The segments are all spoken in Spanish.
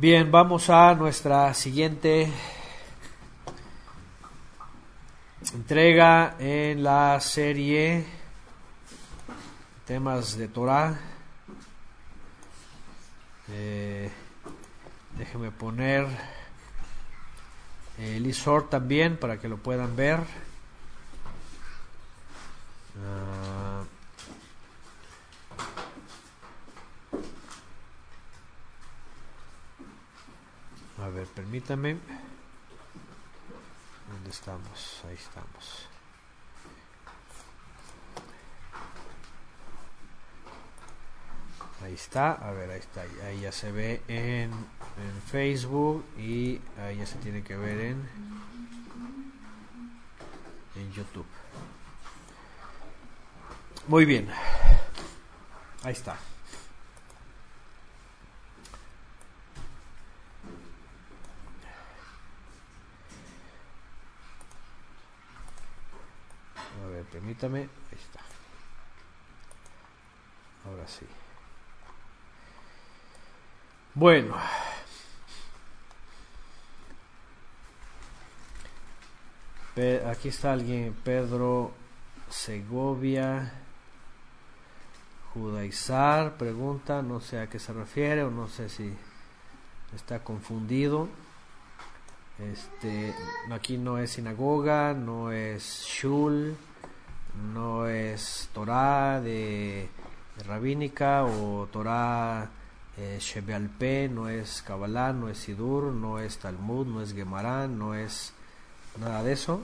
Bien, vamos a nuestra siguiente entrega en la serie temas de Torah. Eh, déjenme poner el ISOR también para que lo puedan ver. Ah, a ver, permítame. ¿Dónde estamos? Ahí estamos. Ahí está, a ver, ahí está, ahí ya se ve en, en Facebook y ahí ya se tiene que ver en, en YouTube. Muy bien, ahí está. A permítame, ahí está. Ahora sí. Bueno. Aquí está alguien, Pedro Segovia. Judaizar, pregunta, no sé a qué se refiere o no sé si está confundido. Este, aquí no es sinagoga, no es shul, no es Torah de, rabínica o Torah eh, Shebealpe, no es Kabbalah, no es Sidur, no es Talmud, no es Gemara, no es nada de eso.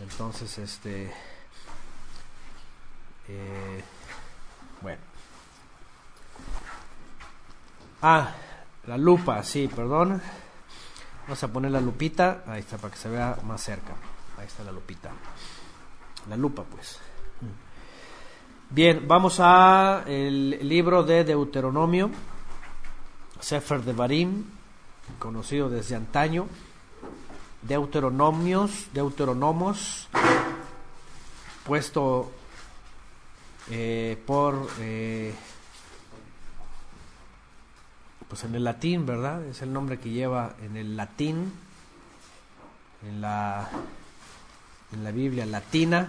Entonces, este, eh, bueno. Ah, la lupa, sí, perdón. Vamos a poner la lupita, ahí está, para que se vea más cerca. Ahí está la lupita. La lupa, pues. Bien, vamos a el libro de Deuteronomio, Sefer de Barim, conocido desde antaño. Deuteronomios, Deuteronomos, puesto eh, por eh, pues en el latín, ¿verdad? Es el nombre que lleva en el latín, en la, en la Biblia latina.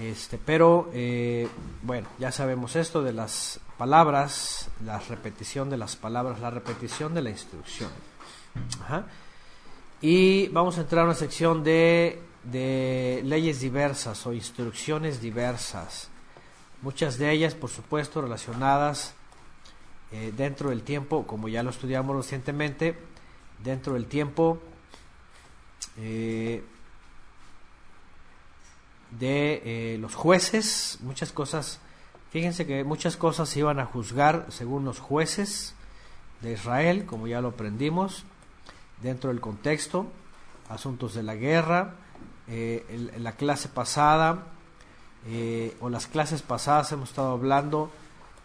Este, pero eh, bueno, ya sabemos esto de las palabras, la repetición de las palabras, la repetición de la instrucción. Y vamos a entrar a una sección de, de leyes diversas o instrucciones diversas. Muchas de ellas, por supuesto, relacionadas eh, dentro del tiempo, como ya lo estudiamos recientemente, dentro del tiempo eh, de eh, los jueces, muchas cosas, fíjense que muchas cosas se iban a juzgar según los jueces de Israel, como ya lo aprendimos, dentro del contexto, asuntos de la guerra, eh, la clase pasada eh, o las clases pasadas hemos estado hablando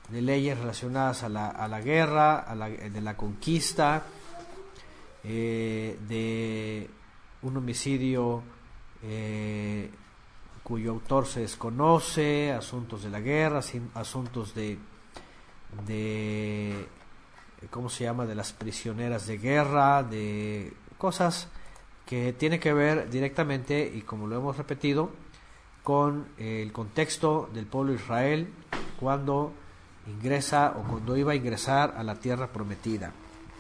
de leyes relacionadas a la, a la guerra, a la, de la conquista, de un homicidio cuyo autor se desconoce, asuntos de la guerra, asuntos de, de, ¿cómo se llama?, de las prisioneras de guerra, de cosas que tienen que ver directamente, y como lo hemos repetido, con el contexto del pueblo de Israel cuando ingresa o cuando iba a ingresar a la tierra prometida.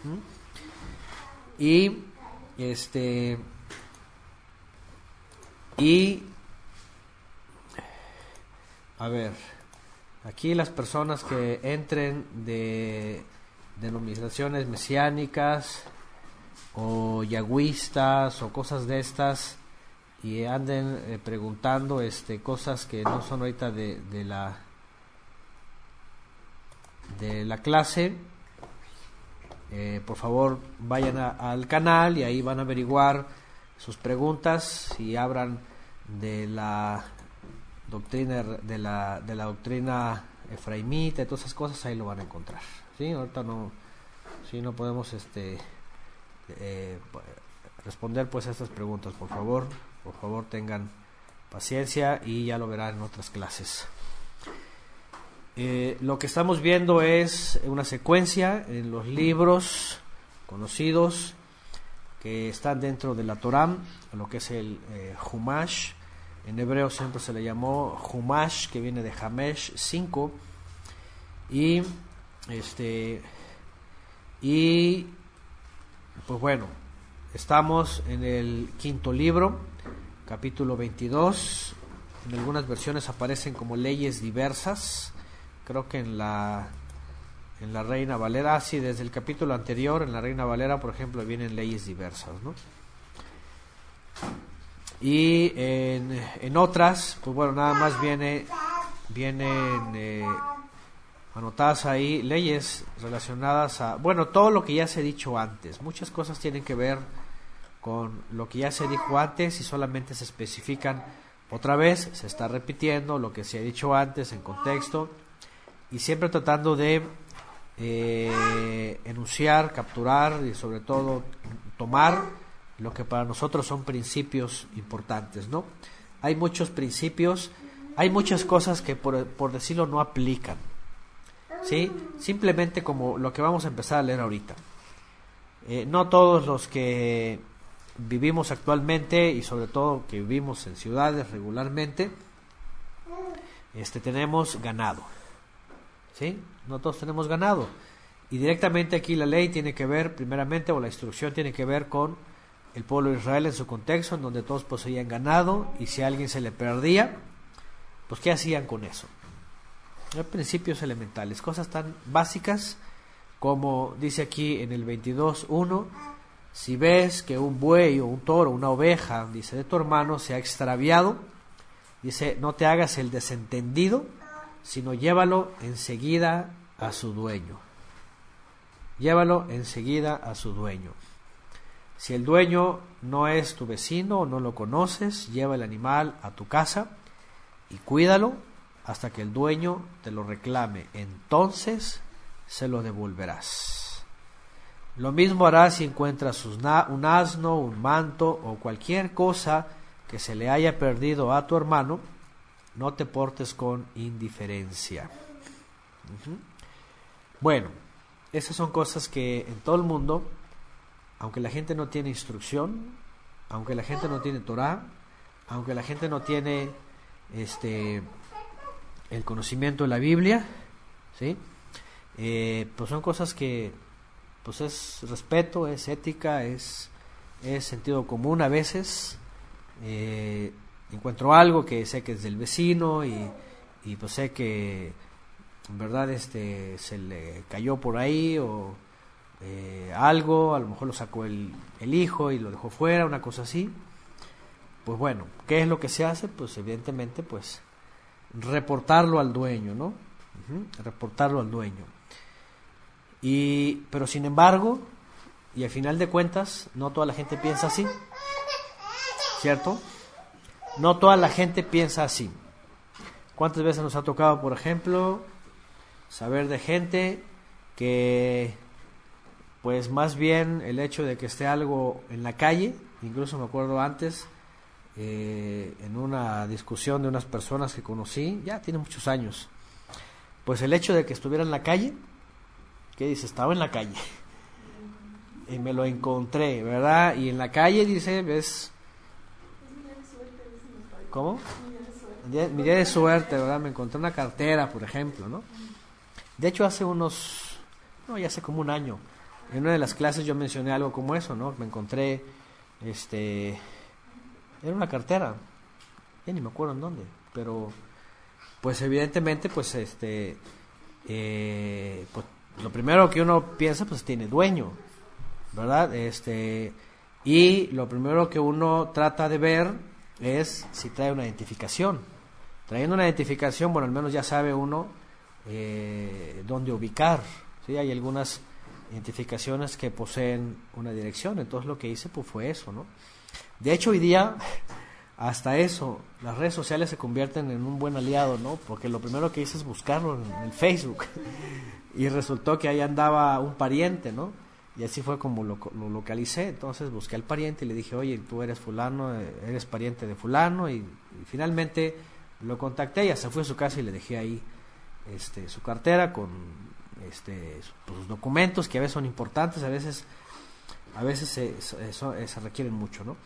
¿Mm? Y este y a ver, aquí las personas que entren de denominaciones mesiánicas o yagüistas o cosas de estas y anden eh, preguntando este cosas que no son ahorita de, la de la clase eh, por favor vayan al canal y ahí van a averiguar sus preguntas y abran de la doctrina de la, de la doctrina efraimita y todas esas cosas ahí lo van a encontrar. Sí ahorita no sí no podemos este eh, responder pues a estas preguntas. Por favor por favor tengan paciencia y ya lo verán en otras clases. Eh, lo que estamos viendo es una secuencia en los libros conocidos que están dentro de la Torah, lo que es el eh, Humash. En hebreo siempre se le llamó Humash, que viene de Hamesh 5. Y este y pues bueno, estamos en el quinto libro, capítulo 22. En algunas versiones aparecen como leyes diversas creo que en la en la Reina Valera, ah, sí, desde el capítulo anterior, en la Reina Valera, por ejemplo, vienen leyes diversas, ¿no? Y en, en otras, pues bueno, nada más viene, vienen eh, anotadas ahí leyes relacionadas a, bueno, todo lo que ya se ha dicho antes. Muchas cosas tienen que ver con lo que ya se dijo antes y solamente se especifican otra vez, se está repitiendo lo que se ha dicho antes en contexto y siempre tratando de eh, enunciar, capturar y sobre todo tomar lo que para nosotros son principios importantes, ¿no? Hay muchos principios, hay muchas cosas que por, por decirlo no aplican, ¿sí? Simplemente como lo que vamos a empezar a leer ahorita. Eh, no todos los que vivimos actualmente y sobre todo que vivimos en ciudades regularmente, este, tenemos ganado. ¿sí? No todos tenemos ganado. Y directamente aquí la ley tiene que ver, primeramente, o la instrucción tiene que ver con el pueblo de Israel en su contexto, en donde todos poseían ganado, y si a alguien se le perdía, pues ¿qué hacían con eso? Hay principios elementales, cosas tan básicas como dice aquí en el 22.1, si ves que un buey o un toro, una oveja, dice, de tu hermano se ha extraviado, dice, no te hagas el desentendido, sino llévalo enseguida a su dueño. Llévalo enseguida a su dueño. Si el dueño no es tu vecino o no lo conoces, lleva el animal a tu casa y cuídalo hasta que el dueño te lo reclame. Entonces se lo devolverás. Lo mismo harás si encuentras un asno, un manto o cualquier cosa que se le haya perdido a tu hermano no te portes con indiferencia. Bueno, esas son cosas que en todo el mundo, aunque la gente no tiene instrucción, aunque la gente no tiene Torah, aunque la gente no tiene este el conocimiento de la Biblia, ¿sí? Eh, pues son cosas que pues es respeto, es ética, es, sentido común a veces. Eh, encuentro algo que sé que es del vecino y, y pues sé que en verdad este se le cayó por ahí o eh, algo, a lo mejor lo sacó el, el hijo y lo dejó fuera, una cosa así. Pues bueno, ¿qué es lo que se hace? Pues evidentemente pues reportarlo al dueño, ¿no? reportarlo al dueño. Y, pero sin embargo, y al final de cuentas, no toda la gente piensa así, ¿cierto? No toda la gente piensa así. ¿Cuántas veces nos ha tocado, por ejemplo, saber de gente que, pues más bien el hecho de que esté algo en la calle, incluso me acuerdo antes, eh, en una discusión de unas personas que conocí, ya tiene muchos años, pues el hecho de que estuviera en la calle, ¿qué dice? Estaba en la calle. Y me lo encontré, ¿verdad? Y en la calle, dice, ves ¿Cómo? Mi día de suerte, ¿verdad? Me encontré una cartera, por ejemplo, ¿no? De hecho, hace unos, no, ya hace como un año, en una de las clases yo mencioné algo como eso, ¿no? Me encontré, este, era una cartera, ya ni me acuerdo en dónde, pero, pues evidentemente, pues, este, eh, pues, lo primero que uno piensa, pues, tiene dueño, ¿verdad? Este, y lo primero que uno trata de ver es si trae una identificación. Trayendo una identificación, bueno, al menos ya sabe uno eh, dónde ubicar. ¿sí? Hay algunas identificaciones que poseen una dirección, entonces lo que hice pues fue eso, ¿no? De hecho, hoy día, hasta eso, las redes sociales se convierten en un buen aliado, ¿no? Porque lo primero que hice es buscarlo en el Facebook y resultó que ahí andaba un pariente, ¿no? Y así fue como lo, localicé. Entonces busqué al pariente y le dije, oye, tú eres fulano, eh, eres pariente de fulano. Y, finalmente lo contacté y hasta fui a su casa y le dejé ahí este, su cartera con este, pues, documentos que a veces son importantes, a veces, a veces se, se, requieren mucho, ¿no?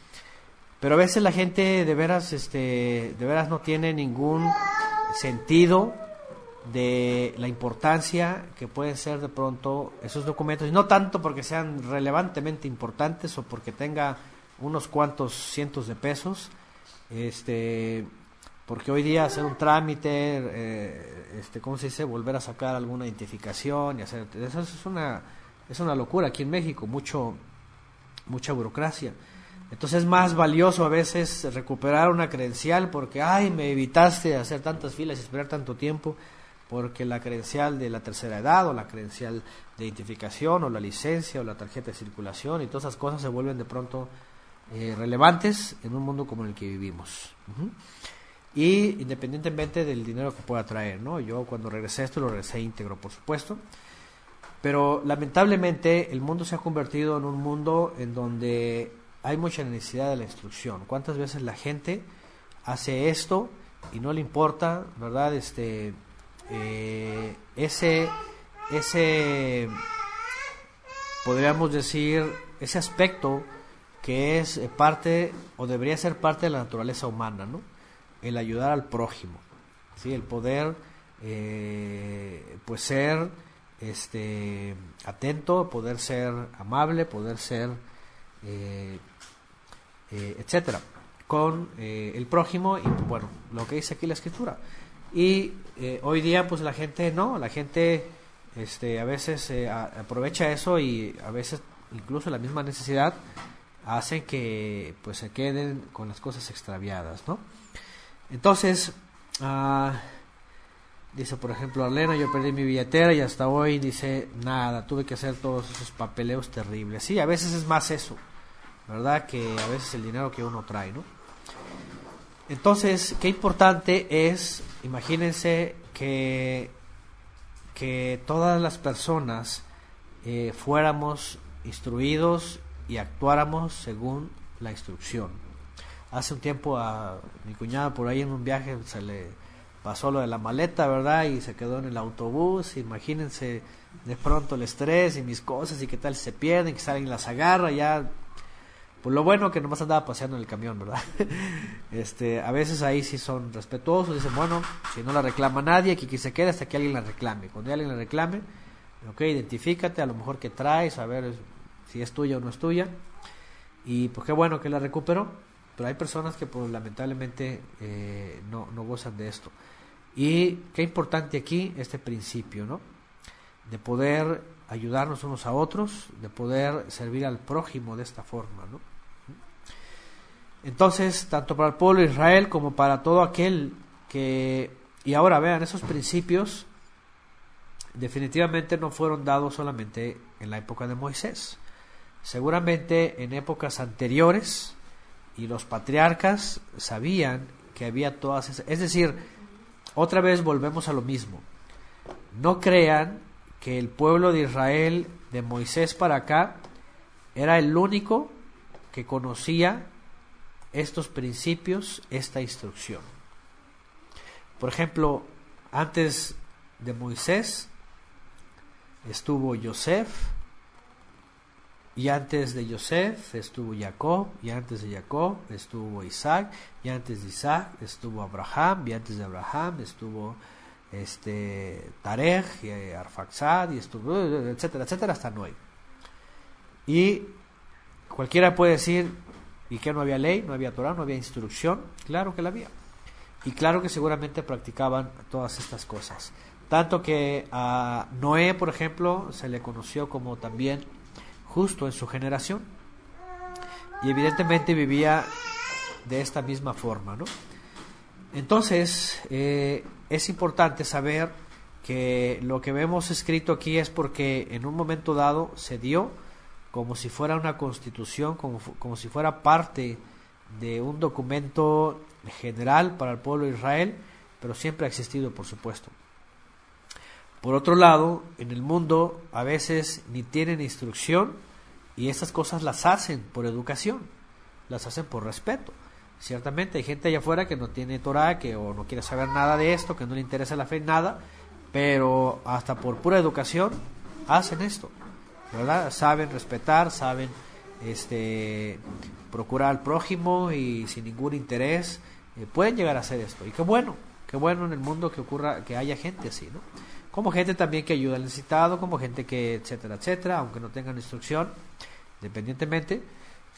Pero a veces la gente de veras, este, de veras no tiene ningún sentido de la importancia que pueden ser de pronto esos documentos, y no tanto porque sean relevantemente importantes o porque tenga unos cuantos cientos de pesos, este, porque hoy día hacer un trámite, eh, este, ¿cómo se dice? Volver a sacar alguna identificación y hacer, eso es una, es una locura aquí en México, mucho, mucha burocracia. Entonces es más valioso a veces recuperar una credencial porque, ay, me evitaste hacer tantas filas y esperar tanto tiempo, porque la credencial de la tercera edad o la credencial de identificación o la licencia o la tarjeta de circulación y todas esas cosas se vuelven de pronto eh, relevantes en un mundo como el que vivimos. Y independientemente del dinero que pueda traer, ¿no? Yo cuando regresé esto lo regresé íntegro, por supuesto. Pero lamentablemente el mundo se ha convertido en un mundo en donde hay mucha necesidad de la instrucción. ¿Cuántas veces la gente hace esto y no le importa, verdad? Este, eh, ese, ese, podríamos decir, ese aspecto que es parte o debería ser parte de la naturaleza humana, ¿no? El ayudar al prójimo, ¿sí? El poder, eh, pues ser, este, atento, poder ser amable, poder ser eh, eh, etcétera, con eh, el prójimo y bueno, lo que dice aquí la escritura. Y hoy día pues la gente no, la gente este, a veces aprovecha eso y a veces incluso la misma necesidad hacen que pues se queden con las cosas extraviadas, ¿no? Entonces, ah, dice por ejemplo Arlena, yo perdí mi billetera y hasta hoy dice nada, tuve que hacer todos esos papeleos terribles. Sí, a veces es más eso. ¿verdad? Que a veces el dinero que uno trae, ¿no? Entonces, qué importante es, imagínense que, que todas las personas eh, fuéramos instruidos y actuáramos según la instrucción. Hace un tiempo a mi cuñada por ahí en un viaje se le pasó lo de la maleta, ¿verdad? Y se quedó en el autobús. Imagínense de pronto el estrés y mis cosas y qué tal se pierden, que salen las agarra, ya pues lo bueno que nomás andaba paseando en el camión, ¿verdad? este, a veces ahí sí son respetuosos, dicen, bueno, si no la reclama nadie, que, se quede hasta que alguien la reclame. Cuando alguien la reclame, ok, identifícate, a lo mejor que traes, a ver si es tuya o no es tuya. Y pues qué bueno que la recuperó, hay personas que pues lamentablemente eh, no, no gozan de esto. Y qué importante aquí este principio, ¿no? De poder ayudarnos unos a otros, de poder servir al prójimo de esta forma, ¿no? Entonces, tanto para el pueblo de Israel como para todo aquel que... Y ahora vean, esos principios definitivamente no fueron dados solamente en la época de Moisés. Seguramente en épocas anteriores y los patriarcas sabían que había todas esas... Es decir, otra vez volvemos a lo mismo. No crean que el pueblo de Israel de Moisés para acá era el único que conocía estos principios, esta instrucción. Por ejemplo, antes de Moisés estuvo Joseph, y antes de Joseph estuvo Jacob, y antes de Jacob estuvo Isaac, y antes de Isaac estuvo Abraham, y antes de Abraham estuvo este Tarek, y Arfaxad, y estuvo, etcétera, etcétera, hasta Noé. Y cualquiera puede decir, ¿Y que no había ley? No había Torah, no había instrucción. Claro que la había. Y claro que seguramente practicaban todas estas cosas. Tanto que a Noé, por ejemplo, se le conoció como también justo en su generación. Y evidentemente vivía de esta misma forma. ¿no? Entonces, eh, es importante saber que lo que vemos escrito aquí es porque en un momento dado se dio como si fuera una constitución, como, como si fuera parte de un documento general para el pueblo de Israel, pero siempre ha existido, por supuesto. Por otro lado, en el mundo a veces ni tienen instrucción y estas cosas las hacen por educación, las hacen por respeto. Ciertamente hay gente allá afuera que no tiene Torah, que o no quiere saber nada de esto, que no le interesa la fe, nada, pero hasta por pura educación hacen esto, ¿verdad? Saben respetar, saben este, procurar al prójimo y sin ningún interés eh, pueden llegar a hacer esto. Y qué bueno, qué bueno en el mundo que ocurra, que haya gente así, ¿no? Como gente también que ayuda al necesitado, como gente que, etcétera, etcétera, aunque no tengan instrucción, independientemente,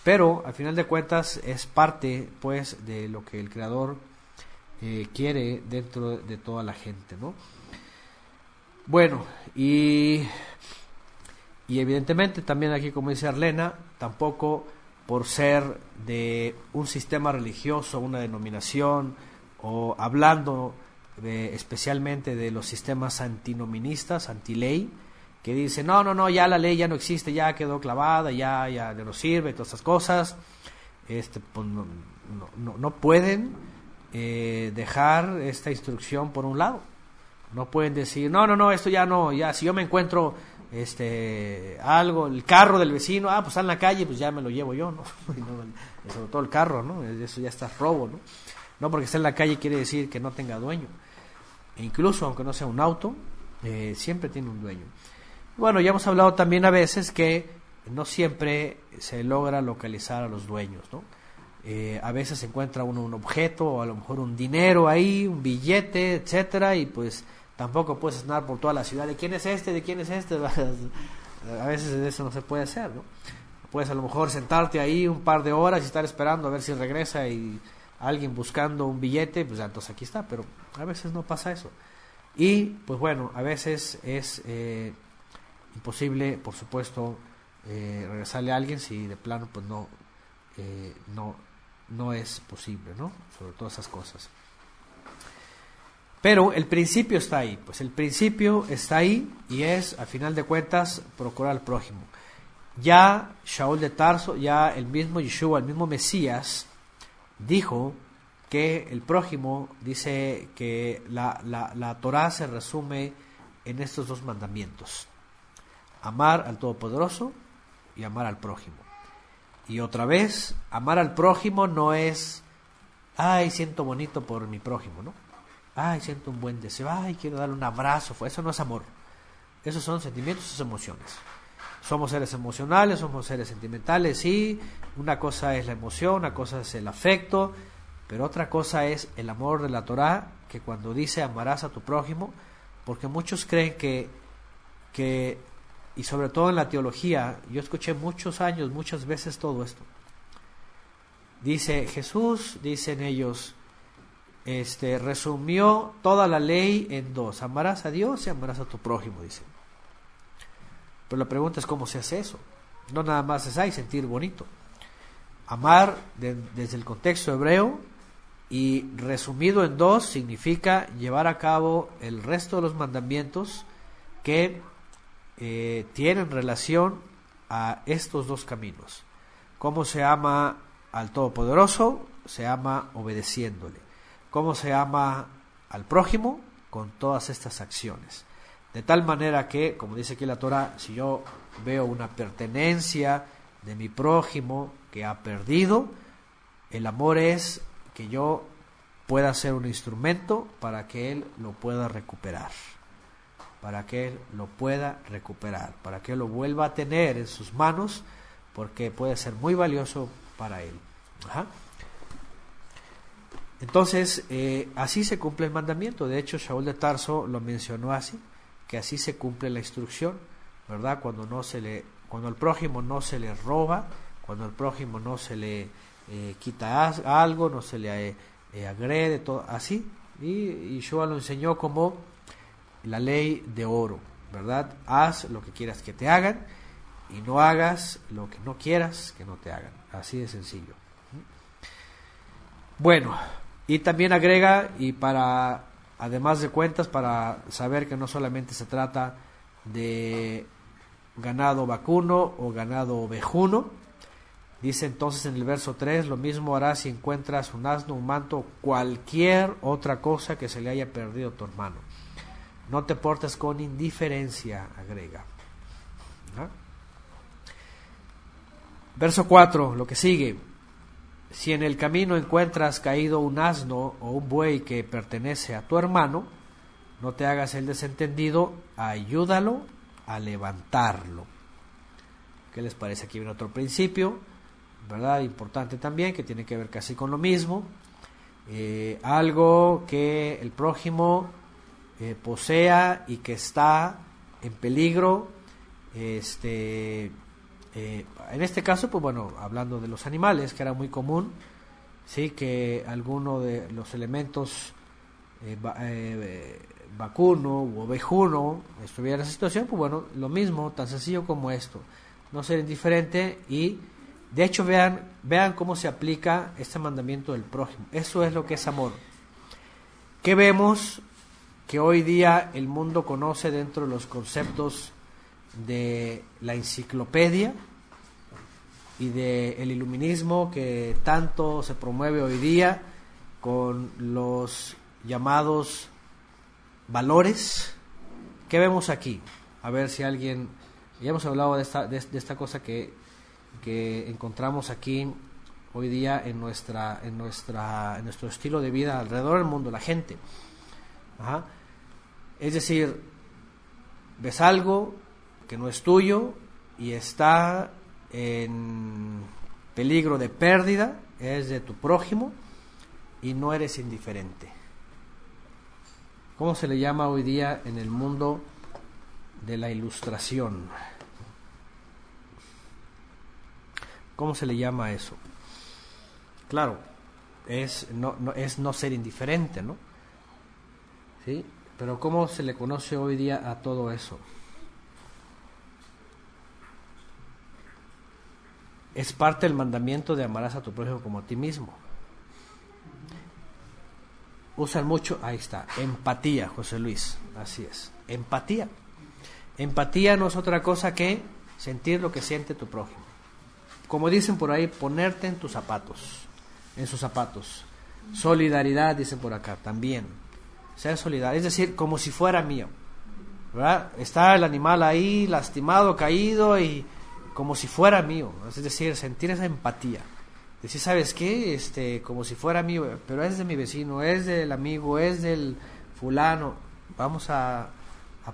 pero al final de cuentas es parte, pues, de lo que el Creador eh, quiere dentro de toda la gente, ¿no? Bueno, y, y evidentemente también aquí, como dice Arlena, tampoco por ser de un sistema religioso, una denominación, o hablando especialmente de los sistemas antinoministas, antiley, que dicen, no, no, no, ya la ley ya no existe, ya quedó clavada, ya, ya no sirve, todas esas cosas, este, pues, no, no, no, pueden eh, dejar esta instrucción por un lado. No pueden decir, no, no, no, esto ya no, ya si yo me encuentro este algo, el carro del vecino, ah, pues está en la calle, pues ya me lo llevo yo, ¿no? sobre todo el carro, ¿no? Eso ya está robo, ¿no? No porque esté en la calle quiere decir que no tenga dueño. E incluso aunque no sea un auto, eh, siempre tiene un dueño. Bueno, ya hemos hablado también a veces que no siempre se logra localizar a los dueños, ¿no? Eh, a veces se encuentra uno un objeto o a lo mejor un dinero ahí, un billete, etcétera, y pues Tampoco puedes andar por toda la ciudad de quién es este, de quién es este. a veces eso no se puede hacer, ¿no? Puedes a lo mejor sentarte ahí un par de horas y estar esperando a ver si regresa y alguien buscando un billete, pues entonces aquí está, pero a veces no pasa eso. Y pues bueno, a veces es eh, imposible, por supuesto, eh, regresarle a alguien si de plano pues no, eh, no, no es posible, ¿no? Sobre todas esas cosas. Pero el principio está ahí, pues el principio está ahí y es, a final de cuentas, procurar al prójimo. Ya Shaul de Tarso, ya el mismo Yeshua, el mismo Mesías, dijo que el prójimo, dice que la, la, la Torah se resume en estos dos mandamientos. Amar al Todopoderoso y amar al prójimo. Y otra vez, amar al prójimo no es, ay, siento bonito por mi prójimo, ¿no? ay, siento un buen deseo, ay, quiero darle un abrazo, eso no es amor. Esos son sentimientos, son emociones. Somos seres emocionales, somos seres sentimentales, sí, una cosa es la emoción, una cosa es el afecto, pero otra cosa es el amor de la Torah, que cuando dice amarás a tu prójimo, porque muchos creen que, que, y sobre todo en la teología, yo escuché muchos años, muchas veces todo esto. Dice Jesús, dicen ellos, este, resumió toda la ley en dos. Amarás a Dios y amarás a tu prójimo, dice. Pero la pregunta es cómo se hace eso. No nada más es ahí sentir bonito. Amar desde el contexto hebreo y resumido en dos significa llevar a cabo el resto de los mandamientos que eh, tienen relación a estos dos caminos. ¿Cómo se ama al Todopoderoso? Se ama obedeciéndole cómo se ama al prójimo con todas estas acciones. De tal manera que, como dice aquí la Torah, si yo veo una pertenencia de mi prójimo que ha perdido, el amor es que yo pueda ser un instrumento para que él lo pueda recuperar, para que él lo pueda recuperar, para que él lo vuelva a tener en sus manos, porque puede ser muy valioso para él. Entonces, eh, así se cumple el mandamiento. De hecho, Shaul de Tarso lo mencionó así, que así se cumple la instrucción, ¿verdad? Cuando no se le, cuando al prójimo no se le roba, cuando al prójimo no se le eh, quita algo, no se le eh, agrede, todo así. Y Yeshua lo enseñó como la ley de oro, ¿verdad? Haz lo que quieras que te hagan y no hagas lo que no quieras que no te hagan. Así de sencillo. Bueno, y también agrega, y para, además de cuentas, para saber que no solamente se trata de ganado vacuno o ganado ovejuno, dice entonces en el verso 3, lo mismo harás si encuentras un asno, un manto, cualquier otra cosa que se le haya perdido a tu hermano. No te portes con indiferencia, agrega. Verso 4, lo que sigue. Si en el camino encuentras caído un asno o un buey que pertenece a tu hermano, no te hagas el desentendido, ayúdalo a levantarlo. ¿Qué les parece? Aquí viene otro principio, ¿verdad? Importante también, que tiene que ver casi con lo mismo. Eh, algo que el prójimo eh, posea y que está en peligro. Este, eh, en este caso, pues bueno, hablando de los animales, que era muy común, sí, que alguno de los elementos vacuno u ovejuno estuviera en esa situación, pues bueno, lo mismo, tan sencillo como esto no ser indiferente y de hecho vean, vean cómo se aplica este mandamiento del prójimo. Eso es lo que es amor. ¿Qué vemos que hoy día el mundo conoce dentro de los conceptos de la enciclopedia y del el iluminismo que tanto se promueve hoy día con los llamados valores? ¿Qué vemos aquí? A ver si alguien ya hemos hablado de esta, de, esta cosa que, que, encontramos aquí hoy día en, nuestra, en, nuestra, en nuestro estilo de vida alrededor del mundo, la gente. Es decir, ves algo que no es tuyo y está en peligro de pérdida, es de tu prójimo y no eres indiferente. ¿Cómo se le llama hoy día en el mundo de la ilustración? ¿Cómo se le llama eso? Claro, es no, es no ser indiferente, ¿no? ¿Sí? Pero ¿cómo se le conoce hoy día a todo eso? Es parte del mandamiento de amarás a tu prójimo como a ti mismo. Usan mucho, ahí está, empatía, José Luis, así es, empatía. Empatía no es otra cosa que sentir lo que siente tu prójimo como dicen por ahí, ponerte en tus zapatos, en sus zapatos. Solidaridad, dicen por acá, también. Ser solidario, es decir, como si fuera mío. ¿verdad? Está el animal ahí, lastimado, caído, y como si fuera mío. Es decir, sentir esa empatía. Decir, ¿sabes qué? Este, como si fuera mío, pero es de mi vecino, es del amigo, es del fulano. Vamos a,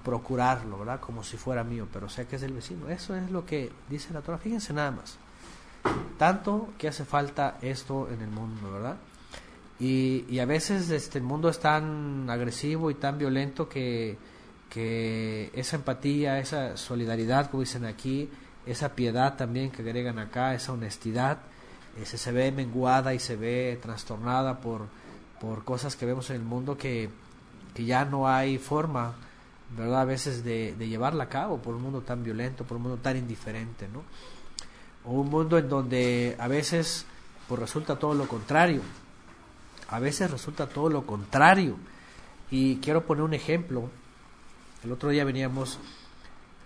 procurarlo, ¿verdad? Como si fuera mío, pero sé que es del vecino. Eso es lo que dice la Torah. Fíjense nada más. Tanto que hace falta esto en el mundo, ¿verdad? Y, y a veces este, el mundo es tan agresivo y tan violento que, que esa empatía, esa solidaridad, como dicen aquí, esa piedad también que agregan acá, esa honestidad, ese se ve menguada y se ve trastornada por, por cosas que vemos en el mundo que, que ya no hay forma, ¿verdad? A veces de, de llevarla a cabo por un mundo tan violento, por un mundo tan indiferente, ¿no? o un mundo en donde a veces pues resulta todo lo contrario. A veces resulta todo lo contrario. Y quiero poner un ejemplo. El otro día veníamos,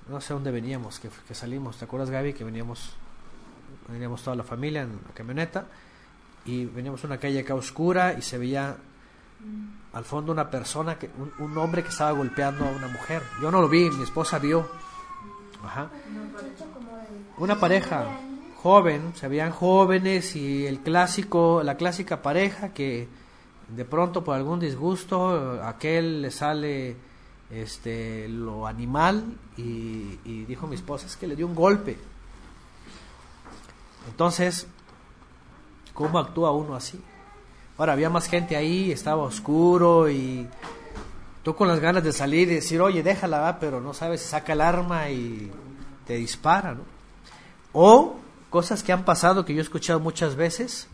no sé dónde veníamos, que, salimos, ¿te acuerdas Gaby? Que veníamos, veníamos toda la familia en la camioneta y veníamos a una calle acá oscura y se veía al fondo una persona, que, un, hombre que estaba golpeando a una mujer. Yo no lo vi, mi esposa vio. Una pareja joven, se veían jóvenes y el clásico, la clásica pareja que de pronto por algún disgusto aquel le sale este lo animal y, dijo mi esposa es que le dio un golpe. Entonces, ¿cómo actúa uno así? Ahora había más gente ahí, estaba oscuro y tú con las ganas de salir y decir, oye, déjala, pero no sabes, saca el arma y te dispara, ¿no? O cosas que han pasado que yo he escuchado muchas veces,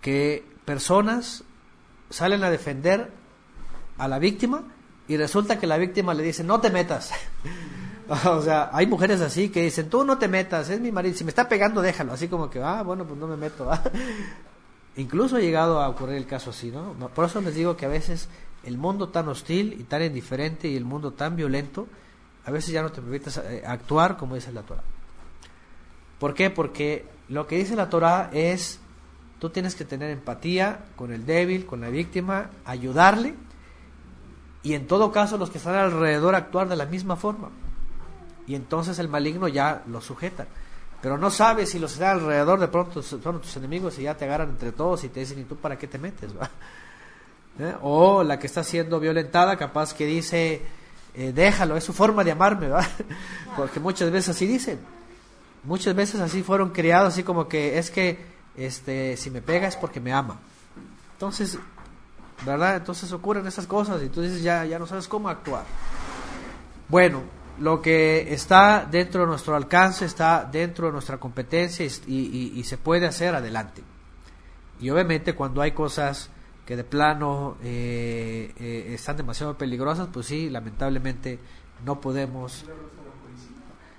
que personas salen a defender a la víctima y resulta que la víctima le dice, no te metas. o sea, hay mujeres así que dicen, tú no te metas, es mi marido, si me está pegando, déjalo. Así como que, ah, bueno, pues no me meto. Incluso ha llegado a ocurrir el caso así, ¿no? Por eso les digo que a veces el mundo tan hostil y tan indiferente y el mundo tan violento, a veces ya no te permites eh, actuar como dice la Torah. ¿Por qué? Porque lo que dice la Torah es, tú tienes que tener empatía con el débil, con la víctima, ayudarle y en todo caso los que están alrededor actuar de la misma forma. Y entonces el maligno ya lo sujeta. Pero no sabes si los que están alrededor de pronto son tus enemigos y ya te agarran entre todos y te dicen, ¿y tú para qué te metes? ¿eh? O la que está siendo violentada, capaz que dice, eh, déjalo, es su forma de amarme, ¿va? Porque muchas veces así dicen. Muchas veces así fueron criados, así como que es que este, si me pega es porque me ama. Entonces, ¿verdad? Entonces ocurren esas cosas y tú dices, ya, ya no sabes cómo actuar. Bueno, lo que está dentro de nuestro alcance está dentro de nuestra competencia y, se puede hacer adelante. Y obviamente cuando hay cosas que de plano eh, eh, están demasiado peligrosas, pues sí, lamentablemente no podemos.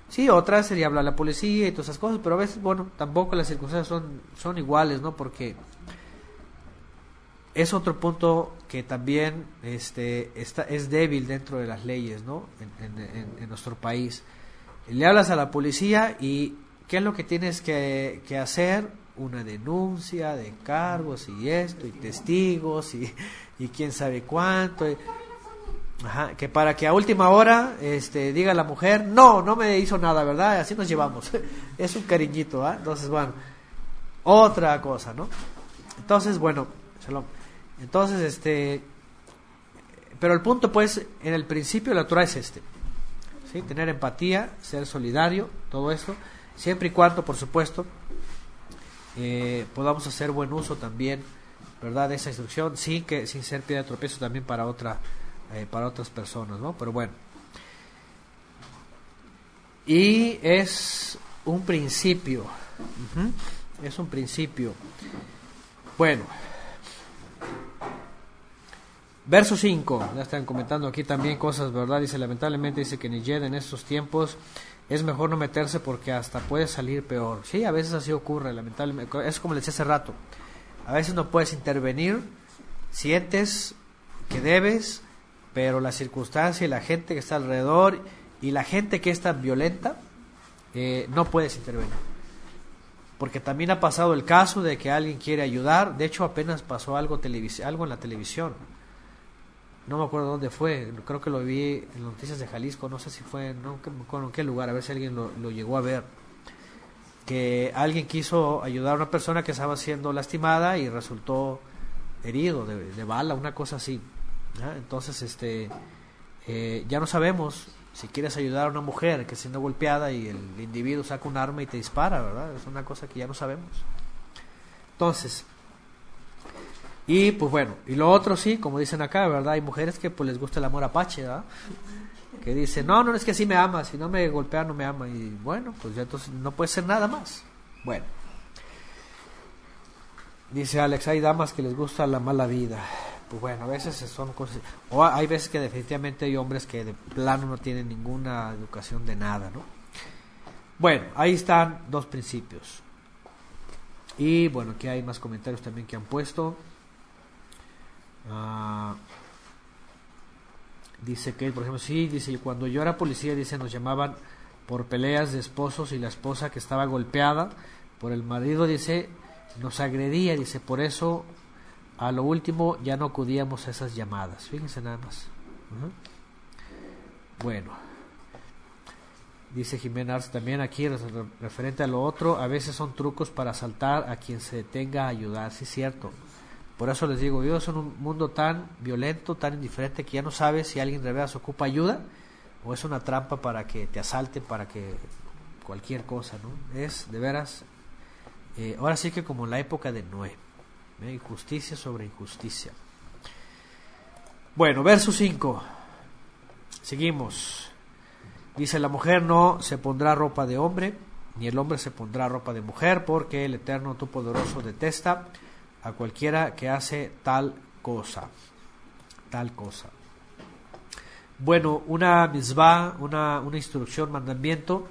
Sí, otra sería hablar a la policía y todas esas cosas, pero a veces, bueno, tampoco las circunstancias son, son iguales, ¿no? Porque es otro punto que también este, está, es débil dentro de las leyes ¿no? en, nuestro país. Le hablas a la policía y ¿qué es lo que tienes que, hacer? Una denuncia de cargos y esto, y testigos, y, y quién sabe cuánto. que para que a última hora este, diga la mujer, no, no me hizo nada, ¿verdad? Así nos llevamos. es un cariñito, ¿ah? Entonces, bueno, otra cosa, ¿no? Entonces, bueno, shalom. Entonces, este, pero el punto, pues, en el principio la Torah es este, ¿sí? Tener empatía, ser solidario, todo esto, siempre y cuando, por supuesto, eh, podamos hacer buen uso también, ¿verdad?, de esa instrucción, sin que, sin ser piedra de tropiezo también para otra, eh, para otras personas, ¿no? Pero bueno. Y es un principio, es un principio. Bueno. Verso 5, ya están comentando aquí también cosas, ¿verdad? Dice, lamentablemente dice que Niyed en estos tiempos es mejor no meterse porque hasta puede salir peor. Sí, a veces así ocurre, lamentablemente. Es como les decía hace rato. A veces no puedes intervenir, sientes que debes, pero la circunstancia y la gente que está alrededor y la gente que es tan violenta, eh, no puedes intervenir. Porque también ha pasado el caso de que alguien quiere ayudar, de hecho apenas pasó algo, algo en la televisión no me acuerdo dónde fue, creo que lo vi en noticias de Jalisco, no sé si fue, no me acuerdo en qué lugar, a ver si alguien lo, llegó a ver, que alguien quiso ayudar a una persona que estaba siendo lastimada y resultó herido de, bala, una cosa así. Entonces, este, eh, ya no sabemos si quieres ayudar a una mujer que siendo golpeada y el individuo saca un arma y te dispara, ¿verdad? Es una cosa que ya no sabemos. Entonces, y pues bueno, y lo otro sí, como dicen acá, ¿verdad? Hay mujeres que pues les gusta el amor apache, ¿verdad? Que dicen, no, no es que así me ama, si no me golpea no me ama. Y bueno, pues ya entonces no puede ser nada más. Bueno. Dice Alex, hay damas que les gusta la mala vida. Pues bueno, a veces son cosas... O hay veces que definitivamente hay hombres que de plano no tienen ninguna educación de nada, ¿no? Bueno, ahí están dos principios. Y bueno, aquí hay más comentarios también que han puesto. Ah, dice que, por ejemplo, sí, dice, cuando yo era policía, dice, nos llamaban por peleas de esposos y la esposa que estaba golpeada por el marido, dice, nos agredía, dice, por eso a lo último ya no acudíamos a esas llamadas. Fíjense nada más. Bueno, dice Jimena también aquí, referente a lo otro, a veces son trucos para asaltar a quien se detenga a ayudar, sí cierto. Por eso les digo, vivimos en un mundo tan violento, tan indiferente, que ya no sabes si alguien de verdad se ocupa ayuda o es una trampa para que te asalten, para que cualquier cosa, ¿no? Es de veras, eh, ahora sí que como en la época de Noé, ¿eh? injusticia sobre injusticia. Bueno, verso 5, seguimos. Dice, la mujer no se pondrá ropa de hombre, ni el hombre se pondrá ropa de mujer, porque el Eterno Todopoderoso detesta a cualquiera que hace tal cosa. Tal cosa. Bueno, una misbah, una, una instrucción, mandamiento,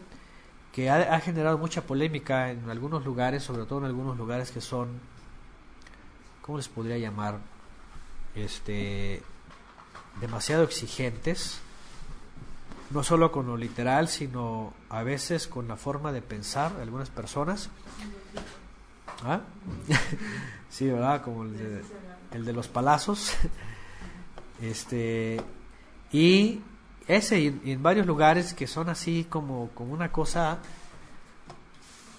que ha, generado mucha polémica en algunos lugares, sobre todo en algunos lugares que son, ¿cómo les podría llamar? Este, demasiado exigentes, no solo con lo literal, sino a veces con la forma de pensar de algunas personas. ¿Ah? Sí, ¿verdad? Como el de, el de los palazos. este, y ese, y en varios lugares que son así como, como una cosa,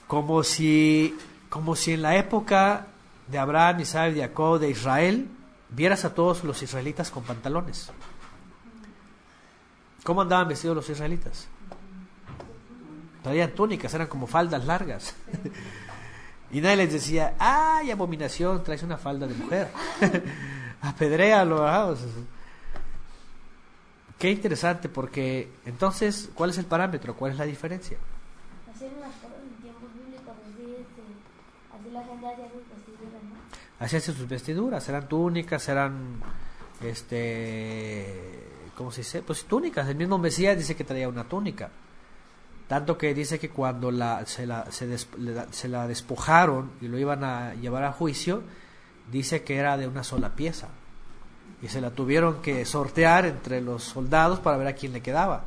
como si, como si en la época de Abraham, Isaac, Jacob, de Israel, vieras a todos los israelitas con pantalones. ¿Cómo andaban vestidos los israelitas? Traían túnicas, eran como faldas largas. y nadie les decía, ¡ay, abominación! Traes una falda de mujer. Apedréalo. ¿verdad? Qué interesante, porque entonces, ¿cuál es el parámetro? ¿Cuál es la diferencia? Así en tiempos bíblicos, así, así la gente hacía sus vestiduras, ¿no? Hacían sus vestiduras, eran túnicas, eran, este, ¿cómo se dice? Pues túnicas. El mismo Mesías dice que traía una túnica. Tanto que dice que cuando la, se, la, se, la despojaron y lo iban a llevar a juicio, dice que era de una sola pieza. Y se la tuvieron que sortear entre los soldados para ver a quién le quedaba.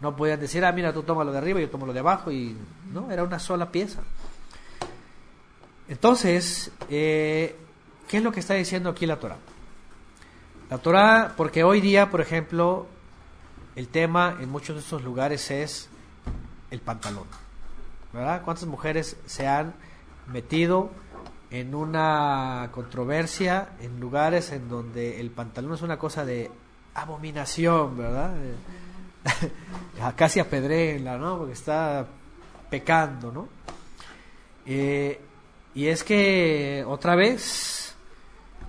No podían decir, ah, mira, tú toma lo de arriba yo tomo lo de abajo. Y no, era una sola pieza. Entonces, eh, ¿qué es lo que está diciendo aquí la Torah? La Torah, porque hoy día, por ejemplo, el tema en muchos de estos lugares es el pantalón. ¿Verdad? ¿Cuántas mujeres se han metido en una controversia en lugares en donde el pantalón es una cosa de abominación, ¿verdad? Eh, Casi apedréenla, ¿no? Porque está pecando, ¿no? Eh, y es que otra vez,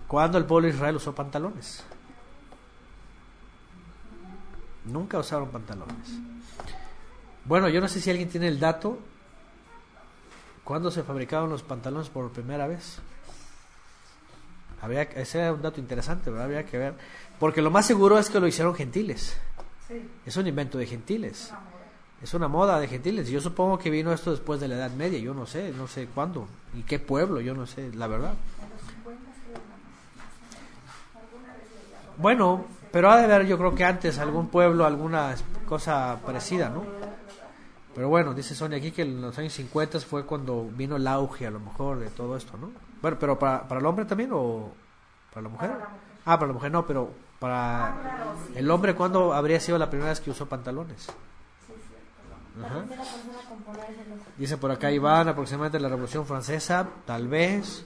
cuando el pueblo de Israel usó pantalones? Nunca usaron pantalones. Bueno, yo no sé si alguien tiene el dato. ¿Cuándo se fabricaron los pantalones por primera vez? Habría, ese era un dato interesante, ¿verdad? Habría que ver. Porque lo más seguro es que lo hicieron gentiles. Es un invento de gentiles. Es una moda de gentiles. Yo supongo que vino esto después de la Edad Media. Yo no sé, no sé cuándo. ¿Y qué pueblo? Yo no sé, la verdad. Bueno, pero ha de haber yo creo que antes algún pueblo, alguna cosa parecida, ¿no? Pero bueno, dice Sonia aquí que en los años 50 fue cuando vino el auge a lo mejor de todo esto, ¿no? Bueno, pero para, para el hombre también o para la mujer? Ah, para la mujer no, pero para el hombre, ¿cuándo habría sido la primera vez que usó pantalones? La Ajá. primera persona con ponérselos. Dice por acá Iván, aproximadamente la Revolución Francesa, tal vez.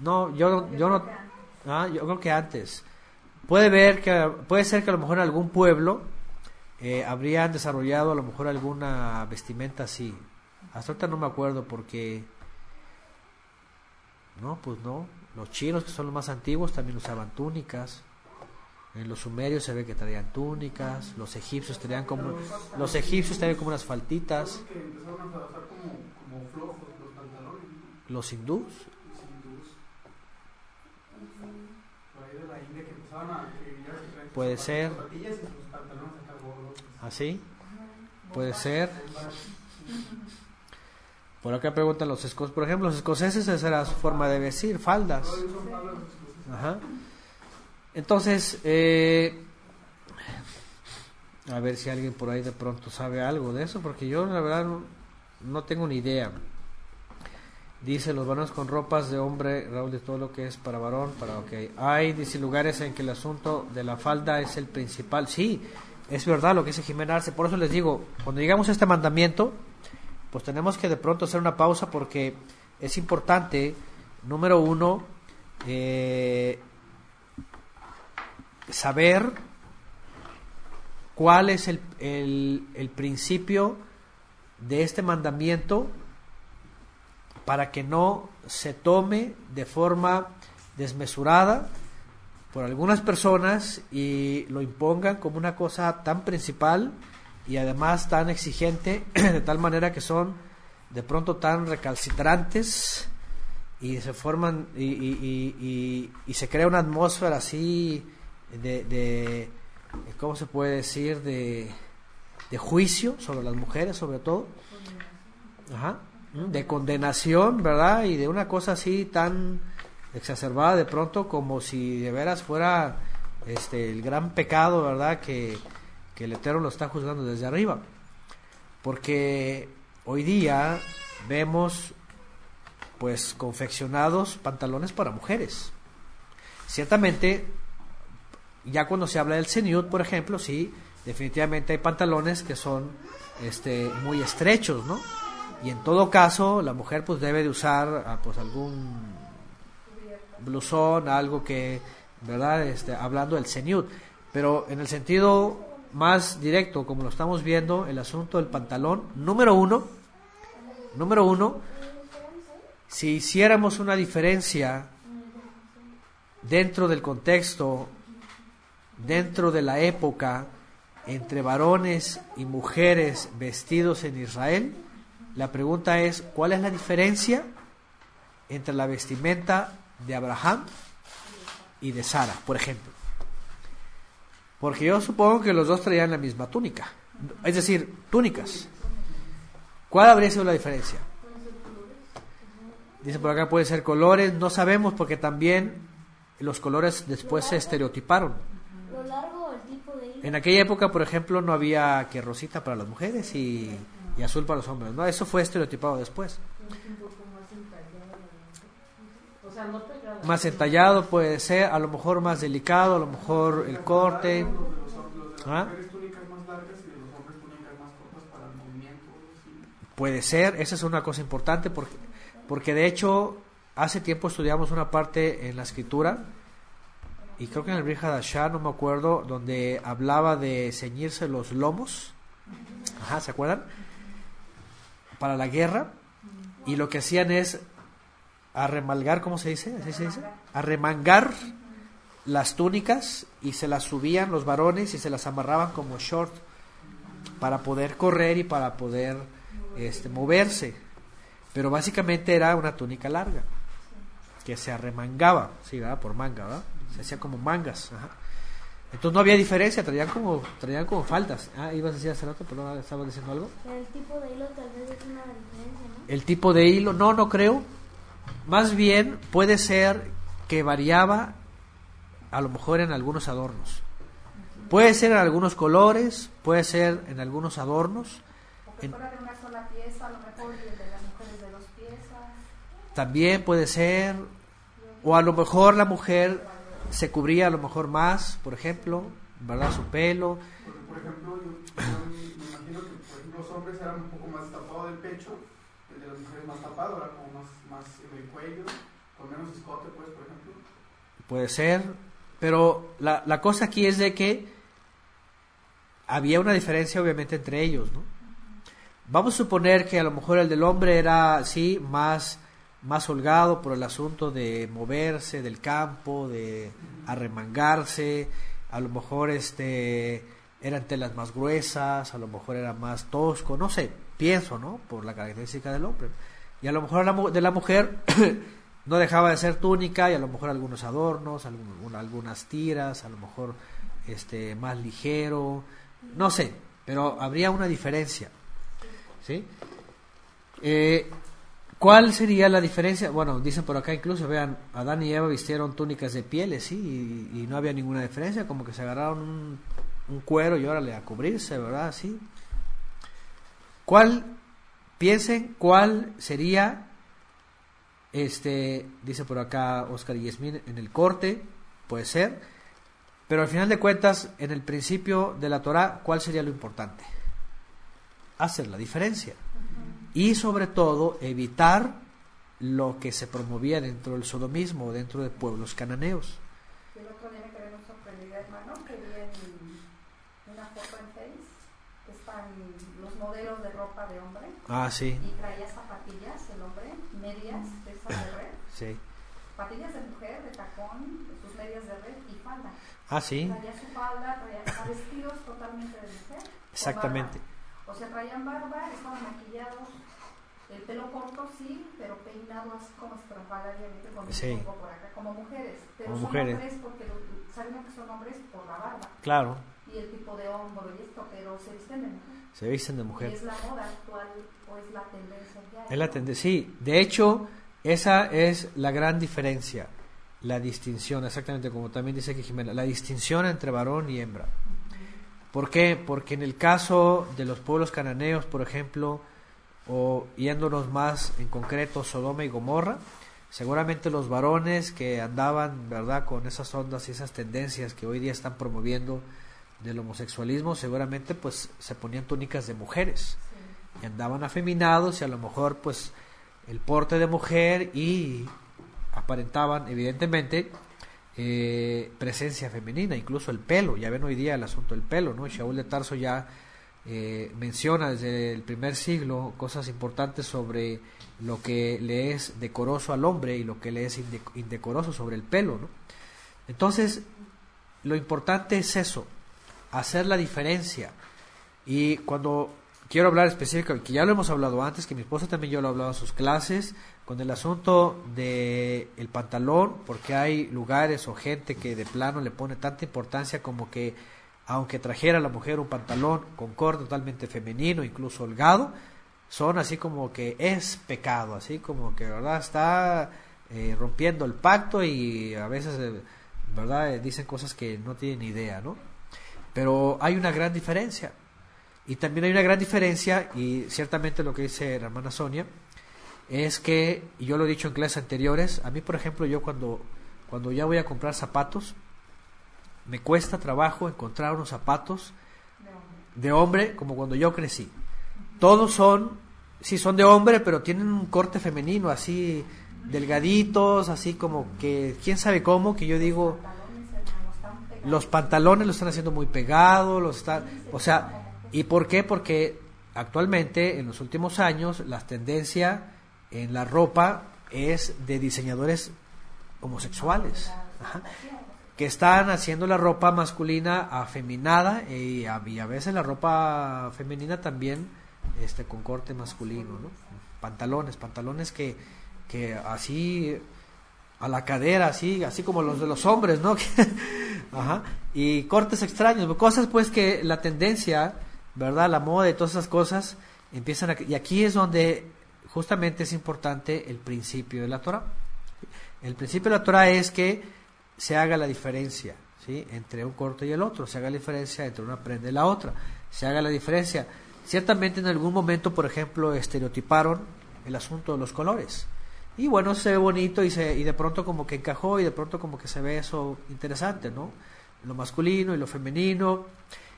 No, yo, yo no. Ah, yo creo que antes. Puede ver que puede ser que a lo mejor en algún pueblo eh, habrían desarrollado a lo mejor alguna vestimenta así. Hasta ahorita no me acuerdo porque no, pues no. Los chinos que son los más antiguos también usaban túnicas. En los sumerios se ve que traían túnicas. Los egipcios tenían como los egipcios tenían como unas faltitas. los hindús. Puede ser. zapatillas y sus pantalones acá gordos. Así. Puede ser. Por acá preguntan los escoceses. Por ejemplo, los escoceses esa era su forma de vestir, faldas. Ajá. Entonces, eh, a ver si alguien por ahí de pronto sabe algo de eso, porque yo la verdad no, no tengo ni idea. Dice los varones con ropas de hombre, Raúl, de todo lo que es para varón, para ok. Hay, dice, lugares en que el asunto de la falda es el principal. Sí, es verdad lo que dice Jimena Arce. Por eso les digo, cuando llegamos a este mandamiento, pues tenemos que de pronto hacer una pausa porque es importante, número uno, eh, saber cuál es el, el, el principio de este mandamiento para que no se tome de forma desmesurada por algunas personas y lo impongan como una cosa tan principal y además tan exigente de tal manera que son de pronto tan recalcitrantes y se forman y, y- y- y- se crea una atmósfera así de, de cómo se puede decir de, de juicio sobre las mujeres sobre todo. Ajá. De condenación verdad y de una cosa así tan exacerbada de pronto como si de veras fuera este el gran pecado verdad que, que el eterno lo está juzgando desde arriba porque hoy día vemos pues confeccionados pantalones para mujeres. Ciertamente, ya cuando se habla del seniut, por ejemplo, sí, definitivamente hay pantalones que son este muy estrechos, ¿no? Y en todo caso, la mujer pues debe de usar ah, pues algún blusón, algo que, ¿verdad? Este, hablando del ceñud. Pero en el sentido más directo, como lo estamos viendo, el asunto del pantalón, número uno, número uno, si hiciéramos una diferencia dentro del contexto, dentro de la época, entre varones y mujeres vestidos en Israel, la pregunta es, ¿cuál es la diferencia entre la vestimenta de Abraham y de Sara, por ejemplo? Porque yo supongo que los dos traían la misma túnica, es decir, túnicas. ¿Cuál habría sido la diferencia? Dice por acá puede ser colores, no sabemos porque también los colores después se estereotiparon. En aquella época, por ejemplo, no había que rosita para las mujeres y, y azul para los hombres, ¿no? Eso fue estereotipado después. O sea, no pegada. Más entallado puede ser, a lo mejor más delicado, a lo mejor el corte. ¿Ah? mujeres túnicas más largas y de los hombres túnicas más cortas para el movimiento. sí. Puede ser, esa es una cosa importante porque, porque de hecho hace tiempo estudiamos una parte en la escritura y creo que en el Brihadashah, no me acuerdo, donde hablaba de ceñirse los lomos, ajá, ¿se acuerdan? Para la guerra y lo que hacían es arremalgar, ¿cómo se dice? ¿Así se dice? Arremangar las túnicas y se las subían los varones y se las amarraban como short para poder correr y para poder este, moverse. Pero básicamente era una túnica larga que se arremangaba, sí, ¿verdad? Por manga, ¿verdad? Se hacía como mangas. ajá. Entonces no había diferencia, traían como, traían como faldas. Ah, ibas a decir hace rato, pero ahora estabas diciendo algo. El tipo de hilo tal vez es una diferencia, ¿no? El tipo de hilo, no, no creo. Más bien puede ser que variaba a lo mejor en algunos adornos. Puede ser en algunos colores, puede ser en algunos adornos. O que En- fuera de una sola pieza, a lo mejor, y el de las mujeres de dos piezas. También puede ser, o a lo mejor la mujer se cubría a lo mejor más, por ejemplo, ¿verdad? Su pelo. Porque, por ejemplo, yo, yo me imagino que por ejemplo, los hombres eran un poco más tapados del pecho, Puede ser, pero la, la cosa aquí es de que había una diferencia obviamente entre ellos, ¿no? Vamos a suponer que a lo mejor el del hombre era, sí, más, más holgado por el asunto de moverse del campo, de arremangarse, a lo mejor este eran telas más gruesas, a lo mejor era más tosco, no sé, pienso, ¿no? Por la característica del hombre. Y a lo mejor de la mujer no dejaba de ser túnica y a lo mejor algunos adornos, algunas tiras, a lo mejor este más ligero, no sé, pero habría una diferencia. ¿Sí? Eh, ¿Cuál sería la diferencia? Bueno, dicen por acá incluso, vean, Adán y Eva vistieron túnicas de pieles, sí, y, y no había ninguna diferencia, como que se agarraron un, un cuero y órale a cubrirse, ¿verdad? Sí. ¿Cuál, piensen, cuál sería, este, dice por acá Oscar y Yasmín, en el corte, puede ser, pero al final de cuentas, en el principio de la Torah, ¿cuál sería lo importante? Hacer la diferencia y sobre todo evitar lo que se promovía dentro del sodomismo, dentro de pueblos cananeos. Y el otro día me quedé muy sorprendida, hermano, que vi en una foto en Face, que están los modelos de ropa de hombre, Ah, sí, y traía zapatillas, el hombre, medias de esas de red, sí. zapatillas de mujer, de tacón, sus medias de red y falda. Ah, sí, Traía su falda, traía vestidos totalmente de mujer. exactamente. O sea, traían barba, estaban maquillados, el pelo corto sí, pero peinado así como estrafalariamente con Sí. un poco por acá, como mujeres. Pero Como son mujeres. hombres porque lo- saben que son hombres por la barba Claro, y el tipo de hombro y esto, pero se visten de mujer. Se visten de mujer. es la moda actual o es la tendencia. Es la tende- sí, de hecho, esa es la gran diferencia, la distinción, exactamente como también dice aquí Jimena, la distinción entre varón y hembra. ¿Por qué? Porque en el caso de los pueblos cananeos, por ejemplo, o yéndonos más en concreto Sodoma y Gomorra, seguramente los varones que andaban, ¿verdad?, con esas ondas y esas tendencias que hoy día están promoviendo del homosexualismo, seguramente pues se ponían túnicas de mujeres y andaban afeminados y a lo mejor pues el porte de mujer y aparentaban evidentemente eh, presencia femenina, incluso el pelo, ya ven hoy día el asunto del pelo, ¿no? Shaul de Tarso ya eh, menciona desde el primer siglo cosas importantes sobre lo que le es decoroso al hombre y lo que le es inde- indecoroso sobre el pelo, ¿no? Entonces, lo importante es eso, hacer la diferencia. Y cuando quiero hablar específicamente, que ya lo hemos hablado antes, que mi esposa también yo lo he hablado en sus clases, con el asunto de el pantalón, porque hay lugares o gente que de plano le pone tanta importancia como que aunque trajera la mujer un pantalón con corte totalmente femenino, incluso holgado, son así como que es pecado, así como que verdad está eh, rompiendo el pacto y a veces eh, verdad Eh, dicen cosas que no tienen idea, ¿no? Pero hay una gran diferencia. Y también hay una gran diferencia, y ciertamente lo que dice la hermana Sonia, es que, y yo lo he dicho en clases anteriores, a mí, por ejemplo, yo cuando, cuando ya voy a comprar zapatos, me cuesta trabajo encontrar unos zapatos de hombre como cuando yo crecí. Todos son, sí, son de hombre, pero tienen un corte femenino, así delgaditos, así como que, quién sabe cómo, que yo digo, Pantalones, hermano, están pegados. Los pantalones los están haciendo muy pegados, los están, o sea, ¿y por qué? Porque actualmente, en los últimos años, la tendencia en la ropa es de diseñadores homosexuales, que están haciendo la ropa masculina afeminada y a, y a veces la ropa femenina también este con corte masculino, ¿no? Pantalones, pantalones que, que así a la cadera, así, así como los de los hombres, ¿no? Ajá. Y cortes extraños, cosas pues que la tendencia, ¿verdad? La moda y todas esas cosas empiezan a... Y aquí es donde justamente es importante el principio de la Torah. El principio de la Torah es que se haga la diferencia, ¿sí? Entre un corte y el otro, se haga la diferencia entre una prenda y la otra, se haga la diferencia. Ciertamente en algún momento, por ejemplo, estereotiparon el asunto de los colores. Y bueno, se ve bonito y, se, y de pronto como que encajó y de pronto como que se ve eso interesante, ¿no? Lo masculino y lo femenino.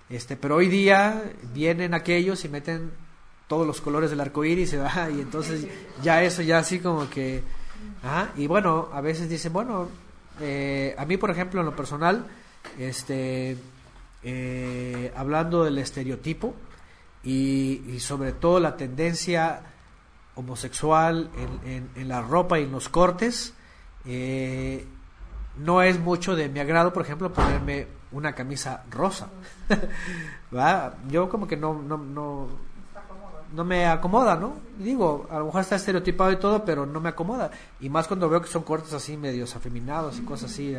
Este, pero hoy día vienen aquellos y meten todos los colores del arco iris ah, y entonces ya eso ya así como que... ah, y bueno, a veces dicen, bueno, eh, a mí por ejemplo en lo personal, este, eh, hablando del estereotipo y sobre todo la tendencia homosexual en, en, la ropa y en los cortes, eh, no es mucho de mi agrado, por ejemplo, ponerme una camisa rosa. ¿Va? Yo como que no, no, no, no me acomoda, ¿no? Digo, a lo mejor está estereotipado y todo, pero no me acomoda. Y más cuando veo que son cortes así medios afeminados y cosas así.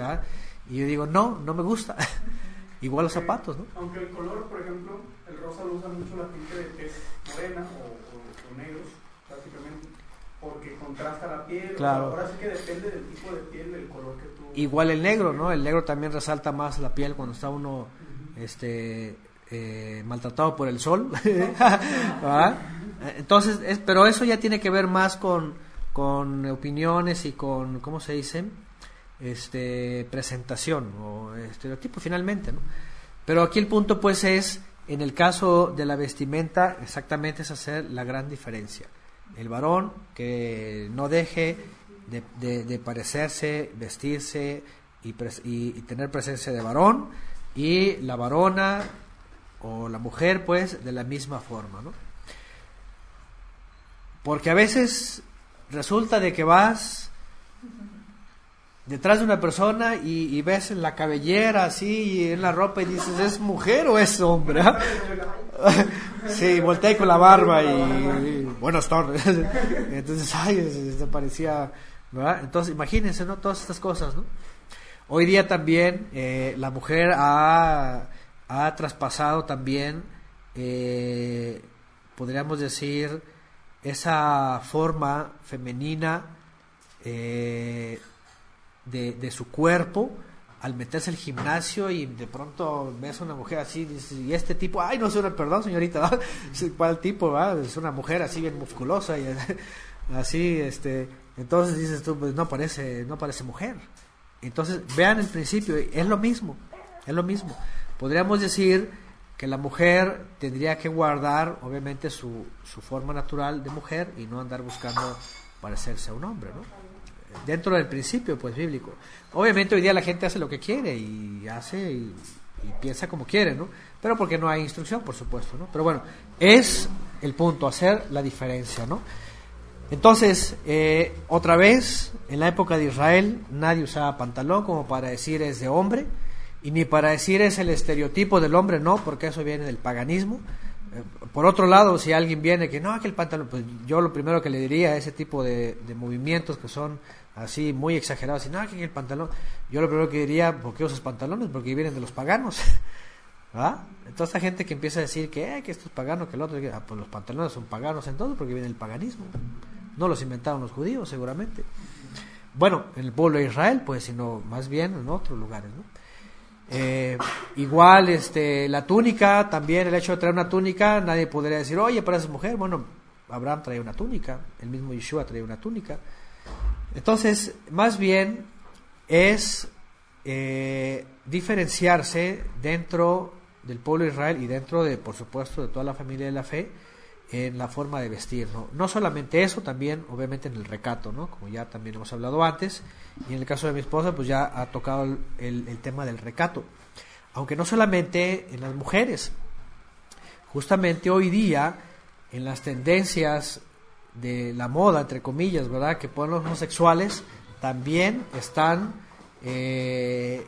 Y yo digo, no, no me gusta. Igual los zapatos, ¿no? Aunque el color, por ejemplo, el rosa lo usa mucho la gente de tez morena o- o negros, prácticamente, porque contrasta la piel. Claro. ahora sí que depende del tipo de piel, del color que tú. Igual el negro, ¿no? El negro también resalta más la piel cuando está uno este eh, maltratado por el sol. Entonces, es, pero eso ya tiene que ver más con, con opiniones y con, ¿cómo se dice? Este, presentación o estereotipo finalmente, ¿no? Pero aquí el punto pues es, en el caso de la vestimenta, exactamente es hacer la gran diferencia. El varón que no deje de, de- de parecerse, vestirse y, y- y tener presencia de varón, y la varona o la mujer pues de la misma forma, ¿no? Porque a veces resulta de que vas detrás de una persona y, y ves en la cabellera así y en la ropa y dices, ¿es mujer o es hombre? ah?" sí, volteé con la barba y, buenas tardes. Entonces, ay, se, parecía, ¿verdad? Entonces, imagínense, ¿no? Todas estas cosas, ¿no? Hoy día también eh, la mujer ha, ha traspasado también, eh, podríamos decir, esa forma femenina eh, de su cuerpo al meterse al gimnasio y de pronto ves a una mujer así y este tipo, ay no sé, perdón señorita. ¿cuál tipo? va? Es una mujer así bien musculosa y así, este, entonces dices tú, pues no parece, no parece mujer. Entonces vean el principio, es lo mismo, es lo mismo. Podríamos decir que la mujer tendría que guardar obviamente su, su forma natural de mujer y no andar buscando parecerse a un hombre, ¿no? Dentro del principio pues bíblico. Obviamente hoy día la gente hace lo que quiere y hace y, piensa como quiere, ¿no? Pero porque no hay instrucción, por supuesto, ¿no? Pero bueno, es el punto, hacer la diferencia, ¿no? Entonces, eh, otra vez, en la época de Israel, nadie usaba pantalón como para decir es de hombre, y ni para decir es el estereotipo del hombre, no, porque eso viene del paganismo. Eh, por otro lado, si alguien viene que no, que el pantalón, pues yo lo primero que le diría a ese tipo de movimientos que son así muy exagerados, y no, que el pantalón, yo lo primero que diría, ¿por qué usas pantalones? Porque vienen de los paganos. ¿Ah? Entonces, esta gente que empieza a decir que, eh, esto es pagano, que el otro, ah, pues los pantalones son paganos entonces, porque viene el paganismo. No los inventaron los judíos, seguramente. Bueno, en el pueblo de Israel, pues, sino más bien en otros lugares. Eh, igual, este, la túnica, también el hecho de traer una túnica, nadie podría decir, oye, para esa mujer, bueno, Abraham traía una túnica, el mismo Yeshua traía una túnica. Entonces, más bien es eh, diferenciarse dentro del pueblo de Israel y dentro de, por supuesto, de toda la familia de la fe en la forma de vestir, ¿no? No solamente eso, también obviamente en el recato, ¿no? Como ya también hemos hablado antes, y en el caso de mi esposa, pues ya ha tocado el, tema del recato. Aunque no solamente en las mujeres, justamente hoy día, en las tendencias de la moda, entre comillas, ¿verdad? Que ponen los homosexuales, también están eh,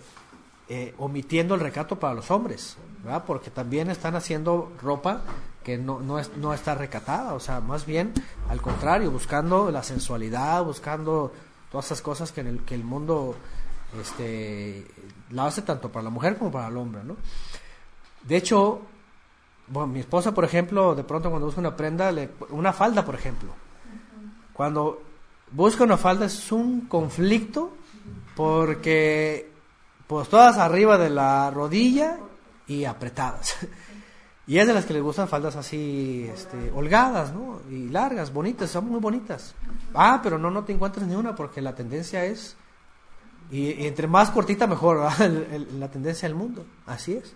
eh, omitiendo el recato para los hombres, ¿verdad? Porque también están haciendo ropa que no, no, es, no está recatada, o sea, más bien al contrario, buscando la sensualidad, buscando todas esas cosas que, en el, que el mundo este, la hace tanto para la mujer como para el hombre, ¿no? De hecho, bueno, mi esposa, por ejemplo, de pronto cuando busca una prenda, le, una falda, por ejemplo, cuando busca una falda es un conflicto porque pues todas arriba de la rodilla y apretadas. Y es de las que les gustan faldas así, este, holgadas, ¿no? Y largas, bonitas, son muy bonitas. Ah, pero no, no te encuentras ni una porque la tendencia es, y, entre más cortita mejor, el- la tendencia del mundo, así es.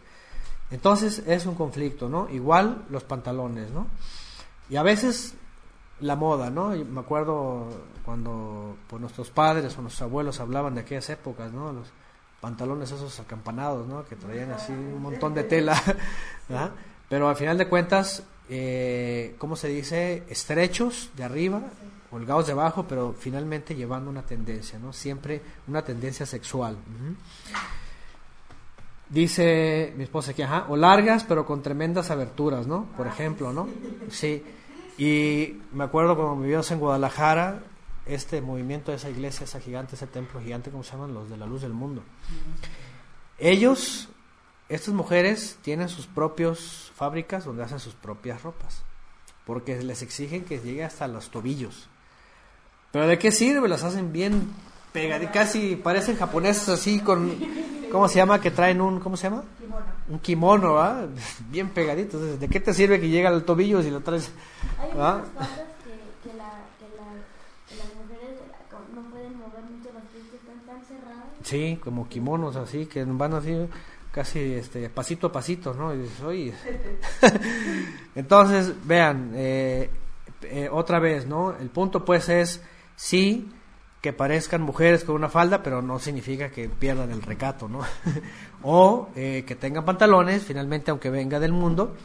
Entonces es un conflicto, ¿no? Igual los pantalones, ¿no? Y a veces la moda, ¿no? Y me acuerdo cuando pues, nuestros padres o nuestros abuelos hablaban de aquellas épocas, ¿no? Los pantalones esos acampanados, ¿no? Que traían así un montón de tela. Pero al final de cuentas, eh, ¿cómo se dice? Estrechos de arriba, holgados de abajo, pero finalmente llevando una tendencia, ¿no? Siempre una tendencia sexual. Dice mi esposa aquí, ajá, o largas, pero con tremendas aberturas, ¿no? Por ejemplo, ¿no? Sí. Y me acuerdo cuando vivíamos en Guadalajara, este movimiento de esa iglesia, esa gigante, ese templo gigante, ¿cómo se llaman? Los de la luz del mundo. Ellos, estas mujeres, tienen sus propias fábricas donde hacen sus propias ropas. Porque les exigen que llegue hasta los tobillos. Pero ¿de qué sirve? Las hacen bien pegaditas, casi parecen japoneses así con, ¿cómo se llama? Que traen un, ¿cómo se llama? Kimono. Un kimono, ¿va? Bien pegadito. Entonces, ¿de qué te sirve que llega al tobillo si lo traes? Hay ¿Ah? que, que, la, que, la, que las mujeres no pueden mover mucho los pies, que están tan cerradas. Sí, como kimonos así, que van así casi este pasito a pasito, ¿no? Y dices, oye. Entonces, vean, eh, eh, otra vez, ¿no? El punto pues es, sí, que parezcan mujeres con una falda, pero no significa que pierdan el recato, ¿no? o eh, que tengan pantalones, finalmente, aunque venga del mundo,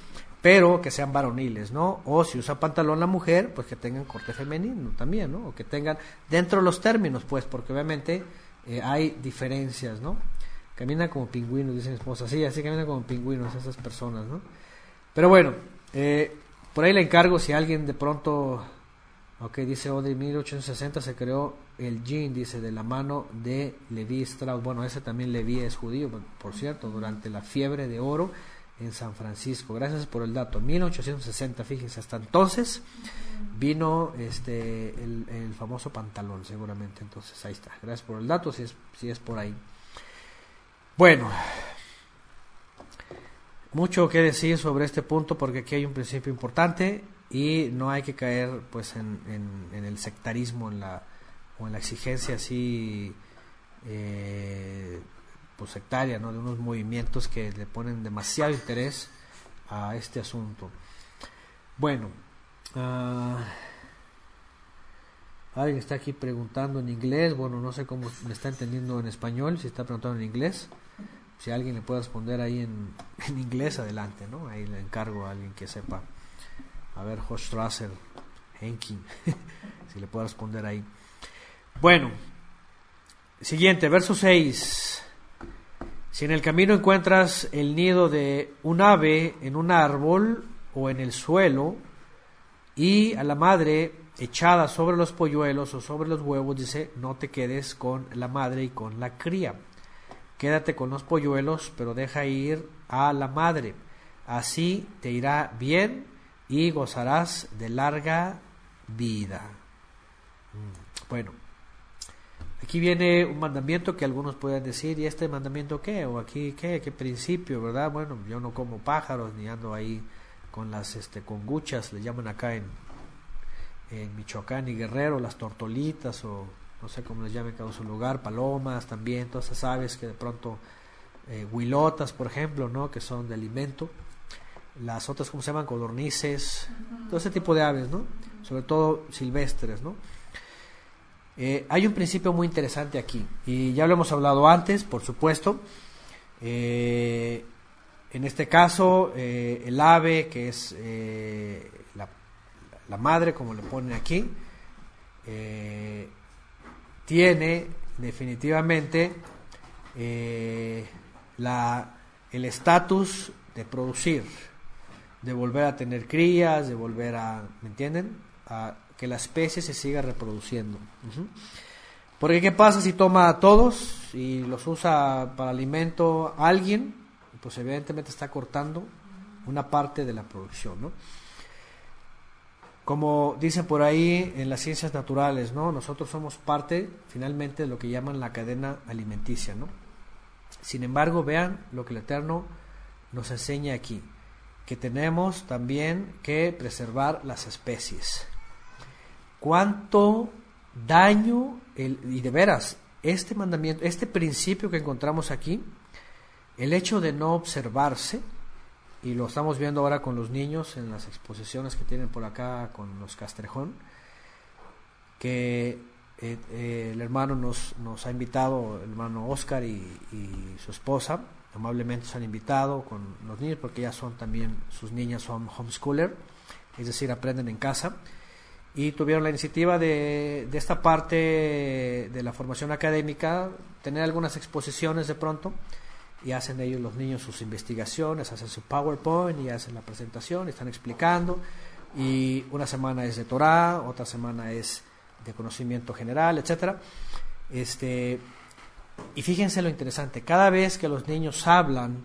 pero que sean varoniles, ¿no? O si usa pantalón la mujer, pues que tengan corte femenino también, ¿no? O que tengan dentro de los términos, pues, porque obviamente eh, hay diferencias, ¿no? Camina como pingüinos, dice mi esposa. Sí, así camina como pingüinos esas personas, ¿no? Pero bueno, eh, por ahí le encargo si alguien de pronto, ok, dice Audrey, 1860 se creó el jean, dice, de la mano de Levi Strauss. Bueno, ese también Levi es judío, por cierto, durante la fiebre de oro en San Francisco. Gracias por el dato. 1860, fíjense, hasta entonces vino este el, el famoso pantalón, seguramente. Entonces, ahí está. Gracias por el dato, si es, si es por ahí. Bueno, mucho que decir sobre este punto porque aquí hay un principio importante y no hay que caer pues en, en, el sectarismo en la, o en la exigencia así eh, pues sectaria ¿no? de unos movimientos que le ponen demasiado interés a este asunto. Bueno, uh, Alguien está aquí preguntando en inglés, bueno, no sé cómo me está entendiendo en español, si está preguntando en inglés. Si alguien le puede responder ahí en, en inglés, adelante, ¿no? Ahí le encargo a alguien que sepa. A ver, Strasser, Henkin, si le puede responder ahí. Bueno, siguiente, verso 6. Si en el camino encuentras el nido de un ave en un árbol o en el suelo, y a la madre echada sobre los polluelos o sobre los huevos, dice, no te quedes con la madre y con la cría. Quédate con los polluelos, pero deja ir a la madre. Así te irá bien y gozarás de larga vida. Bueno, aquí viene un mandamiento que algunos pueden decir, ¿y este mandamiento qué? ¿O aquí qué? ¿Qué principio? ¿Verdad? Bueno, yo no como pájaros ni ando ahí con las este, conguchas, le llaman acá en, en Michoacán y Guerrero, las tortolitas o no sé cómo les llamen cada su lugar, palomas también, todas esas aves que de pronto, eh, huilotas por ejemplo, ¿no? que son de alimento, las otras, ¿cómo se llaman? Codornices, todo ese tipo de aves, ¿no? sobre todo silvestres. ¿no? Eh, hay un principio muy interesante aquí, y ya lo hemos hablado antes, por supuesto. Eh, en este caso, eh, el ave, que es la, la, madre, como le ponen aquí, tiene definitivamente la, el estatus de producir, de volver a tener crías, de volver a, ¿me entienden? A que la especie se siga reproduciendo. Porque ¿qué pasa si toma a todos y los usa para alimento a alguien? pues evidentemente está cortando una parte de la producción, ¿no? Como dicen por ahí en las ciencias naturales, ¿no? Nosotros somos parte finalmente de lo que llaman la cadena alimenticia, ¿no? Sin embargo, vean lo que el Eterno nos enseña aquí, que tenemos también que preservar las especies. ¿Cuánto daño, el, y de veras, este mandamiento, este principio que encontramos aquí, el hecho de no observarse, y lo estamos viendo ahora con los niños en las exposiciones que tienen por acá con los Castrejón, que eh, eh, el hermano nos, nos, ha invitado, el hermano Oscar y, y, su esposa, amablemente se han invitado con los niños porque ya son también, sus niñas son homeschooler, es decir, aprenden en casa, y tuvieron la iniciativa de, esta parte de la formación académica, tener algunas exposiciones de pronto, y hacen ellos los niños sus investigaciones, hacen su PowerPoint y hacen la presentación, están explicando y una semana es de Torah, otra semana es de conocimiento general, etcétera. Este y fíjense lo interesante, cada vez que los niños hablan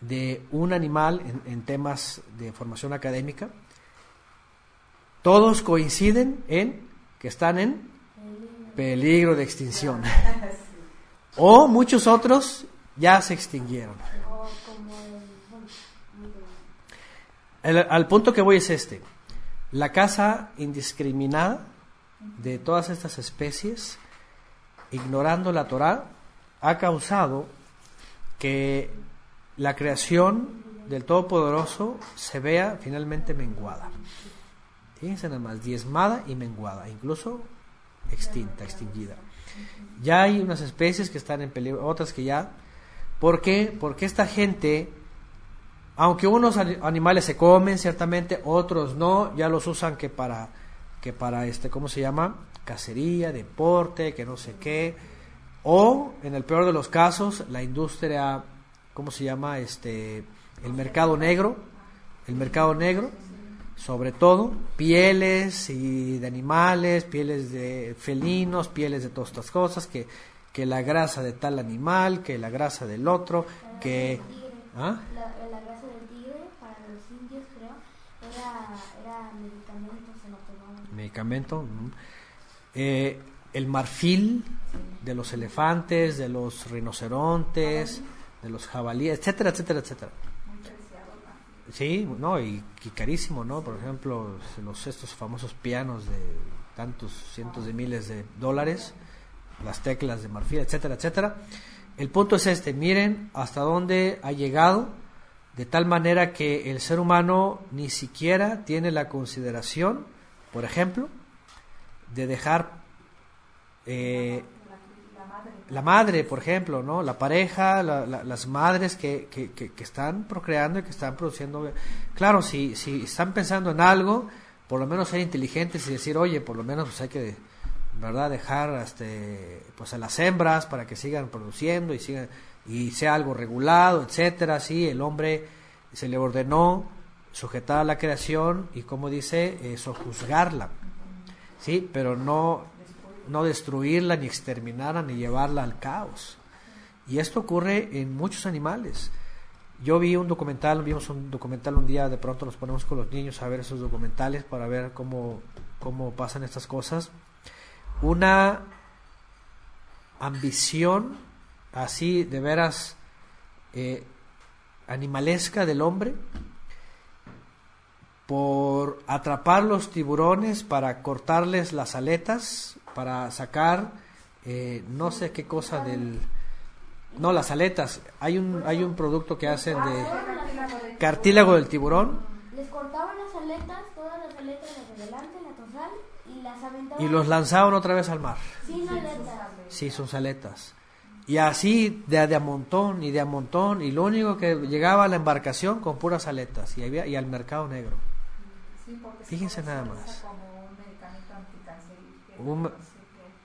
de un animal en, en temas de formación académica, todos coinciden en que están en peligro de extinción. O muchos otros ya se extinguieron. El, al punto que voy es este. La caza indiscriminada de todas estas especies, ignorando la Torah, ha causado que la creación del Todopoderoso se vea finalmente menguada. Fíjense nada más, diezmada y menguada, incluso extinta, extinguida. Ya hay unas especies que están en peligro, otras que ya. ¿Por qué? Porque esta gente, aunque unos animales se comen ciertamente, otros no, ya los usan que para, que para este, ¿cómo se llama? Cacería, deporte, que no sé qué. O, en el peor de los casos, la industria, ¿cómo se llama? Este, el mercado negro, el mercado negro, sobre todo pieles y de animales, pieles de felinos, pieles de todas estas cosas, que, que la grasa de tal animal, que la grasa del otro, la que... ¿ah? la, la, grasa del tigre para los indios creo era, era medicamento, se lo tomaban. Medicamento. Eh, el marfil de los elefantes, de los rinocerontes, de los jabalíes, etcétera, etcétera, etcétera. Sí, no, y, y, carísimo, ¿no? Por ejemplo, los estos famosos pianos de tantos cientos de miles de dólares, las teclas de marfil, etcétera, etcétera. El punto es este, miren hasta dónde ha llegado, de tal manera que el ser humano ni siquiera tiene la consideración, por ejemplo, de dejar eh, La, madre. por ejemplo, ¿no? La pareja, la- la- las madres que, que, que- están procreando y que están produciendo. Claro, si, si están pensando en algo, por lo menos ser inteligentes y decir, oye, por lo menos pues hay que, ¿verdad? Dejar este, pues a las hembras para que sigan produciendo y sigan y sea algo regulado, etcétera. Sí, el hombre se le ordenó sujetar a la creación y, como dice, eso juzgarla. Sí, pero no no destruirla, ni exterminarla, ni llevarla al caos. Y esto ocurre en muchos animales. Yo vi un documental, vimos un documental un día, de pronto nos ponemos con los niños a ver esos documentales para ver cómo, cómo pasan estas cosas. Una ambición así de veras eh, animalesca del hombre por atrapar los tiburones para cortarles las aletas, para sacar eh, no sé qué cosa del... No, las aletas. Hay un, hay un producto que hacen de cartílago del tiburón Les cortaban las aletas, todas las aletas, de delante, la torsal, y las aventaban y los lanzaban otra vez al mar. sin aletas. Sí, sus aletas. Y así de, de a montón y de a montón. Y lo único que llegaba a la embarcación con puras aletas y, había, y al mercado negro. Sí, Fíjense nada más. Como un medicamento anticancerígeno, Un no sé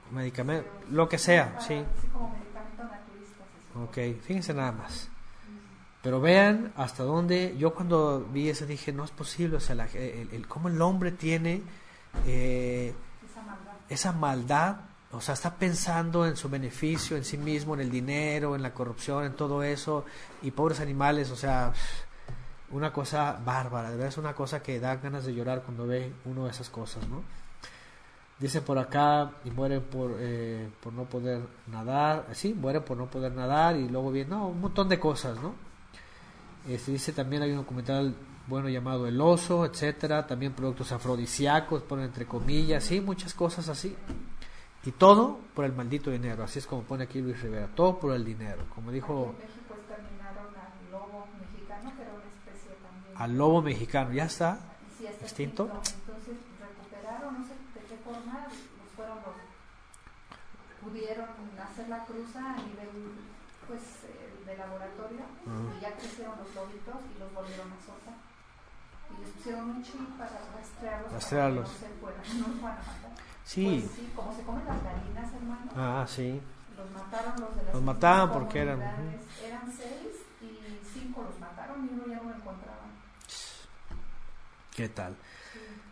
qué. Medicamento, lo que sea, Para- sí. Como medicamento naturista. se. Ok, fíjense nada más. Pero vean hasta dónde, yo cuando vi eso dije, no es posible, o sea, la- el, el- cómo el hombre tiene eh, Esa maldad. esa maldad, o sea, está pensando en su beneficio, en sí mismo, en el dinero, en la corrupción, en todo eso, y pobres animales, o sea, una cosa bárbara, de verdad es una cosa que da ganas de llorar cuando ve uno de esas cosas, ¿no? Dicen por acá y mueren por, eh, por no poder nadar, sí, mueren por no poder nadar y luego bien, no, un montón de cosas, ¿no? Este, dice también hay un documental bueno llamado El Oso, etcétera, también productos afrodisíacos, ponen entre comillas, sí, muchas cosas así. Y todo por el maldito dinero, así es como pone aquí Luis Rivera, todo por el dinero, como dijo en México exterminaron al lobo mexicano, que era una especie también. Al lobo mexicano, ya está, Y sí, está extinto. Entonces recuperaron, no sé de qué forma, los fueron los. pudieron hacer la cruza a nivel pues eh, de laboratorio y ya crecieron los lobitos y los volvieron a soltar. Y les pusieron un chip para rastrearlos. Rastrearlos. Para que no se fueran, no los fueran a matar. sí, Pues sí, como se comen las gallinas, hermano. ah, sí, Los mataron los de las Los mataban porque eran-. Eran seis y cinco los mataron y uno ya no lo encontraban. ¿Qué tal?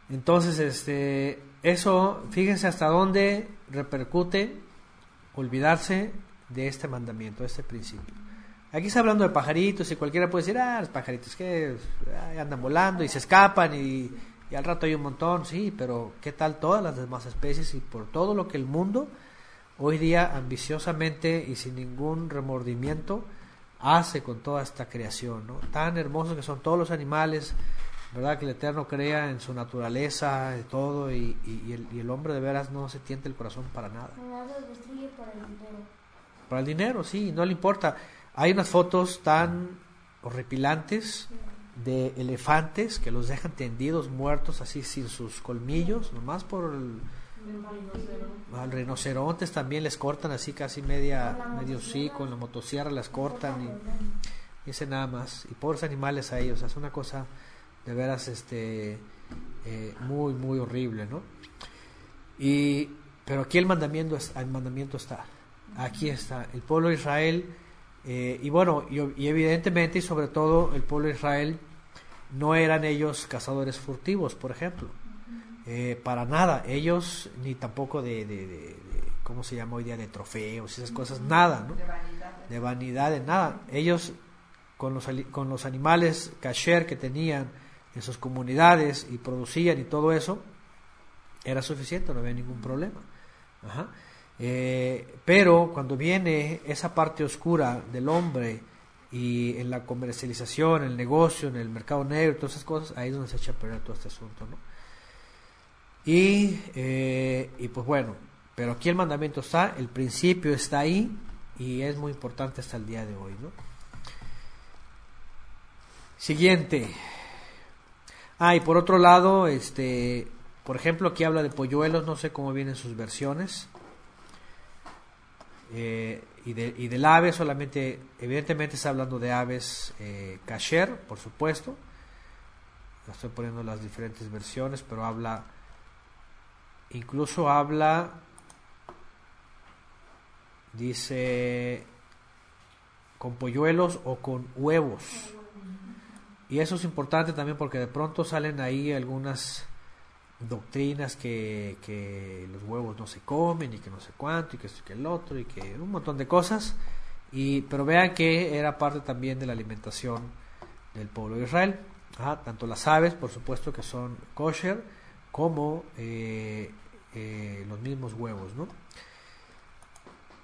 Entonces, este, eso, fíjense hasta dónde repercute olvidarse de este mandamiento, de este principio. Aquí está hablando de pajaritos y cualquiera puede decir, ah, los pajaritos que andan volando y se escapan y, y al rato hay un montón, sí, pero ¿qué tal todas las demás especies y por todo lo que el mundo hoy día ambiciosamente y sin ningún remordimiento hace con toda esta creación, ¿no? Tan hermosos que son todos los animales, ¿verdad? Que el Eterno crea en su naturaleza y todo, y, y- y el, y el hombre de veras no se tiente el corazón para nada. Para el dinero. Para el dinero, sí, no le importa. Hay unas fotos tan horripilantes de elefantes que los dejan tendidos, muertos, así sin sus colmillos, nomás por el, al rinocerontes también les cortan así casi media, medio sí, con la motosierra las cortan y, y ese nada más. Y pobres animales a ellos, es una cosa de veras este eh, muy, muy horrible, ¿no? Y, pero aquí el mandamiento, es- el mandamiento está, aquí está, el pueblo de Israel, eh, y bueno, y, y evidentemente y sobre todo el pueblo de Israel no eran ellos cazadores furtivos, por ejemplo. Eh, para nada, ellos ni tampoco de, de, ¿cómo se llama hoy día? De trofeos, esas cosas, nada, ¿no? De vanidad. De vanidad, de nada. Ellos con los, con los animales kasher que tenían en sus comunidades y producían y todo eso, era suficiente, no había ningún problema. Eh, pero cuando viene esa parte oscura del hombre y en la comercialización, en el negocio, en el mercado negro, todas esas cosas, ahí es donde se echa a perder todo este asunto, ¿no? Y, eh, y pues bueno, pero aquí el mandamiento está, el principio está ahí y es muy importante hasta el día de hoy, ¿no? Siguiente. Ah, y por otro lado, este, por ejemplo, aquí habla de polluelos, no sé cómo vienen sus versiones. Eh, y, de, y del ave solamente, evidentemente está hablando de aves eh, por supuesto. Estoy poniendo las diferentes versiones, pero habla, incluso habla, dice, con polluelos o con huevos. Y eso es importante también porque de pronto salen ahí algunas doctrinas que, los huevos no se comen y que no sé cuánto y que esto y que el otro y que un montón de cosas. Y, pero vean que era parte también de la alimentación del pueblo de Israel. Tanto las aves, por supuesto, que son kosher, como eh, eh, los mismos huevos, ¿no?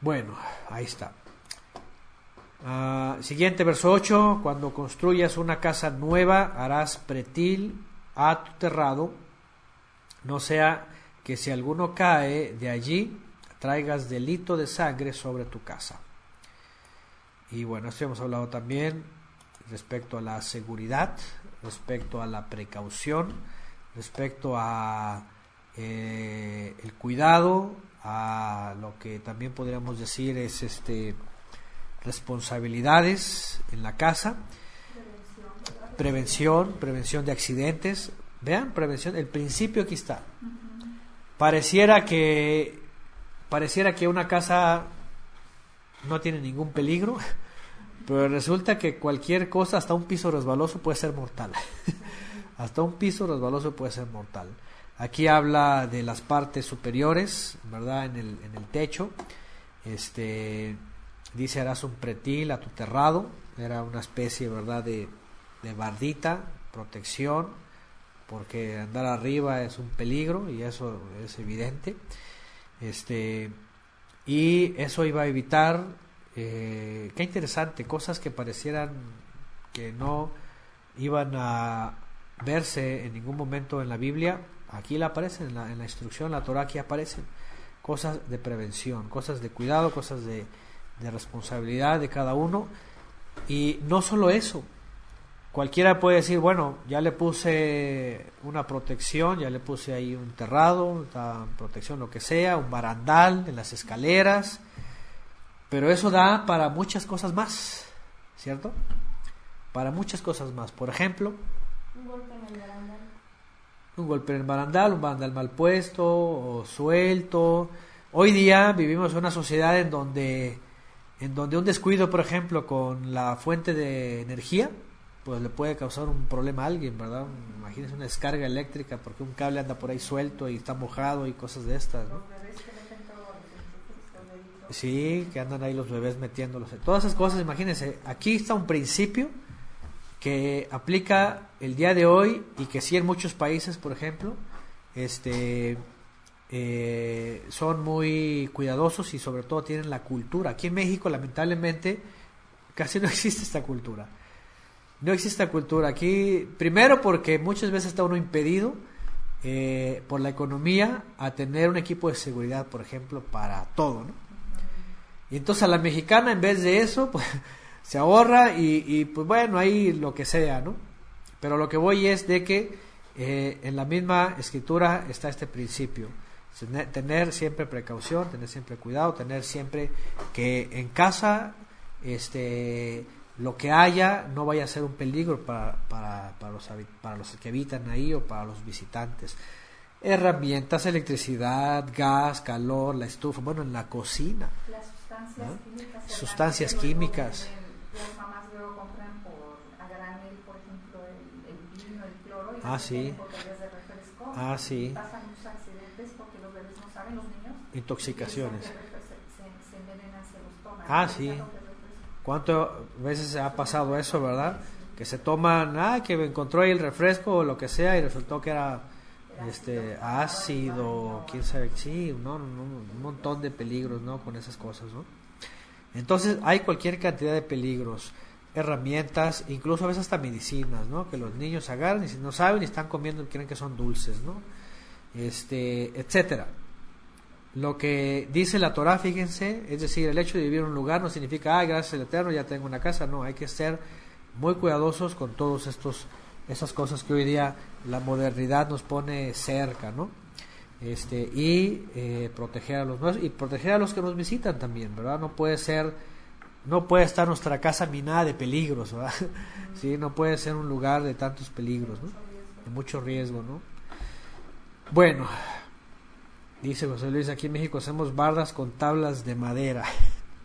Bueno, ahí está. Ah, siguiente verso 8, cuando construyas una casa nueva harás pretil a tu terrado, no sea que si alguno cae de allí traigas delito de sangre sobre tu casa. Y bueno, esto hemos hablado también respecto a la seguridad, respecto a la precaución, respecto a eh, el cuidado, a lo que también podríamos decir es este responsabilidades en la casa, prevención, prevención de accidentes. Vean, prevención, el principio aquí está. Pareciera que pareciera que una casa no tiene ningún peligro, pero resulta que cualquier cosa, hasta un piso resbaloso puede ser mortal. hasta un piso resbaloso puede ser mortal. Aquí habla de las partes superiores, ¿verdad? En el, en el techo. Este, dice harás un pretil a tu terrado. Era una especie, ¿verdad? De, de bardita, protección, porque andar arriba es un peligro y eso es evidente. Este, y eso iba a evitar, eh, qué interesante, cosas que parecieran que no iban a verse en ningún momento en la Biblia, aquí aparecen, en la, en la instrucción, la Torah aquí aparecen. Cosas de prevención, cosas de cuidado, cosas de, de responsabilidad de cada uno. Y no solo eso, cualquiera puede decir, bueno, ya le puse una protección, ya le puse ahí un terrado, una protección, lo que sea, un barandal en las escaleras, pero eso da para muchas cosas más, ¿cierto? Para muchas cosas más. Por ejemplo, Un golpe en el barandal. un golpe en el barandal, un barandal mal puesto o suelto. Hoy día vivimos en una sociedad en donde, en donde un descuido, por ejemplo, con la fuente de energía, pues le puede causar un problema a alguien, ¿verdad? Imagínense una descarga eléctrica porque un cable anda por ahí suelto y está mojado y cosas de estas, ¿no? Sí, que andan ahí los bebés metiéndolos. Todas esas cosas, imagínense, aquí está un principio que aplica el día de hoy y que sí en muchos países, por ejemplo, este, eh, son muy cuidadosos y sobre todo tienen la cultura. Aquí en México, lamentablemente, casi no existe esta cultura. No existe esta cultura aquí, primero porque muchas veces está uno impedido eh, por la economía a tener un equipo de seguridad, por ejemplo, para todo. Y entonces a la mexicana, en vez de eso, pues se ahorra y, y, pues bueno, ahí lo que sea, ¿no? Pero lo que voy es de que eh, en la misma escritura está este principio. Tener, tener siempre precaución, tener siempre cuidado, tener siempre que en casa este lo que haya no vaya a ser un peligro para, para, para, los, para los que habitan ahí o para los visitantes. Herramientas, electricidad, gas, calor, la estufa, bueno, en la cocina. Las sustancias ¿no? químicas. Las mamás luego compran por a granel, por ejemplo, el, el vino, el cloro. Y Ah, sí. meten botellas de refresco. Ah, Y sí. pasan muchos accidentes porque los bebés no saben, los niños. Intoxicaciones. Se, se, se. Ah, sí. ¿Cuántas veces ha pasado eso, verdad? Que se toman, ah, que encontró ahí el refresco o lo que sea y resultó que era este ácido, quién sabe, sí, no, no, no, un montón de peligros, ¿no? Con esas cosas, ¿no? Entonces hay cualquier cantidad de peligros, herramientas, incluso a veces hasta medicinas, ¿no? Que los niños agarran y si no saben y están comiendo y creen que son dulces, ¿no? Este, etcétera. Lo que dice la Torah, fíjense, es decir, el hecho de vivir en un lugar no significa, ah, gracias al Eterno, ya tengo una casa. No, hay que ser muy cuidadosos con todos estos esas cosas que hoy día la modernidad nos pone cerca, ¿no? Este, y eh, proteger a los nuestros y proteger a los que nos visitan también, ¿verdad? No puede ser, no puede estar nuestra casa minada de peligros, ¿verdad? Sí, no puede ser un lugar de tantos peligros, ¿no? De mucho riesgo, ¿no? Bueno, dice José Luis, aquí en México hacemos bardas con tablas de madera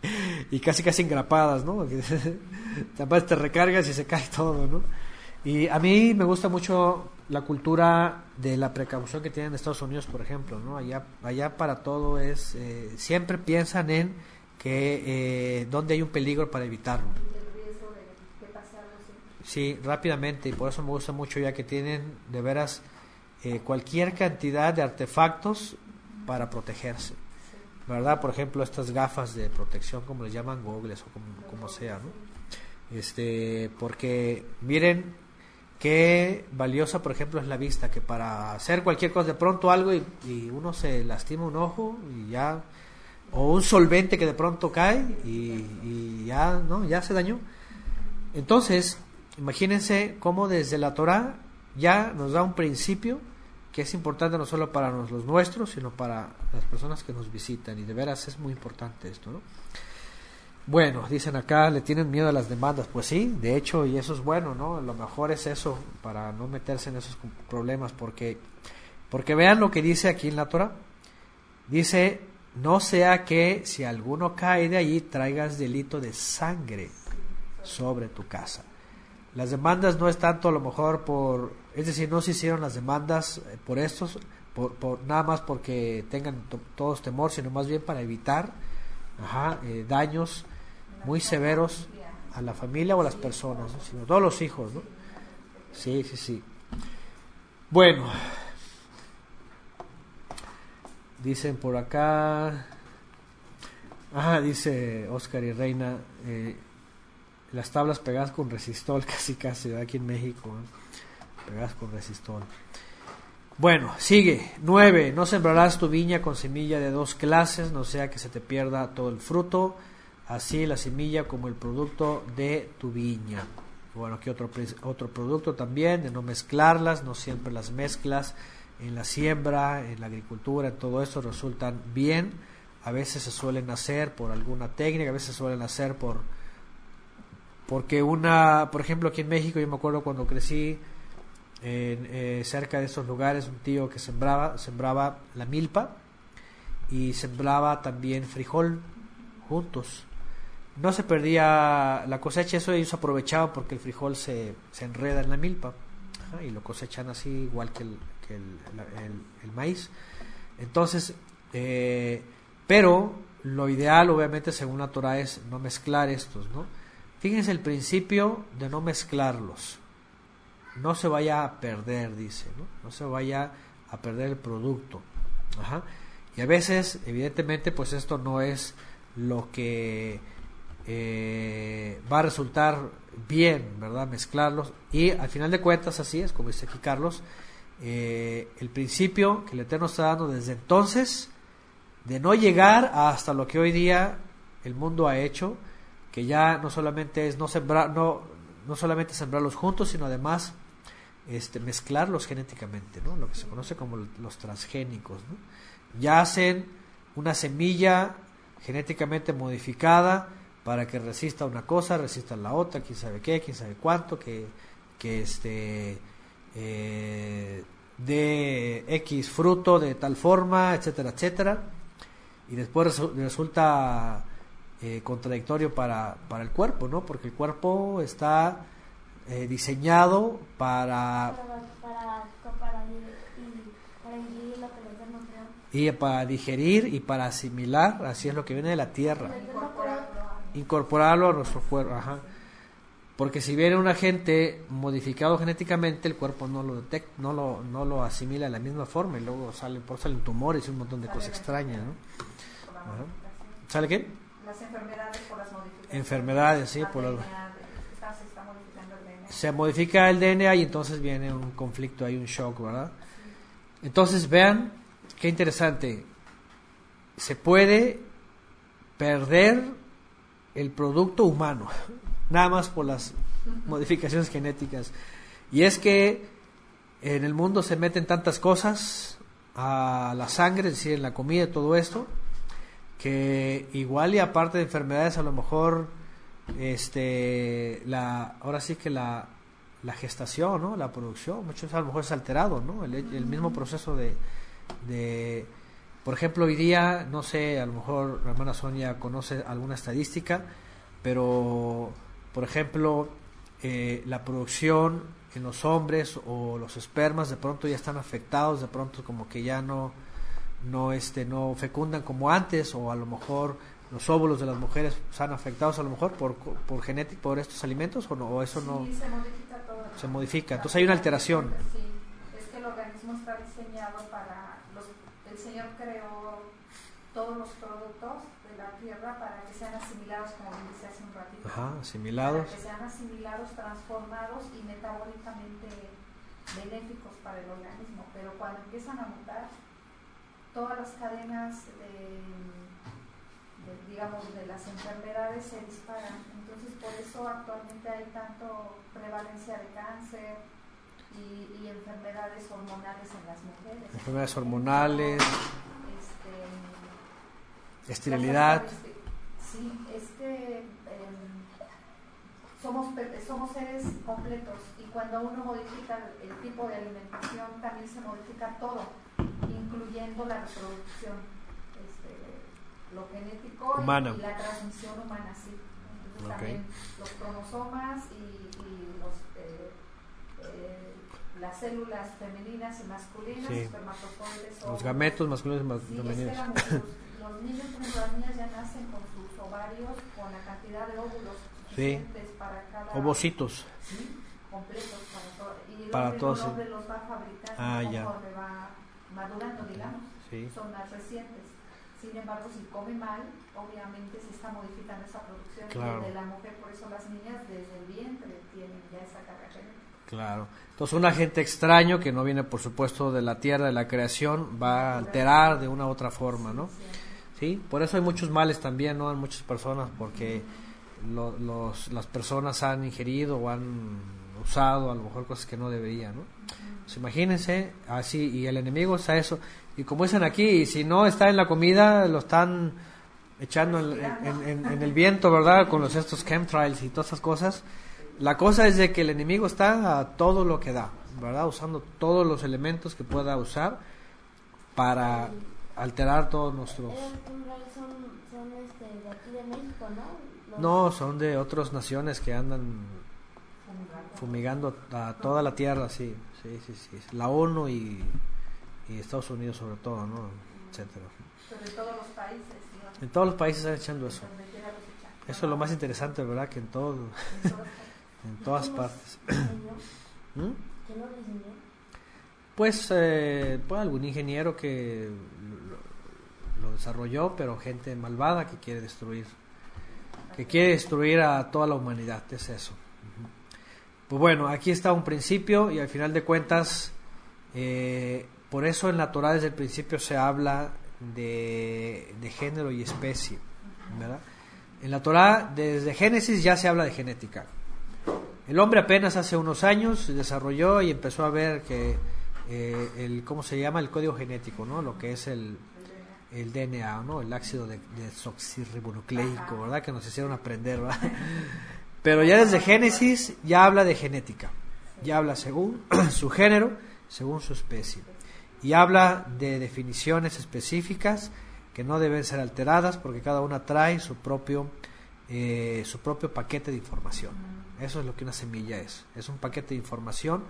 y casi casi engrapadas, ¿no? te recargas y se cae todo, ¿no? Y a mí me gusta mucho la cultura de la precaución que tienen en Estados Unidos, por ejemplo, ¿no? Allá, allá para todo es, eh, siempre piensan en que eh, donde hay un peligro para evitarlo. Sí, rápidamente, y por eso me gusta mucho ya que tienen de veras eh, cualquier cantidad de artefactos para protegerse, ¿verdad? Por ejemplo, estas gafas de protección, como les llaman, gogles o como, como sea, ¿no? Este, porque miren qué valiosa, por ejemplo, es la vista, que para hacer cualquier cosa, de pronto algo y, uno se lastima un ojo y ya, o un solvente que de pronto cae y, ya, ¿no? Ya se dañó. Entonces, imagínense cómo desde la Torah ya nos da un principio que es importante no solo para los nuestros, sino para las personas que nos visitan. Y de veras es muy importante esto, ¿no? Bueno, dicen acá, le tienen miedo a las demandas. Pues sí, de hecho, y eso es bueno, ¿no? Lo mejor es eso, para no meterse en esos problemas, porque, porque vean lo que dice aquí en la Torah. Dice, no sea que si alguno cae de allí traigas delito de sangre sobre tu casa. Las demandas no es tanto a lo mejor por, es decir, no se hicieron las demandas eh, por estos, por, por nada más porque tengan todos temor, sino más bien para evitar ajá, eh, daños muy severos a la familia o a las personas, sino todos los hijos, ¿no? Sí, sí, sí. Bueno, dicen por acá, ah, dice Oscar y Reina, eh, las tablas pegadas con resistol, casi casi, aquí en México, pegadas con resistol. Bueno, sigue. Nueve, no sembrarás tu viña con semilla de dos clases, no sea que se te pierda todo el fruto así la semilla como el producto de tu viña. Bueno, aquí otro, otro producto también, de no mezclarlas, no siempre las mezclas en la siembra, en la agricultura, en todo eso resultan bien. A veces se suelen hacer por alguna técnica, a veces se suelen hacer por porque una, por ejemplo, aquí en México yo me acuerdo cuando crecí en, eh, cerca de esos lugares, un tío que sembraba, sembraba la milpa y sembraba también frijol juntos no se perdía la cosecha, eso ellos aprovechaban porque el frijol se, se enreda en la milpa y lo cosechan así igual que el, que el, maíz. Entonces, eh, pero lo ideal obviamente según la Torah es no mezclar estos, ¿no? Fíjense el principio de no mezclarlos. No se vaya a perder, dice, ¿no? No se vaya a perder el producto. Y a veces, evidentemente, pues esto no es lo que eh, va a resultar bien, ¿verdad? Mezclarlos. Y al final de cuentas, así es, como dice aquí Carlos, eh, el principio que el Eterno está dando desde entonces, de no llegar hasta lo que hoy día el mundo ha hecho, que ya no solamente es no sembrar, no, no solamente sembrarlos juntos, sino además este, mezclarlos genéticamente, ¿no? Lo que se conoce como los transgénicos, Ya hacen una semilla genéticamente modificada, para que resista una cosa, resista la otra, quién sabe qué, quién sabe cuánto, que, que este eh, de X fruto de tal forma, etcétera, etcétera, y después resulta eh, contradictorio para, para el cuerpo, ¿no? Porque el cuerpo está eh, diseñado para... Para, para, y para digerir y para asimilar, así es lo que viene de la tierra incorporarlo a nuestro cuerpo. Ajá. Porque si viene un agente modificado genéticamente, el cuerpo no lo detecta, no lo, no lo asimila de la misma forma y luego salen, por salen tumores y un montón de cosas extrañas. ¿no? ¿Sale qué? Las enfermedades por las modificaciones. Enfermedades, sí, por las... Se modifica el DNA y entonces viene un conflicto, hay un shock, ¿verdad? Entonces vean qué interesante. Se puede perder el producto humano, nada más por las modificaciones genéticas. Y es que en el mundo se meten tantas cosas a la sangre, es decir, en la comida y todo esto, que igual y aparte de enfermedades a lo mejor este la ahora sí que la, la gestación no la producción veces a lo mejor es alterado no el, el mismo proceso de, de por ejemplo hoy día no sé a lo mejor la hermana Sonia conoce alguna estadística pero por ejemplo eh, la producción en los hombres o los espermas de pronto ya están afectados de pronto como que ya no no este no fecundan como antes o a lo mejor los óvulos de las mujeres están afectados a lo mejor por por genética por estos alimentos o no o eso no Sí, se modifica todo. se modifica entonces hay una alteración Sí, es que el organismo está diseñado para. Los, el Señor creó todos los productos de la tierra para que sean asimilados, como dice hace un ratito. ajá asimilados Para que sean asimilados, transformados y metabólicamente benéficos para el organismo. Pero cuando empiezan a mutar, todas las cadenas de, de, digamos, de las enfermedades se disparan. Entonces, por eso actualmente hay tanto prevalencia de cáncer y, y enfermedades hormonales en las mujeres. enfermedades hormonales Este, esterilidad Sí, es que em, somos, somos seres completos y cuando uno modifica el tipo de alimentación también se modifica todo, incluyendo la reproducción, este, lo genético y- Humana. y, la transmisión humana, sí. Entonces Ok. también los cromosomas y, y los, eh, eh, las células femeninas y masculinas, Sí. espermatozoides, los óvulos. gametos masculinos y mas- Sí, femeninos es que la- los, los niños, las niñas ya nacen con sus ovarios, con la cantidad de óvulos Sí. suficientes para cada... ovocitos Sí, completos para todo. Y Para todos, sí. hombre los va fabricando Ah, ya. va madurando, digamos. sí Son las recientes. Sin embargo, si come mal, obviamente se está modificando esa producción Claro. de la mujer. Por eso las niñas desde el vientre tienen ya esa carga genética. Claro. Entonces un agente extraño que no viene por supuesto de la tierra, de la creación, va a alterar de una u otra forma, ¿no? Sí, por eso hay muchos males también, ¿no? En muchas personas, porque lo- los, las personas han ingerido o han usado a lo mejor cosas que no deberían, ¿no? Pues imagínense, así, y el enemigo está eso. Y como dicen aquí, si no está en la comida, lo están echando en, en- en- en el viento, ¿verdad? Con los estos chemtrails y todas esas cosas. La cosa es de que el enemigo está a todo lo que da, ¿verdad? Usando todos los elementos que pueda usar para alterar todos nuestros... Son, son este, de aquí de México, ¿no? Los- No, son de otras naciones que andan fumigando a toda la tierra, sí, sí, sí, sí. La ONU y, y Estados Unidos sobre todo, ¿no? Etcétera. Sobre todos los países, digamos. En todos los países están echando eso. Eso es lo más interesante, ¿verdad? Que en todo, En todas partes. en. ¿Mm? Pues, eh, pues algún ingeniero que lo, lo desarrolló, pero gente malvada que quiere destruir, que quiere destruir a toda la humanidad, es eso. Pues bueno, aquí está un principio y al final de cuentas, eh, por eso en la Torah desde el principio se habla de, de género y especie, ¿verdad? En la Torah desde Génesis ya se habla de genética. El hombre apenas hace unos años se desarrolló y empezó a ver que eh, el cómo se llama el código genético, ¿no? Lo que es el, el DNA, ¿no? El ácido de, desoxirribonucleico, ¿verdad? Que nos hicieron aprender, ¿verdad? Pero ya desde Génesis ya habla de genética. Ya habla según su género, según su especie. Y habla de definiciones específicas que no deben ser alteradas porque cada una trae su propio eh, su propio paquete de información. Eso es lo que una semilla es. Es un paquete de información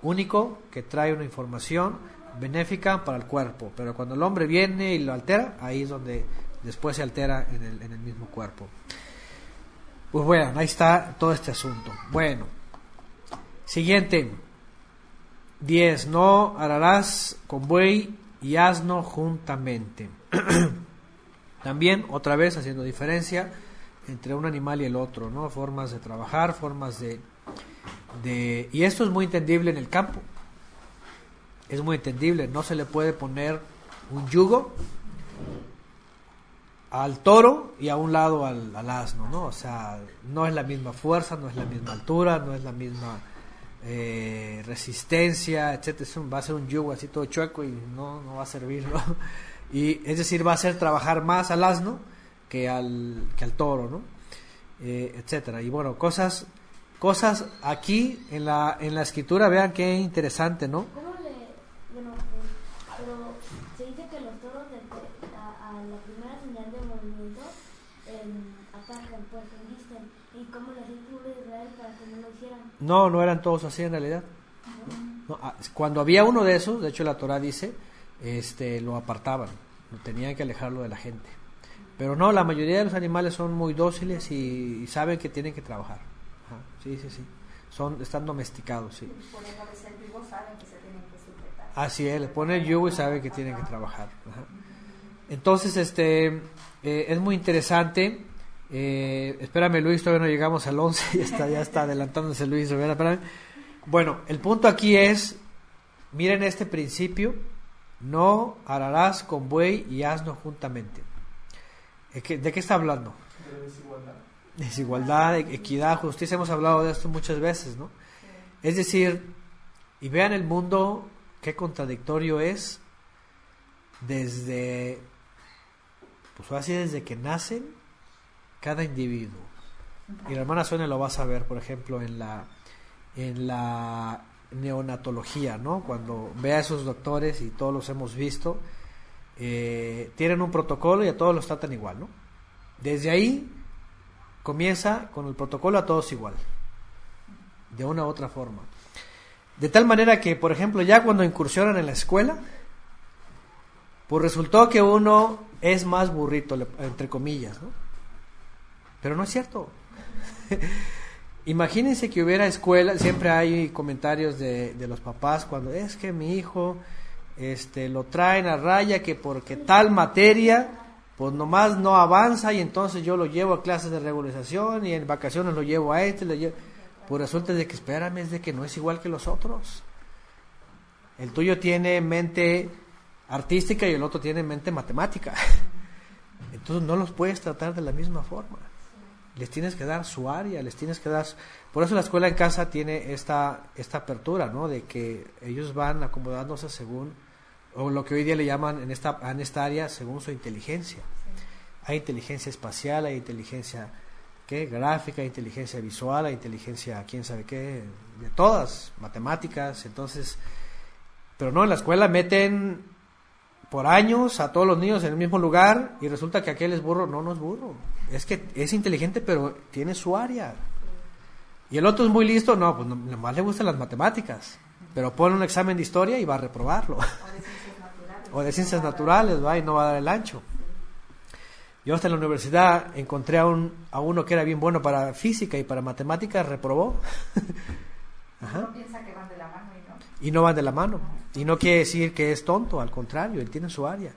único que trae una información benéfica para el cuerpo. Pero cuando el hombre viene y lo altera, ahí es donde después se altera en el, en el mismo cuerpo. Pues bueno, ahí está todo este asunto. Bueno, siguiente. 10. No ararás con buey y asno juntamente. También, otra vez, haciendo diferencia entre un animal y el otro, ¿no? Formas de trabajar, formas de, de... Y esto es muy entendible en el campo. Es muy entendible. No se le puede poner un yugo al toro y a un lado al, al asno, ¿no? O sea, no es la misma fuerza, no es la misma altura, no es la misma eh, resistencia, etcétera, va a ser un yugo así todo chueco y no, no va a servir, ¿no? Y es decir, va a hacer trabajar más al asno que al, que al toro, ¿no? Eh, etcétera. Y bueno, cosas, cosas aquí en la, en la escritura, vean qué interesante, ¿no? ¿Cómo le.? Bueno, eh, pero se dice que los toros de- a, a la primera señal de movimiento em, atacan, pues embisten. ¿Y cómo le hacía el pueblo de Israel para que no? No, eran todos así en realidad. No, ah, cuando había uno de esos, de hecho la Torah dice, este, lo apartaban, tenían que alejarlo de la gente. Pero no, la mayoría de los animales son muy dóciles y, y saben que tienen que trabajar. Ajá, sí, sí, sí. Son, están domesticados, sí. Así es, le ponen el yugo y saben que tienen que trabajar. Ajá. Entonces, este, eh, es muy interesante. Eh, espérame, Luis, todavía no llegamos al 11, ya está, ya está adelantándose Luis Rivera. espérame. Bueno, el punto aquí es, miren este principio, no ararás con buey y asno juntamente. ¿De qué, de qué está hablando? De desigualdad. Desigualdad, e- equidad, justicia, hemos hablado de esto muchas veces, ¿no? Es decir, y vean el mundo, qué contradictorio es desde, pues así desde que nacen cada individuo. Y la hermana Sonia lo va a saber, por ejemplo, en la, en la neonatología, ¿no? Cuando ve a esos doctores, y todos los hemos visto, eh, tienen un protocolo y a todos los tratan igual, ¿no? Desde ahí comienza con el protocolo a todos igual, de una u otra forma. De tal manera que, por ejemplo, ya cuando incursionan en la escuela, pues resultó que uno es más burrito, entre comillas, ¿no? Pero no es cierto. Imagínense que hubiera escuela, siempre hay comentarios de, de los papás cuando es que mi hijo este, lo traen a raya que porque tal materia pues nomás no avanza y entonces yo lo llevo a clases de regularización y en vacaciones lo llevo a este, lo llevo... pues resulta de que espérame es de que no es igual que los otros. El tuyo tiene mente artística y el otro tiene mente matemática. Entonces no los puedes tratar de la misma forma. Les tienes que dar su área, les tienes que dar... Por eso la escuela en casa tiene esta, esta apertura, ¿no? De que ellos van acomodándose según, o lo que hoy día le llaman en esta, en esta área, según su inteligencia. Hay inteligencia espacial, hay inteligencia ¿qué? gráfica, hay inteligencia visual, hay inteligencia quién sabe qué, de todas, matemáticas, entonces... Pero no, en la escuela meten por años a todos los niños en el mismo lugar y resulta que aquel es burro. No, no es burro. Es que es inteligente, pero tiene su área. Y el otro es muy listo. No, pues no- nomás le gustan las matemáticas. Pero pone un examen de historia y va a reprobarlo. O de ciencias naturales. O de ciencias naturales, va y no va a dar el ancho. Yo hasta en la universidad encontré a, un, a uno que era bien bueno para física y para matemáticas, reprobó. Ajá Uno piensa que van de la mano y no. y no van de la mano. Y no quiere decir que es tonto, al contrario, él tiene su área.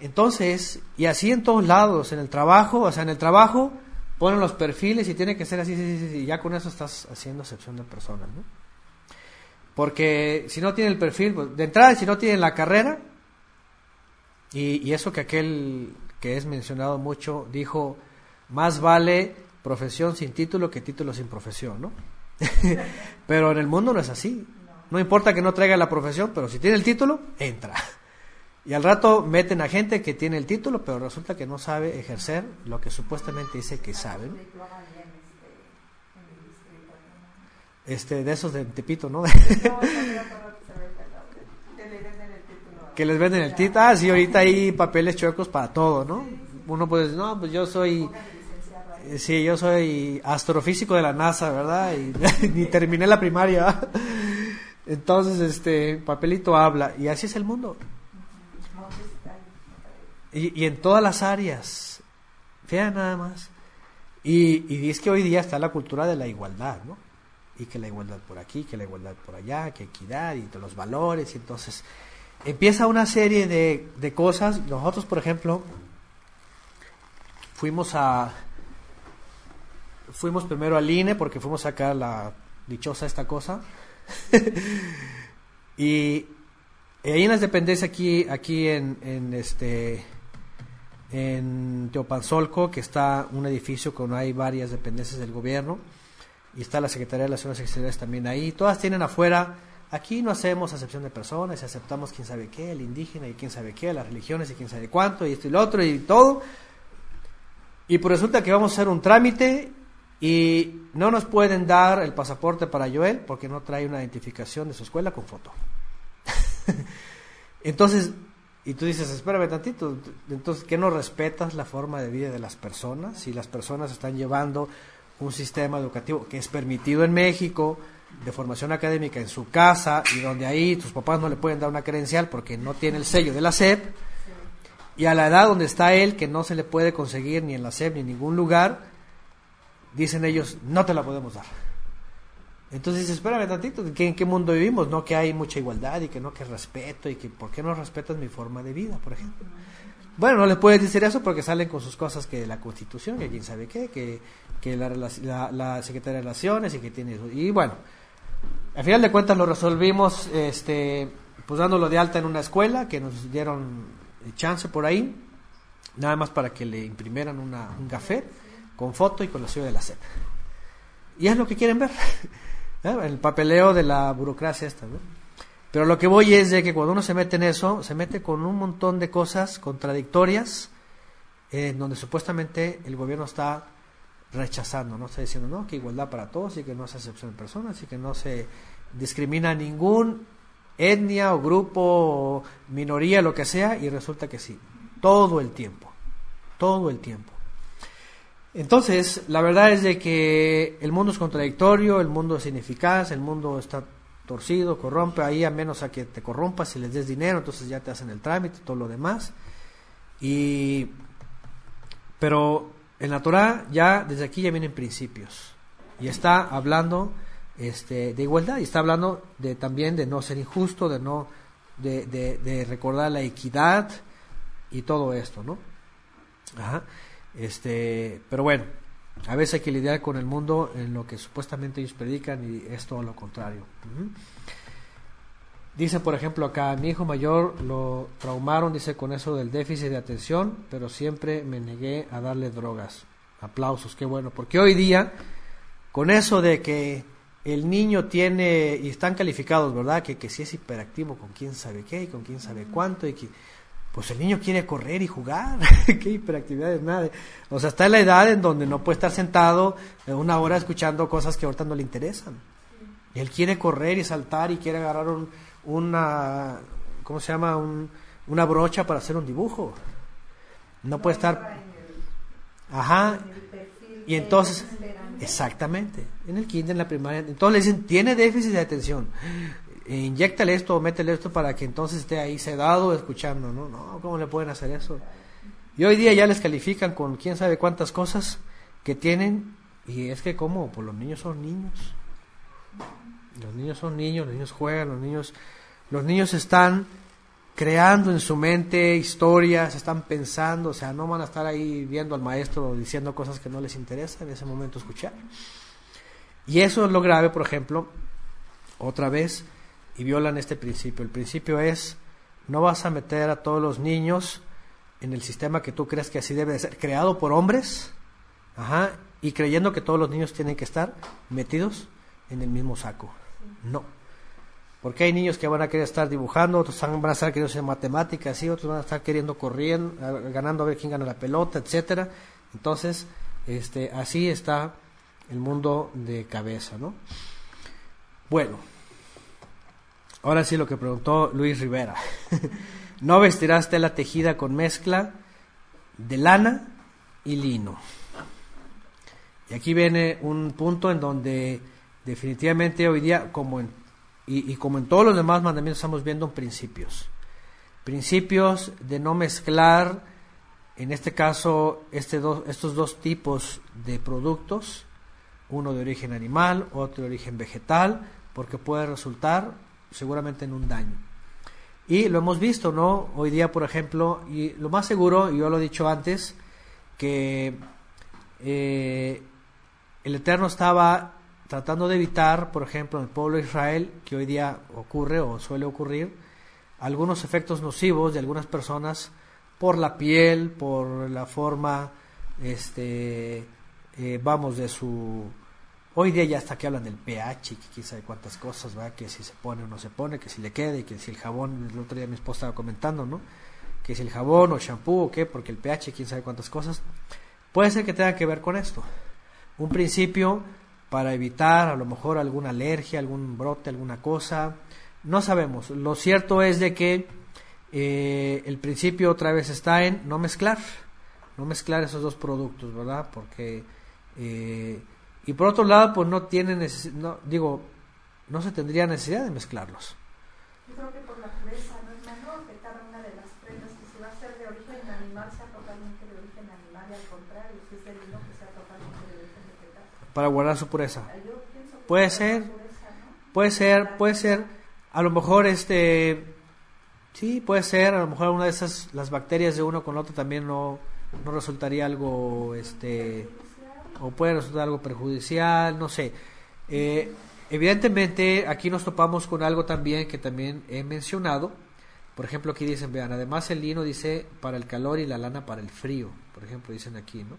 Entonces, y así en todos lados, en el trabajo, o sea, en el trabajo ponen los perfiles y tiene que ser así, sí, sí, sí, ya con eso estás haciendo excepción de personas, ¿no? Porque si no tiene el perfil, pues, de entrada, si no tienen la carrera, y, y eso que aquel que es mencionado mucho dijo, más vale profesión sin título que título sin profesión, ¿no? pero en el mundo no es así. No importa que no traiga la profesión, pero si tiene el título, entra. Y al rato meten a gente que tiene el título, pero resulta que no sabe ejercer lo que supuestamente dice que sabe. este, de esos de Tepito, ¿no? Que les venden el título. Ah, sí, ahorita hay papeles chuecos para todo, ¿no? Uno puede decir, no, pues yo soy, sí, yo soy astrofísico de la NASA, ¿verdad? Y ni terminé la primaria. Entonces, este, papelito habla. Y así es el mundo. Y, en todas las áreas. Vean nada más. Y, y es que hoy día está la cultura de la igualdad, ¿no? Y que la igualdad por aquí, que la igualdad por allá, que equidad y de los valores. Y entonces empieza una serie de, de cosas. Nosotros, por ejemplo, fuimos a. Fuimos primero al INE porque fuimos a sacar la dichosa esta cosa. y y ahí en las dependencias aquí, aquí en, en este en Teopanzolco, que está un edificio con hay varias dependencias del gobierno, y está la Secretaría de Relaciones Exteriores también ahí. Todas tienen afuera, aquí no hacemos acepción de personas, aceptamos quién sabe qué, el indígena y quién sabe qué, las religiones y quién sabe cuánto, y esto y lo otro y todo. Y pues resulta que vamos a hacer un trámite y no nos pueden dar el pasaporte para Joel porque no trae una identificación de su escuela con foto. Entonces, y tú dices, espérame tantito, entonces, ¿qué no respetas la forma de vida de las personas? Si las personas están llevando un sistema educativo que es permitido en México, de formación académica en su casa, y donde ahí tus papás no le pueden dar una credencial porque no tiene el sello de la SEP, y a la edad donde está él, que no se le puede conseguir ni en la SEP ni en ningún lugar, dicen ellos, no te la podemos dar. Entonces espérame tantito, ¿en qué mundo vivimos? No que hay mucha igualdad y que no que respeto y que ¿por qué no respetas mi forma de vida, por ejemplo? Bueno, no les puedes decir eso porque salen con sus cosas que la Constitución, que quién sabe qué, que, que la, la, la Secretaría de Relaciones y que tiene... Y bueno, al final de cuentas lo resolvimos este, pues dándolo de alta en una escuela que nos dieron chance por ahí, nada más para que le imprimieran una, un café con foto y con la ciudad de la SEP. Y es lo que quieren ver. El papeleo de la burocracia esta. Pero lo que voy es de que cuando uno se mete en eso, se mete con un montón de cosas contradictorias, en donde supuestamente el gobierno está rechazando, ¿no? Está diciendo, no, que igualdad para todos y que no se excepción de personas y que no se discrimina a ningún etnia o grupo o minoría, lo que sea, y resulta que sí, todo el tiempo, todo el tiempo. Entonces, la verdad es de que el mundo es contradictorio, el mundo es ineficaz, el mundo está torcido, corrompe, ahí a menos a que te corrompas y les des dinero, entonces ya te hacen el trámite, todo lo demás. Y pero en la Torah ya desde aquí ya vienen principios y está hablando este, de igualdad y está hablando de también de no ser injusto, de no de, de, de recordar la equidad y todo esto, ¿no? Ajá. Este, pero bueno, a veces hay que lidiar con el mundo en lo que supuestamente ellos predican y es todo lo contrario. Dice, por ejemplo, acá, mi hijo mayor lo traumaron, dice, con eso del déficit de atención, pero siempre me negué a darle drogas. Aplausos, qué bueno, porque hoy día, con eso de que el niño tiene, y están calificados, ¿verdad? Que, que si es hiperactivo con quién sabe qué y con quién sabe cuánto, y que pues el niño quiere correr y jugar, qué hiperactividades, nada. O sea, está en la edad en donde no puede estar sentado una hora escuchando cosas que ahorita no le interesan. Él quiere correr y saltar y quiere agarrar un, una, ¿cómo se llama? Un, una brocha para hacer un dibujo. No puede estar... Ajá. Y entonces, exactamente, en el kinder, en la primaria, entonces le dicen, tiene déficit de atención inyectale esto o métele esto para que entonces esté ahí sedado escuchando, ¿no? No, ¿cómo le pueden hacer eso? Y hoy día ya les califican con quién sabe cuántas cosas que tienen y es que como, pues los niños son niños. Los niños son niños, los niños juegan, los niños los niños están creando en su mente historias, están pensando, o sea, no van a estar ahí viendo al maestro diciendo cosas que no les interesa en ese momento escuchar. Y eso es lo grave, por ejemplo, otra vez, y violan este principio. El principio es, no vas a meter a todos los niños en el sistema que tú crees que así debe de ser, creado por hombres, ajá, y creyendo que todos los niños tienen que estar metidos en el mismo saco. No. Porque hay niños que van a querer estar dibujando, otros van a estar queriendo hacer matemáticas, y otros van a estar queriendo corriendo, ganando a ver quién gana la pelota, etcétera. Entonces, este, así está el mundo de cabeza, ¿no? Bueno, Ahora sí lo que preguntó Luis Rivera. no vestirás tela tejida con mezcla de lana y lino. Y aquí viene un punto en donde definitivamente hoy día, como en, y, como en todos los demás mandamientos, estamos viendo principios. Principios de no mezclar, en este caso, este estos dos tipos de productos, uno de origen animal, otro de origen vegetal, porque puede resultar seguramente en un daño. Y lo hemos visto, ¿no? Hoy día, por ejemplo, y lo más seguro, y yo lo he dicho antes, que eh, el Eterno estaba tratando de evitar, por ejemplo, en el pueblo de Israel, que hoy día ocurre o suele ocurrir, algunos efectos nocivos de algunas personas por la piel, por la forma, este, eh, vamos, de su Hoy día ya hasta que hablan del pH, que quién sabe cuántas cosas, ¿verdad? Que si se pone o no se pone, que si le queda y que si el jabón, el otro día mi esposa estaba comentando, ¿no? Que si el jabón o shampoo o qué, porque el pH, quién sabe cuántas cosas. Puede ser que tenga que ver con esto. Un principio para evitar a lo mejor alguna alergia, algún brote, alguna cosa. No sabemos. Lo cierto es de que eh, el principio otra vez está en no mezclar, no mezclar esos dos productos, ¿verdad? Porque eh, y por otro lado, pues no tiene no, digo, no se tendría necesidad de mezclarlos. Yo creo que por la pureza, no es mejor que cada una de las prendas que se va a hacer de origen animal sea totalmente de origen animal y al contrario, si es de lino que sea totalmente de origen vegetal. Para guardar su pureza. Yo pienso que Puede ser, pureza, ¿no? puede ser, puede ser, a lo mejor este, sí, puede ser, a lo mejor una de esas, las bacterias de uno con otro también no, no resultaría algo, este, o puede resultar algo perjudicial, no sé. Eh, evidentemente, aquí nos topamos con algo también que también he mencionado. Por ejemplo, aquí dicen, vean, además el lino dice para el calor y la lana para el frío. Por ejemplo, dicen aquí, ¿no?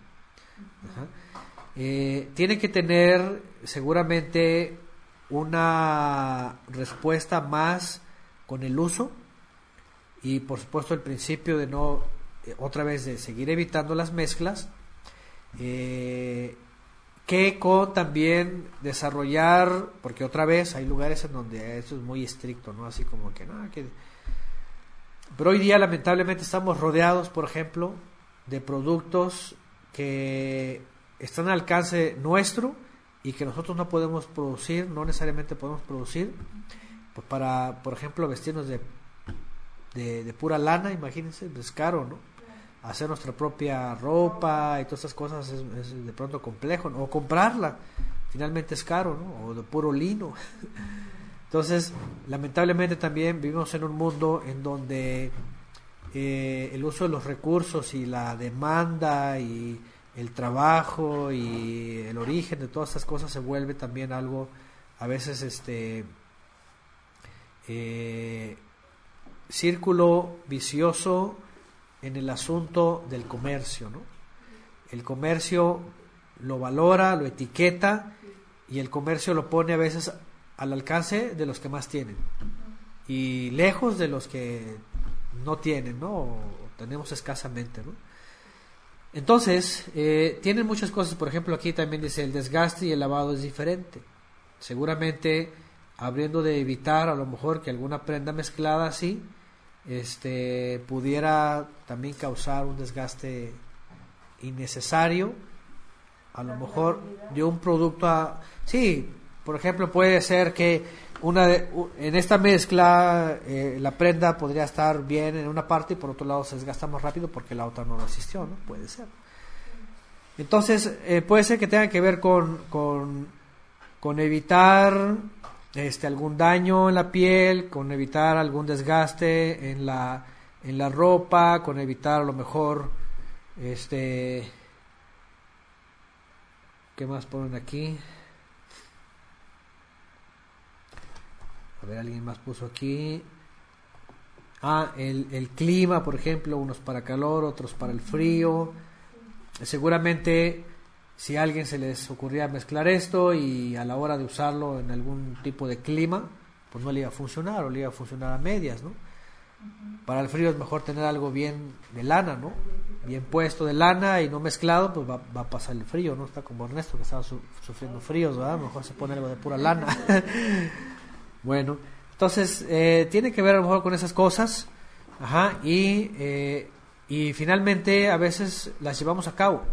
Eh, tiene que tener seguramente una respuesta más con el uso y por supuesto el principio de no, eh, otra vez, de seguir evitando las mezclas eh, que con también desarrollar, porque otra vez hay lugares en donde eso es muy estricto, ¿no? Así como que, no, que... Pero hoy día lamentablemente estamos rodeados, por ejemplo, de productos que están al alcance nuestro y que nosotros no podemos producir, no necesariamente podemos producir, pues para, por ejemplo, vestirnos de, de, de pura lana, imagínense, es caro, ¿no? Hacer nuestra propia ropa y todas esas cosas es, de pronto complejo, o comprarla, finalmente es caro, ¿no? o de puro lino. Entonces, lamentablemente también vivimos en un mundo en donde eh, el uso de los recursos y la demanda y el trabajo y el origen de todas estas cosas se vuelve también algo a veces este eh, círculo vicioso en el asunto del comercio, ¿no? El comercio lo valora, lo etiqueta y el comercio lo pone a veces al alcance de los que más tienen y lejos de los que no tienen, ¿no? O tenemos escasamente, ¿no? Entonces, eh, tienen muchas cosas, por ejemplo, aquí también dice el desgaste y el lavado es diferente. Seguramente, habiendo de evitar a lo mejor que alguna prenda mezclada así, este pudiera también causar un desgaste innecesario a lo mejor de un producto a sí por ejemplo puede ser que una de, en esta mezcla eh, la prenda podría estar bien en una parte y por otro lado se desgasta más rápido porque la otra no resistió no puede ser. Entonces eh, puede ser que tenga que ver con, con, con evitar este, algún daño en la piel, con evitar algún desgaste en la, en la ropa, con evitar a lo mejor, este, ¿qué más ponen aquí? A ver, alguien más puso aquí. Ah, el, el clima, por ejemplo, unos para calor, otros para el frío. Seguramente si a alguien se les ocurría mezclar esto y a la hora de usarlo en algún tipo de clima, pues no le iba a funcionar o le iba a funcionar a medias, ¿no? Para el frío es mejor tener algo bien de lana, ¿no? Bien puesto de lana y no mezclado, pues va, va a pasar el frío, ¿no? Está como Ernesto que estaba su, sufriendo fríos, ¿verdad? Mejor se pone algo de pura lana. bueno, entonces eh, tiene que ver a lo mejor con esas cosas, ajá, y, eh, y finalmente a veces las llevamos a cabo.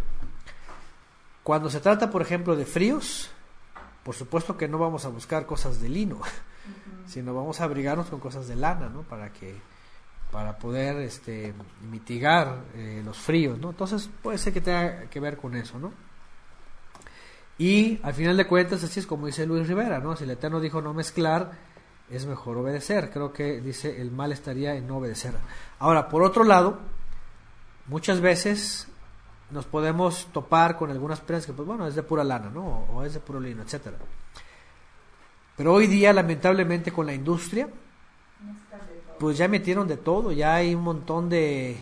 Cuando se trata, por ejemplo, de fríos, por supuesto que no vamos a buscar cosas de lino, uh -huh. sino vamos a abrigarnos con cosas de lana, ¿no? Para que para poder este, mitigar eh, los fríos, ¿no? Entonces puede ser que tenga que ver con eso, ¿no? Y al final de cuentas, así es como dice Luis Rivera, ¿no? Si el Eterno dijo no mezclar, es mejor obedecer. Creo que dice el mal estaría en no obedecer. Ahora, por otro lado, muchas veces nos podemos topar con algunas prendas que, pues bueno, es de pura lana, ¿no? O es de puro lino, etcétera. Pero hoy día, lamentablemente, con la industria, pues ya metieron de todo, ya hay un montón de,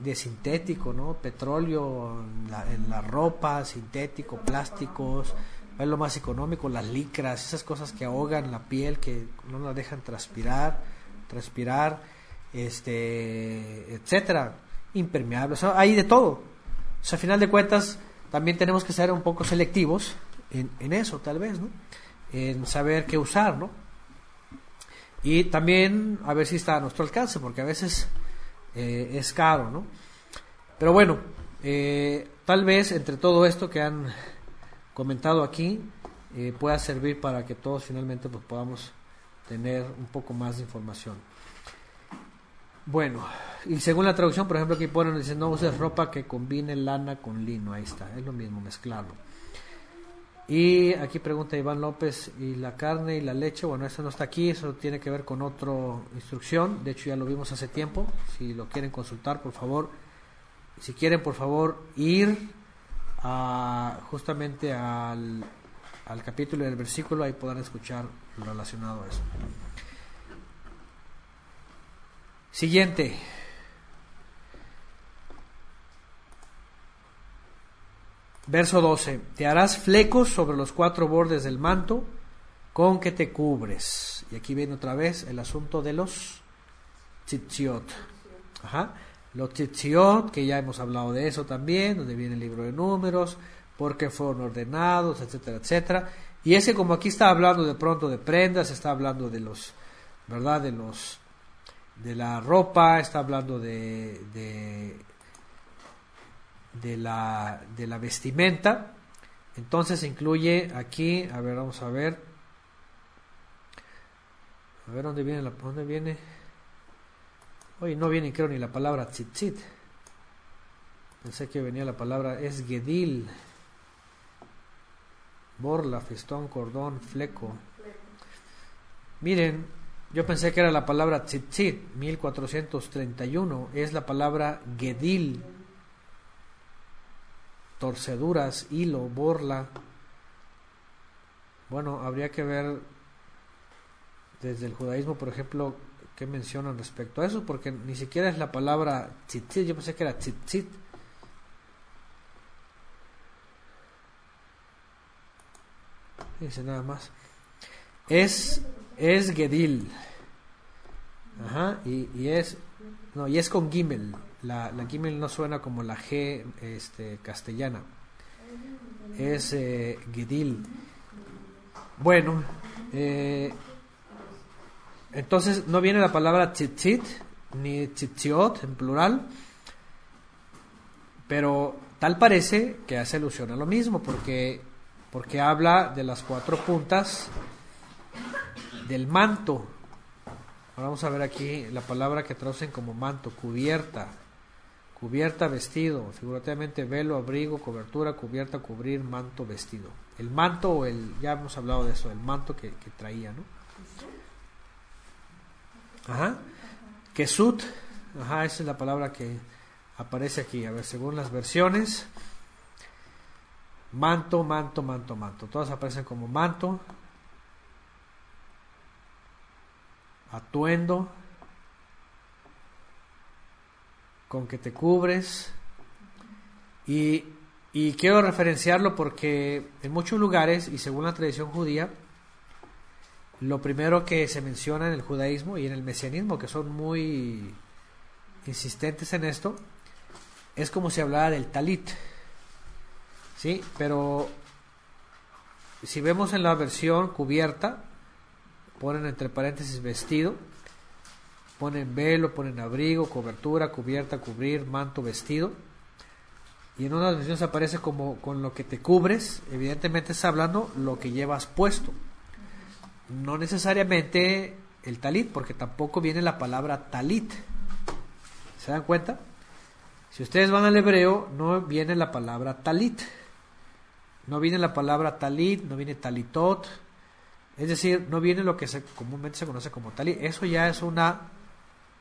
de sintético, ¿no? Petróleo la, ropa, sintético, plásticos, es lo más económico, las licras, esas cosas que ahogan la piel, que no la dejan transpirar, transpirar, este, etcétera, impermeables, o hay de todo. O sea, a final de cuentas, también tenemos que ser un poco selectivos en, eso, tal vez, ¿no? En saber qué usar, ¿no? Y también a ver si está a nuestro alcance, porque a veces eh, es caro, ¿no? Pero bueno, eh, tal vez entre todo esto que han comentado aquí eh, pueda servir para que todos finalmente pues, podamos tener un poco más de información. Bueno, y según la traducción, por ejemplo, aquí ponen, dice, no uses ropa que combine lana con lino, ahí está, es lo mismo, mezclarlo. Y aquí pregunta Iván López, ¿y la carne y la leche? Bueno, eso no está aquí, eso tiene que ver con otra instrucción, de hecho ya lo vimos hace tiempo, si lo quieren consultar, por favor, si quieren, por favor, ir a, justamente al, al capítulo del versículo, ahí podrán escuchar lo relacionado a eso. Siguiente. Verso 12. Te harás flecos sobre los cuatro bordes del manto con que te cubres. Y aquí viene otra vez el asunto de los tzitziot. Ajá. Los tzitziot, que ya hemos hablado de eso también, donde viene el libro de números, porque fueron ordenados, etcétera, etcétera. Y ese como aquí está hablando de pronto de prendas, está hablando de los, ¿verdad? De los, de la ropa, está hablando de, de de la, de la vestimenta. Entonces incluye aquí, a ver, vamos a ver. A ver dónde viene la dónde viene. Oye, no viene creo ni la palabra tzitzit. Pensé que venía la palabra es gedil. Borla, festón, cordón, fleco. Miren, yo pensé que era la palabra tzitzit, 1431. Es la palabra gedil torceduras, hilo, borla. Bueno, habría que ver desde el judaísmo, por ejemplo, qué mencionan respecto a eso, porque ni siquiera es la palabra tzitzit, yo pensé que era tzitzit. Dice nada más. Es, es Gedil. Ajá, y, y es, no, y es con Gimel. La, la Gimel no suena como la G este, castellana. Es eh, Gedil. Bueno, eh, entonces no viene la palabra tzitzit ni tzitziot en plural, pero tal parece que hace alusión a lo mismo, porque, porque habla de las cuatro puntas del manto. Ahora vamos a ver aquí la palabra que traducen como manto, cubierta, cubierta, vestido, figurativamente velo, abrigo, cobertura, cubierta, cubrir, manto, vestido. El manto o el, ya hemos hablado de eso, el manto que, traía, ¿no? Ajá. Kesut, ajá, esa es la palabra que aparece aquí. A ver, según las versiones, manto, manto, manto, manto. Todas aparecen como manto, atuendo, con que te cubres. Y, y quiero referenciarlo porque en muchos lugares, y según la tradición judía, lo primero que se menciona en el judaísmo y en el mesianismo, que son muy insistentes en esto, es como si hablara del talit. ¿Sí? Pero si vemos en la versión cubierta, ponen entre paréntesis vestido, ponen velo, ponen abrigo, cobertura, cubierta, cubrir, manto, vestido. Y en unas versiones aparece como con lo que te cubres, evidentemente está hablando lo que llevas puesto. No necesariamente el talit, porque tampoco viene la palabra talit. ¿Se dan cuenta? Si ustedes van al hebreo, no viene la palabra talit. No viene la palabra talit, no viene talitot. Es decir, no viene lo que se, comúnmente se conoce como talit. Eso ya es una,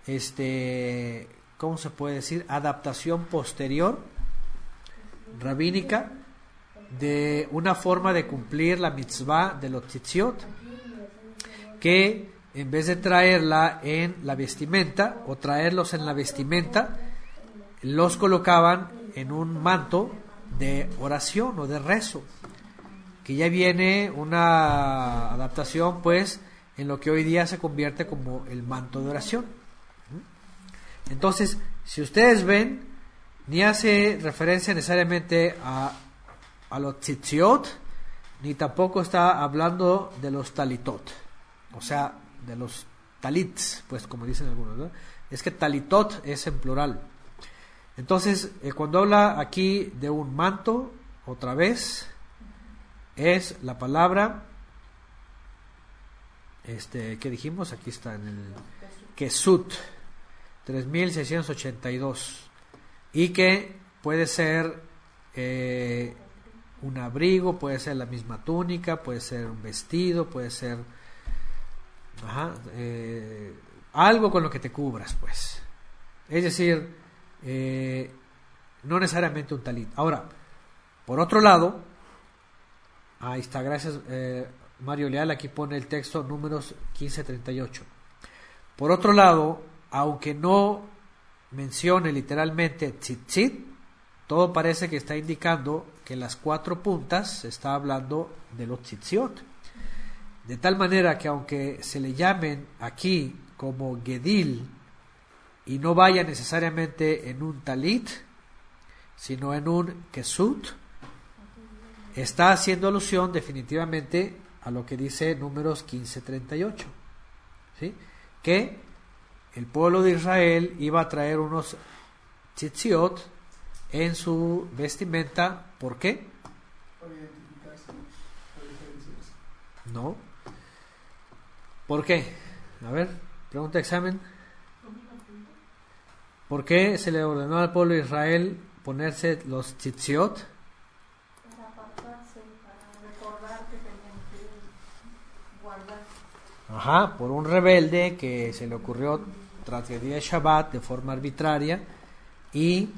este, ¿cómo se puede decir? Adaptación posterior, rabínica, de una forma de cumplir la mitzvah de los tzitziot, que en vez de traerla en la vestimenta o traerlos en la vestimenta, los colocaban en un manto de oración o de rezo. Que ya viene una adaptación, pues, en lo que hoy día se convierte como el manto de oración. Entonces, si ustedes ven, ni hace referencia necesariamente a, a los tzitziot, ni tampoco está hablando de los talitot, o sea, de los talits, pues como dicen algunos, ¿no? Es que talitot es en plural. Entonces, eh, cuando habla aquí de un manto, otra vez, es la palabra, este, ¿qué dijimos? Aquí está en el Kesut, 3682, y que puede ser eh, un abrigo, puede ser la misma túnica, puede ser un vestido, puede ser ajá, eh, algo con lo que te cubras, pues. Es decir, eh, no necesariamente un talit. Ahora, por otro lado, ahí está, gracias eh, Mario Leal, aquí pone el texto números 1538. Por otro lado, aunque no mencione literalmente tzitzit, todo parece que está indicando que las cuatro puntas está hablando de los tzitziot. De tal manera que aunque se le llamen aquí como Gedil y no vaya necesariamente en un talit, sino en un kesut, está haciendo alusión definitivamente a lo que dice números 1538, ¿sí? que el pueblo de Israel iba a traer unos tzitziot en su vestimenta, ¿por qué? Identificarse, diferenciarse. No. ¿Por qué? A ver, pregunta examen. ¿Por qué se le ordenó al pueblo de Israel ponerse los tzitziot? Para apartarse, para recordar que tenían que guardar. Ajá, por un rebelde que se le ocurrió transgredir el Shabbat de forma arbitraria y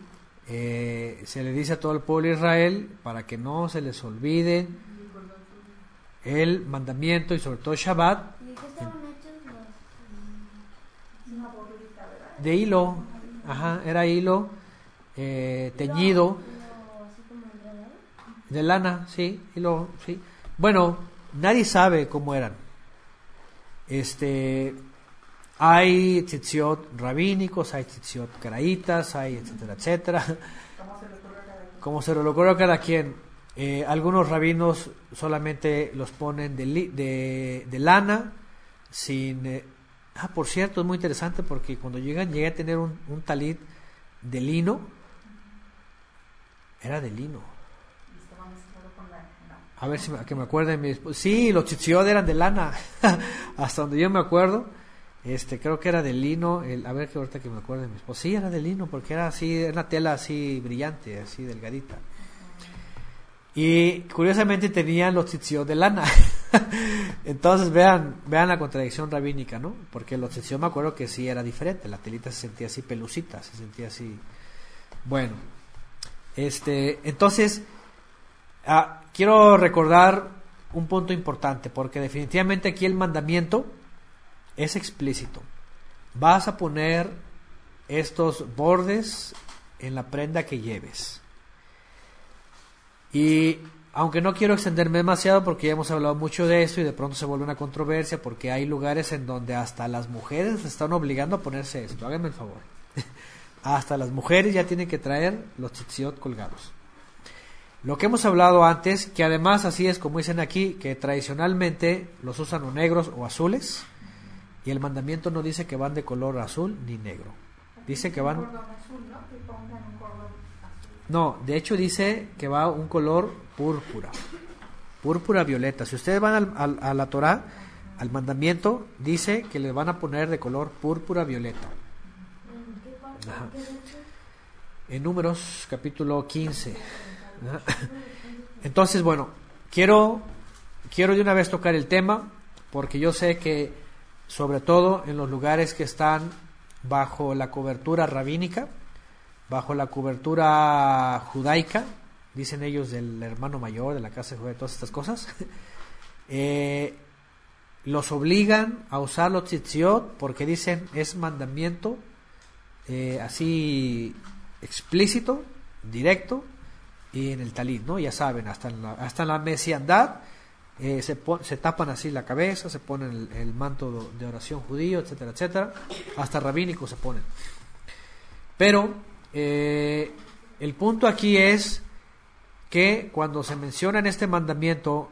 eh, se le dice a todo el pueblo de Israel para que no se les olvide el mandamiento y sobre todo Shabbat ¿Y de hilo, ajá, era hilo eh, teñido de lana, sí, hilo, sí. Bueno, nadie sabe cómo eran. Este, hay tzitziot rabínicos, hay tzitziot caraitas, hay etcétera, etcétera. ¿Cómo se le ocurrió a cada quien? Como. Eh, algunos rabinos solamente los ponen de, li- de lana, sin... eh, ah, por cierto, es muy interesante porque cuando llegan, llegué a tener un, un talit de lino. Era de lino. Y estaba mezclado con la. no. A ver si me, que me acuerde. Mi esp- sí, los tzitziot eran de lana. Hasta donde yo me acuerdo. Este, creo que era de lino. A ver que ahorita que me acuerde mi esposo. Sí, era de lino porque era así, era una tela así brillante, así delgadita. Y curiosamente tenían los tzitziot de lana. Entonces vean, vean la contradicción rabínica, ¿no? Porque los tzitziot me acuerdo que sí era diferente. La telita se sentía así pelucita, se sentía así. Bueno, este, entonces Ah, quiero recordar un punto importante, porque definitivamente aquí el mandamiento es explícito. Vas a poner estos bordes en la prenda que lleves. Y aunque no quiero extenderme demasiado porque ya hemos hablado mucho de esto y de pronto se vuelve una controversia porque hay lugares en donde hasta las mujeres están obligando a ponerse esto. Háganme el favor. hasta las mujeres ya tienen que traer los tzitziot colgados. Lo que hemos hablado antes, que además así es como dicen aquí, que tradicionalmente los usan o negros o azules, y el mandamiento no dice que van de color azul ni negro. Dice que van... ¿no? De hecho dice que va un color púrpura, púrpura violeta. Si ustedes van al, al- a la Torah, al mandamiento, dice que le van a poner de color púrpura violeta. En Números capítulo 15. Entonces, bueno, quiero, quiero de una vez tocar el tema, porque yo sé que, sobre todo en los lugares que están bajo la cobertura rabínica, bajo la cobertura judaica, dicen ellos del hermano mayor, de la casa de todas estas cosas, eh, los obligan a usar los tzitziot porque dicen es mandamiento eh, así explícito, directo, y en el talit, ¿no? Ya saben, hasta en la, hasta la mesiandad eh, se, se tapan así la cabeza, se ponen el, manto de oración judío, etcétera, etcétera, hasta rabínico se ponen. Pero eh, el punto aquí es que cuando se menciona en este mandamiento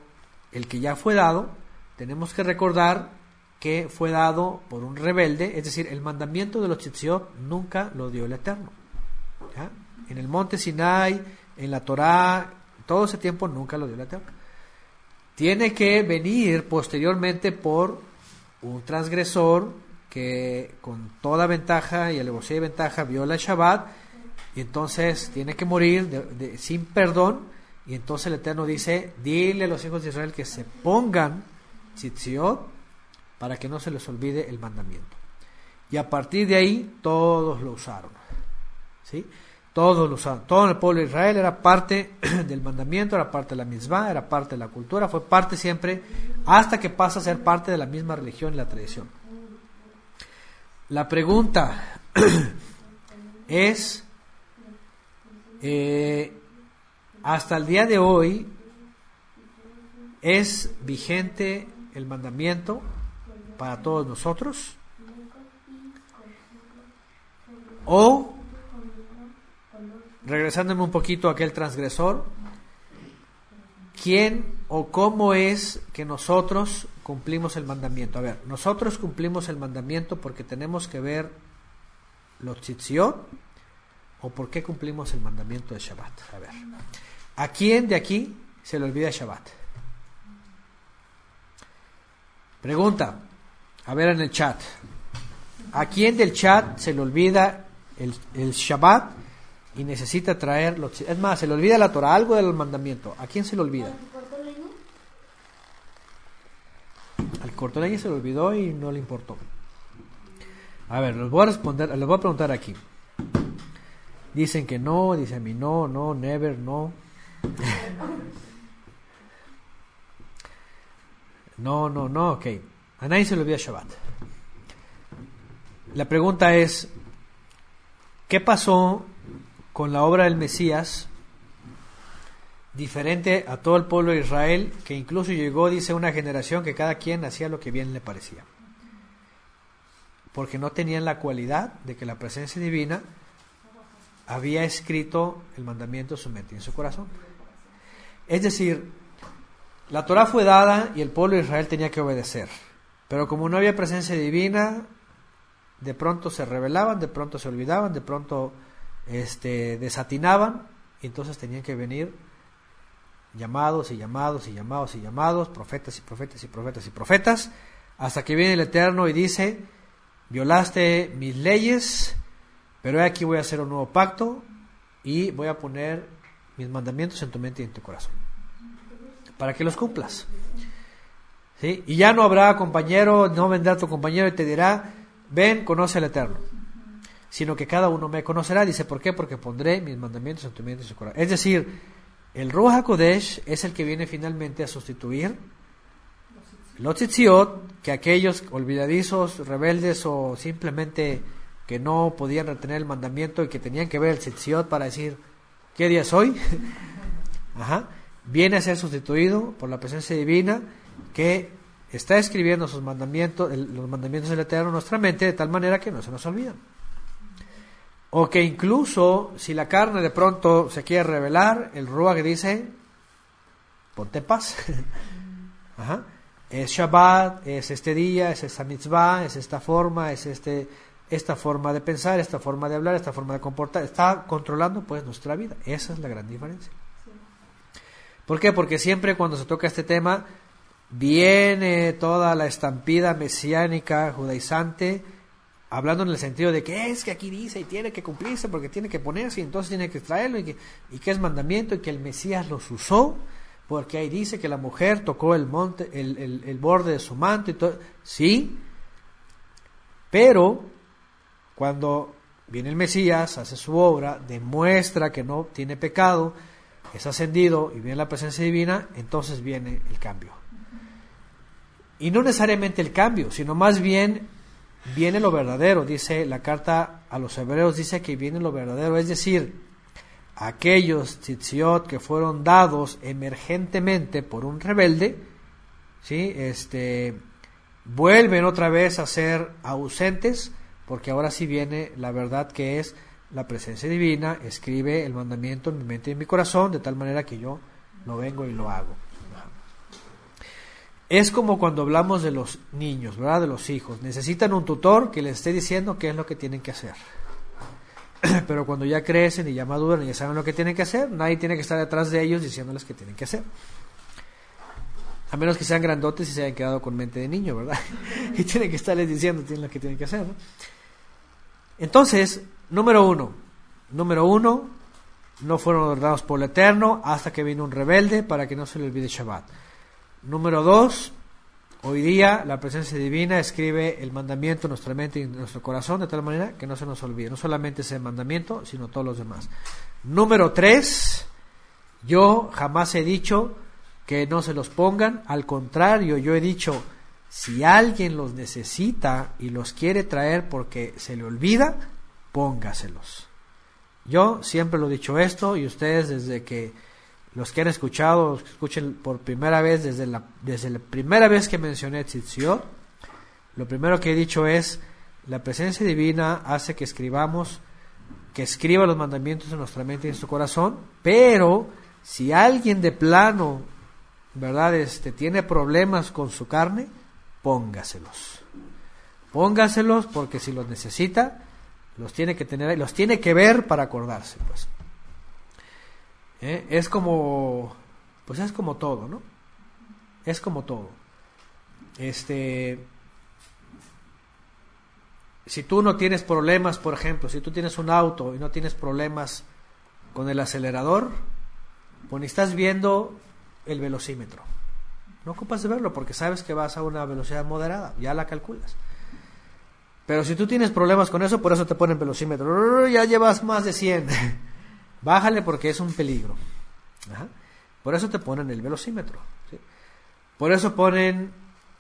el que ya fue dado, tenemos que recordar que fue dado por un rebelde, es decir, el mandamiento de los tzitziot nunca lo dio el Eterno. ¿ya? En el monte Sinai, en la Torá, todo ese tiempo nunca lo dio el Eterno. Tiene que venir posteriormente por un transgresor que con toda ventaja y alevosía y ventaja viola el Shabbat y entonces tiene que morir sin perdón y entonces el Eterno dice, dile a los hijos de Israel que se pongan tzitziot para que no se les olvide el mandamiento. Y a partir de ahí todos lo usaron. ¿Sí? Todos lo usaron. Todo el pueblo de Israel era parte del mandamiento, era parte de la mitzvah, era parte de la cultura, fue parte siempre, hasta que pasa a ser parte de la misma religión y la tradición. La pregunta es, eh, hasta el día de hoy, ¿es vigente el mandamiento para todos nosotros? O, regresándome un poquito a aquel transgresor, ¿quién o cómo es que nosotros cumplimos el mandamiento? A ver, nosotros cumplimos el mandamiento porque tenemos que ver los tzitziot o por qué cumplimos el mandamiento de Shabbat. A ver, ¿a quién de aquí se le olvida Shabbat? Pregunta, a ver en el chat. ¿A quién del chat se le olvida el, el Shabbat y necesita traer los Es más, se le olvida la Torah, algo del mandamiento. ¿A quién se le olvida? ¿Al? Al cortoleño se le olvidó y no le importó. A ver, les voy a responder, les voy a preguntar aquí. Dicen que no, dice a mí no, no, never, no. No, no, no, ok. A nadie se le olvida Shabbat. La pregunta es, ¿qué pasó con la obra del Mesías diferente a todo el pueblo de Israel, que incluso llegó, dice, una generación que cada quien hacía lo que bien le parecía? Porque no tenían la cualidad de que la presencia divina había escrito el mandamiento en su mente y en su corazón. Es decir, la Torah fue dada y el pueblo de Israel tenía que obedecer. Pero como no había presencia divina, de pronto se rebelaban, de pronto se olvidaban, de pronto este, desatinaban, y entonces tenían que venir llamados y llamados y llamados y llamados, profetas y profetas y profetas y profetas, hasta que viene el Eterno y dice, violaste mis leyes, pero aquí voy a hacer un nuevo pacto y voy a poner mis mandamientos en tu mente y en tu corazón, para que los cumplas. Y ya no habrá compañero, no vendrá tu compañero y te dirá, ven, conoce al Eterno. Sino que cada uno me conocerá. Dice, ¿por qué? Porque pondré mis mandamientos en tu mente y en tu corazón. Es decir, el Ruach HaKodesh es el que viene finalmente a sustituir los tzitziot, que aquellos olvidadizos, rebeldes o simplemente que no podían retener el mandamiento y que tenían que ver el tzitziot para decir, ¿qué día es hoy? Ajá. Viene a ser sustituido por la presencia divina que está escribiendo sus mandamientos, los mandamientos del Eterno en nuestra mente de tal manera que no se nos olvidan. O que incluso si la carne de pronto se quiere revelar, el Ruach dice, ponte paz. Ajá. Es Shabbat, es este día, es esta mitzvah, es esta forma, es este, esta forma de pensar, esta forma de hablar, esta forma de comportar. Está controlando pues nuestra vida. Esa es la gran diferencia. ¿Por qué? Porque siempre cuando se toca este tema viene toda la estampida mesiánica, judaizante, hablando en el sentido de que es que aquí dice y tiene que cumplirse porque tiene que ponerse y entonces tiene que traerlo y que, y es mandamiento y que el Mesías los usó porque ahí dice que la mujer tocó el monte, el, el- el borde de su manto y todo. Sí, pero cuando viene el Mesías, hace su obra, demuestra que no tiene pecado, es ascendido y viene la presencia divina, entonces viene el cambio. Y no necesariamente el cambio, sino más bien viene lo verdadero. Dice la carta a los hebreos, dice que viene lo verdadero. Es decir, aquellos tzitziot que fueron dados emergentemente por un rebelde, ¿sí? este, vuelven otra vez a ser ausentes, porque ahora sí viene la verdad que es la presencia divina, escribe el mandamiento en mi mente y en mi corazón, de tal manera que yo lo vengo y lo hago. Es como cuando hablamos de los niños, ¿verdad? De los hijos. Necesitan un tutor que les esté diciendo qué es lo que tienen que hacer. Pero cuando ya crecen y ya maduran y ya saben lo que tienen que hacer, nadie tiene que estar detrás de ellos diciéndoles qué tienen que hacer. A menos que sean grandotes y se hayan quedado con mente de niño, ¿verdad? y tienen que estarles diciendo lo que tienen que hacer, ¿no? Entonces, número uno, número uno, no fueron ordenados por el Eterno hasta que vino un rebelde para que no se le olvide Shabbat. Número dos, hoy día la presencia divina escribe el mandamiento en nuestra mente y en nuestro corazón de tal manera que no se nos olvide, no solamente ese mandamiento, sino todos los demás. Número tres, yo jamás he dicho que no se los pongan, al contrario, yo he dicho, si alguien los necesita y los quiere traer porque se le olvida, póngaselos. Yo siempre lo he dicho esto y ustedes desde que los que han escuchado, escuchen por primera vez, desde la, desde la primera vez que mencioné Tzitziot, lo primero que he dicho es, la presencia divina hace que escribamos, que escriba los mandamientos en nuestra mente y en su corazón, pero si alguien de plano, ¿verdad?, este, tiene problemas con su carne, póngaselos. Póngaselos porque si los necesita, los tiene que tener, los tiene que ver para acordarse, pues. ¿Eh? es como, pues es como todo, ¿no? Es como todo. Este, si tú no tienes problemas, por ejemplo, si tú tienes un auto y no tienes problemas con el acelerador, pues estás viendo el velocímetro. No ocupas de verlo porque sabes que vas a una velocidad moderada, ya la calculas. Pero si tú tienes problemas con eso, por eso te ponen velocímetro. Ya llevas más de 100. Bájale porque es un peligro. Por eso te ponen el velocímetro. Por eso ponen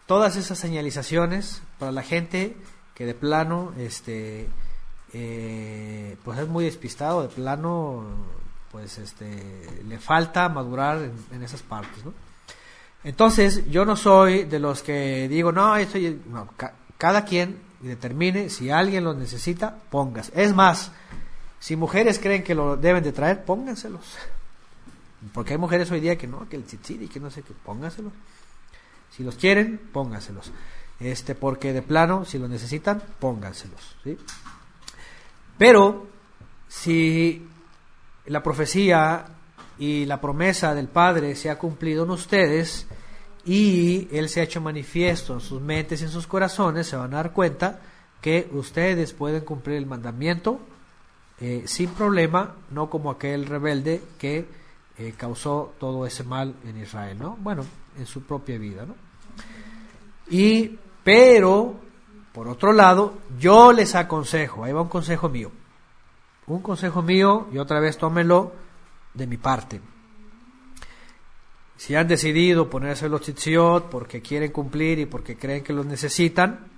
todas esas señalizaciones para la gente que de plano este eh, pues es muy despistado de plano pues este le falta madurar en, esas partes entonces yo no soy de los que digo no estoy no, cada quien determine si alguien lo necesita pongas es más si mujeres creen que lo deben de traer, pónganselos. Porque hay mujeres hoy día que no, que el y que no sé qué, pónganselos. Si los quieren, pónganselos. Este, porque de plano, si lo necesitan, pónganselos. ¿sí? Pero, si la profecía y la promesa del Padre se ha cumplido en ustedes y Él se ha hecho manifiesto en sus mentes y en sus corazones, se van a dar cuenta que ustedes pueden cumplir el mandamiento eh, sin problema, no como aquel rebelde que eh, causó todo ese mal en Israel, ¿no? Bueno, en su propia vida, ¿no? Y, pero, por otro lado, yo les aconsejo, ahí va un consejo mío, un consejo mío, y otra vez tómenlo de mi parte. Si han decidido ponerse los tzitziot porque quieren cumplir y porque creen que los necesitan,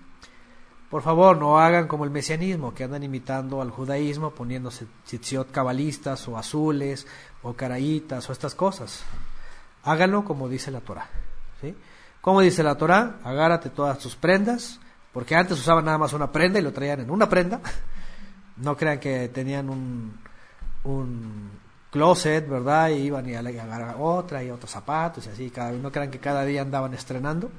por favor, no hagan como el mesianismo, que andan imitando al judaísmo poniéndose tzitziot cabalistas o azules o caraítas o estas cosas. Háganlo como dice la Torah. ¿sí? Como dice la Torah, agárrate todas tus prendas, porque antes usaban nada más una prenda y lo traían en una prenda. No crean que tenían un, un closet, ¿verdad? Y iban y agarrar otra y otros zapatos y así. Cada, no crean que cada día andaban estrenando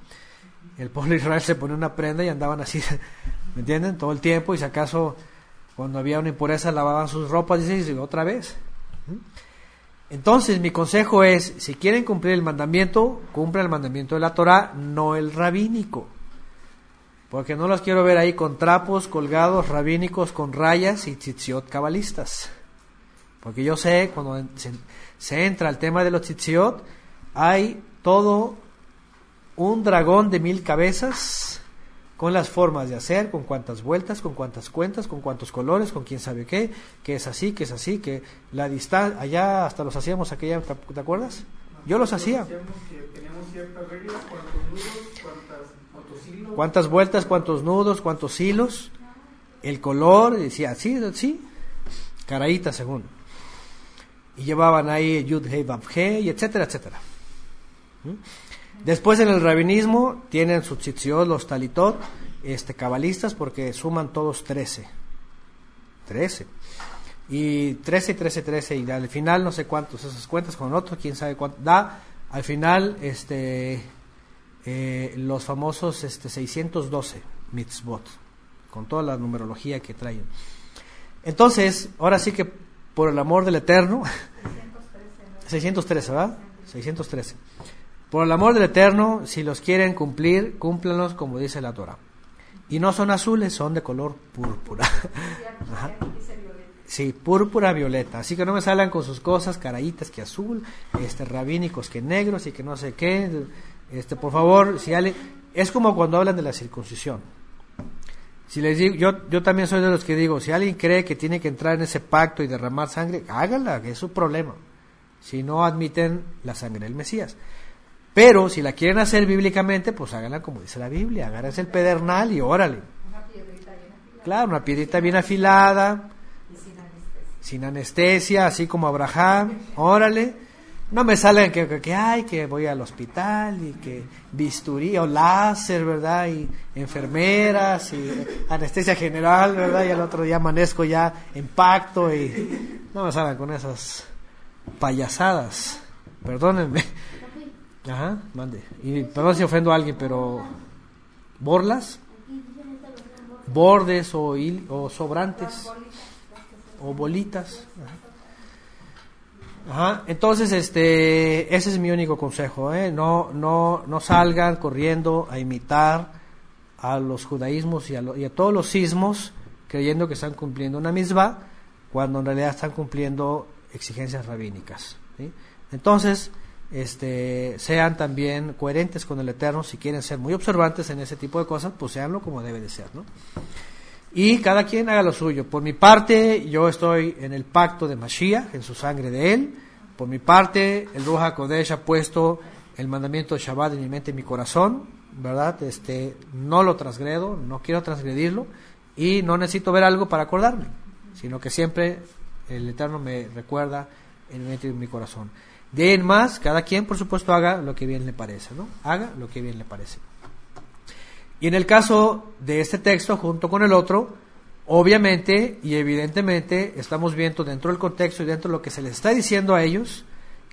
el pueblo Israel se ponía una prenda y andaban así, ¿me entienden? Todo el tiempo y si acaso cuando había una impureza lavaban sus ropas y otra vez. Entonces mi consejo es, si quieren cumplir el mandamiento, cumplan el mandamiento de la Torah, no el rabínico. Porque no los quiero ver ahí con trapos colgados rabínicos con rayas y tzitziot cabalistas. Porque yo sé, cuando se, se entra al tema de los tzitziot, hay todo un dragón de mil cabezas con las formas de hacer, con cuántas vueltas, con cuántas cuentas, con cuántos colores, con quién sabe qué, que es así, que es así, que la distancia, allá hasta los hacíamos aquella, ¿te acuerdas? Yo los hacía. ¿Cuántas vueltas, cuántos nudos, cuántos hilos? El color, decía, sí, sí, caraíta según. y llevaban ahí Yud Hei y etcétera, etcétera. ¿Mm? Después en el rabinismo tienen sus tzitziot, los talitot, este, cabalistas, porque suman todos 13. 13. Y 13, 13, 13, y al final no sé cuántos, esas cuentas con otro, quién sabe cuánto, da al final este, eh, los famosos este, 612 mitzvot, con toda la numerología que traen. Entonces, ahora sí que por el amor del Eterno, 613, ¿verdad? 613. Por el amor del Eterno, si los quieren cumplir, cúmplanlos como dice la Torah. Y no son azules, son de color púrpura. Ajá. Sí, púrpura violeta. Así que no me salgan con sus cosas, carayitas que azul, este rabínicos que negros y que no sé qué. Este, por favor, si alguien, es como cuando hablan de la circuncisión. Si les digo, yo, yo también soy de los que digo, si alguien cree que tiene que entrar en ese pacto y derramar sangre, háganla, que es su problema. Si no admiten la sangre del Mesías. Pero si la quieren hacer bíblicamente, pues háganla como dice la Biblia, agárrense el pedernal y órale. Claro, una piedrita bien afilada, sin anestesia, así como Abraham, órale. No me salen que, que, que, ay, que voy al hospital y que bisturí o láser, ¿verdad? Y enfermeras y anestesia general, ¿verdad? Y al otro día amanezco ya en pacto y no me salgan con esas payasadas. Perdónenme. Ajá, mande. Y perdón si ofendo a alguien, pero borlas, bordes o, o sobrantes o bolitas. Ajá. Entonces, este, ese es mi único consejo, ¿eh? No, no, no salgan corriendo a imitar a los judaísmos y a, lo, y a todos los sismos creyendo que están cumpliendo una misma cuando en realidad están cumpliendo exigencias rabínicas. Entonces, este, sean también coherentes con el Eterno, si quieren ser muy observantes en ese tipo de cosas, pues seanlo como debe de ser, ¿no? Y cada quien haga lo suyo. Por mi parte, yo estoy en el pacto de Mashiach, en su sangre de él. Por mi parte, el Ruach Kodesh ha puesto el mandamiento de Shabbat en mi mente y mi corazón, ¿verdad? Este, no lo transgredo, no quiero transgredirlo y no necesito ver algo para acordarme, sino que siempre el Eterno me recuerda en mi mente y en mi corazón. De ahí en más, cada quien, por supuesto, haga lo que bien le parece, ¿no? Haga lo que bien le parece. Y en el caso de este texto, junto con el otro, obviamente y evidentemente estamos viendo dentro del contexto y dentro de lo que se les está diciendo a ellos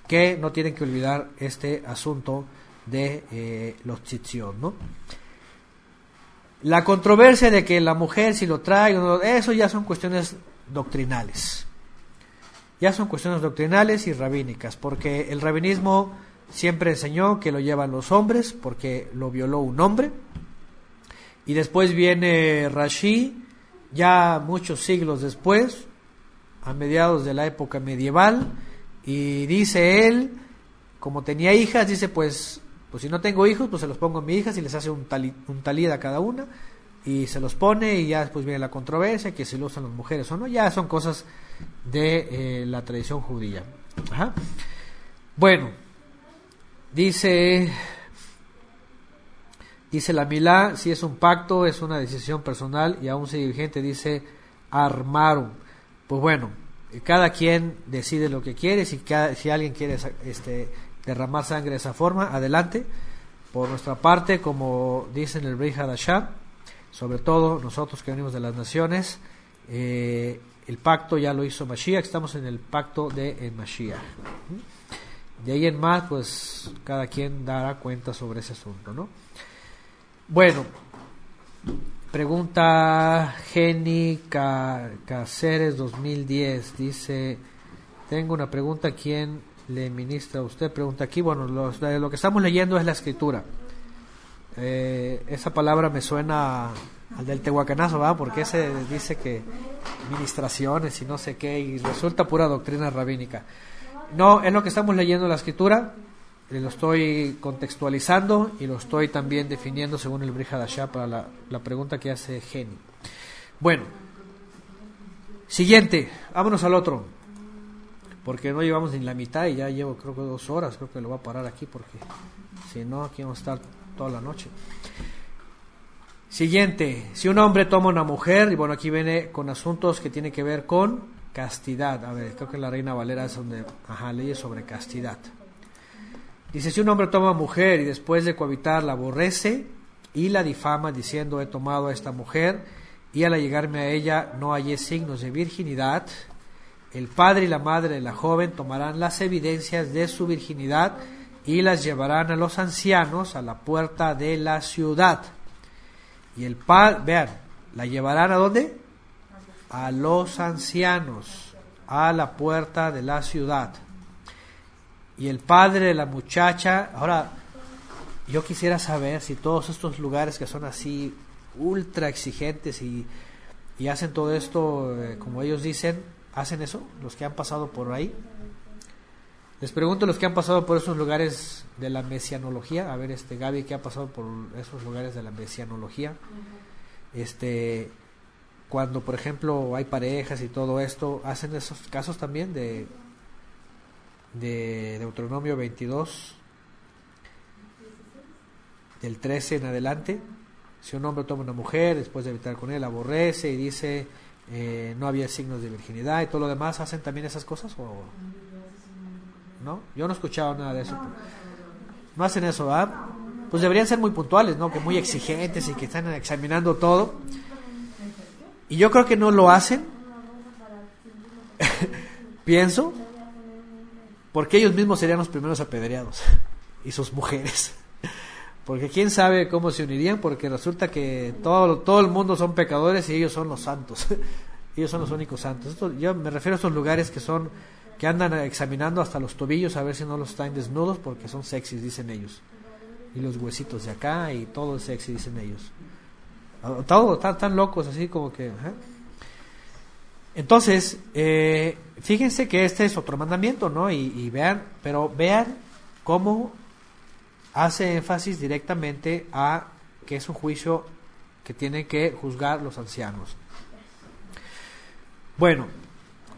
que no tienen que olvidar este asunto de eh, los tzitziot, ¿no? La controversia de que la mujer si lo trae, eso ya son cuestiones doctrinales. Ya son cuestiones doctrinales y rabínicas, porque el rabinismo siempre enseñó que lo llevan los hombres, porque lo violó un hombre. Y después viene Rashi, ya muchos siglos después, a mediados de la época medieval, y dice él, como tenía hijas, dice pues, pues si no tengo hijos, pues se los pongo a mis hijas y les hace un, un talid a cada una, y se los pone y ya después viene la controversia, que si lo usan las mujeres o no, ya son cosas de eh, la tradición judía. Ajá. Bueno, dice Dice la Milá, si es un pacto, es una decisión personal y aún si dirigente dice armarum. Pues bueno, cada quien decide lo que quiere, si, cada, si alguien quiere este, derramar sangre de esa forma, adelante. Por nuestra parte, como dice en el Brei Hadashah, sobre todo nosotros que venimos de las naciones, eh, el pacto ya lo hizo Mashiach, estamos en el pacto de Mashiach. De ahí en más, pues cada quien dará cuenta sobre ese asunto, ¿no? Bueno, pregunta Jenny Cáceres 2010. Dice, tengo una pregunta, ¿quién le ministra a usted? Pregunta aquí, bueno, lo, lo que estamos leyendo es la escritura. Eh, esa palabra me suena al del tehuacanazo, ¿verdad? Porque ese dice que ministraciones y no sé qué, y resulta pura doctrina rabínica. No, es lo que estamos leyendo en la escritura lo estoy contextualizando y lo estoy también definiendo según el Brihadashah para la, la, pregunta que hace Geni. Bueno, siguiente, vámonos al otro, porque no llevamos ni la mitad y ya llevo creo que dos horas, creo que lo voy a parar aquí porque si no aquí vamos a estar toda la noche. Siguiente, si un hombre toma una mujer, y bueno, aquí viene con asuntos que tienen que ver con castidad. A ver, creo que la Reina Valera es donde, ajá, leyes sobre castidad. Dice, si un hombre toma mujer y después de cohabitar la aborrece y la difama diciendo he tomado a esta mujer y al llegarme a ella no hallé signos de virginidad, el padre y la madre de la joven tomarán las evidencias de su virginidad y las llevarán a los ancianos a la puerta de la ciudad. Y el padre, vean, ¿la llevarán a dónde? A los ancianos, a la puerta de la ciudad. Y el padre de la muchacha, ahora, yo quisiera saber si todos estos lugares que son así ultra exigentes y, y hacen todo esto eh, como ellos dicen, hacen eso, los que han pasado por ahí. Les pregunto los que han pasado por esos lugares de la mesianología, a ver este Gaby que ha pasado por esos lugares de la mesianología. Este cuando por ejemplo hay parejas y todo esto, hacen esos casos también de de Deuteronomio 22 del 13 en adelante. Si un hombre toma una mujer después de habitar con él, aborrece y dice eh, no había signos de virginidad y todo lo demás, ¿hacen también esas cosas? O... ¿No? Yo no he escuchado nada de eso. No hacen eso. Pues deberían ser muy puntuales, ¿no? Que muy exigentes y que están examinando todo. Y yo creo que no lo hacen. Pienso. Porque ellos mismos serían los primeros apedreados. Y sus mujeres. Porque quién sabe cómo se unirían, porque resulta que todo, todo el mundo son pecadores y ellos son los santos. ellos son los únicos santos. Yo me refiero a estos lugares que son que andan examinando hasta los tobillos a ver si no los están desnudos porque son sexys, dicen ellos. Y los huesitos de acá y todo es sexy, dicen ellos. Todo, están tan locos así como que... Entonces, eh, fíjense que este es otro mandamiento, ¿no? Y, y vean, pero vean cómo hace énfasis directamente a que es un juicio que tienen que juzgar los ancianos. Bueno,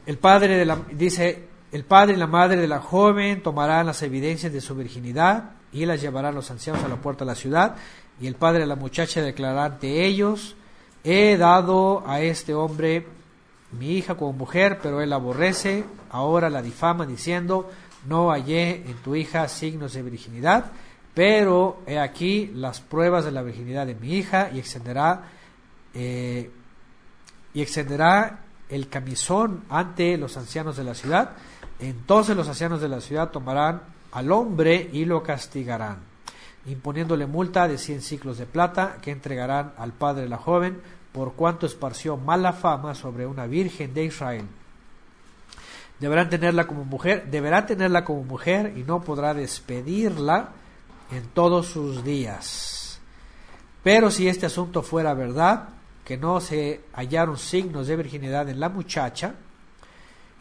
el padre de la, dice, el padre y la madre de la joven tomarán las evidencias de su virginidad y las llevarán los ancianos a la puerta de la ciudad, y el padre de la muchacha declarará ante ellos, he dado a este hombre mi hija como mujer, pero él aborrece, ahora la difama diciendo, no hallé en tu hija signos de virginidad, pero he aquí las pruebas de la virginidad de mi hija y extenderá eh, y extenderá el camisón ante los ancianos de la ciudad. Entonces los ancianos de la ciudad tomarán al hombre y lo castigarán, imponiéndole multa de cien ciclos de plata que entregarán al padre de la joven por cuanto esparció mala fama sobre una virgen de Israel. Deberán tenerla como mujer, deberá tenerla como mujer y no podrá despedirla en todos sus días. Pero si este asunto fuera verdad, que no se hallaron signos de virginidad en la muchacha,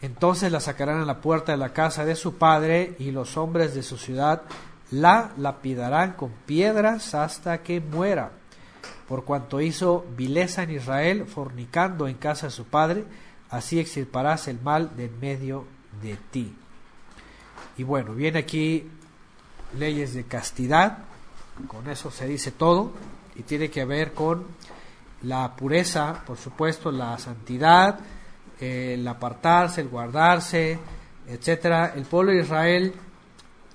entonces la sacarán a la puerta de la casa de su padre y los hombres de su ciudad la lapidarán con piedras hasta que muera, por cuanto hizo vileza en Israel, fornicando en casa de su padre, así extirparás el mal de en medio de ti. Y bueno, viene aquí leyes de castidad, con eso se dice todo, y tiene que ver con la pureza, por supuesto, la santidad, el apartarse, el guardarse, etcétera. El pueblo de Israel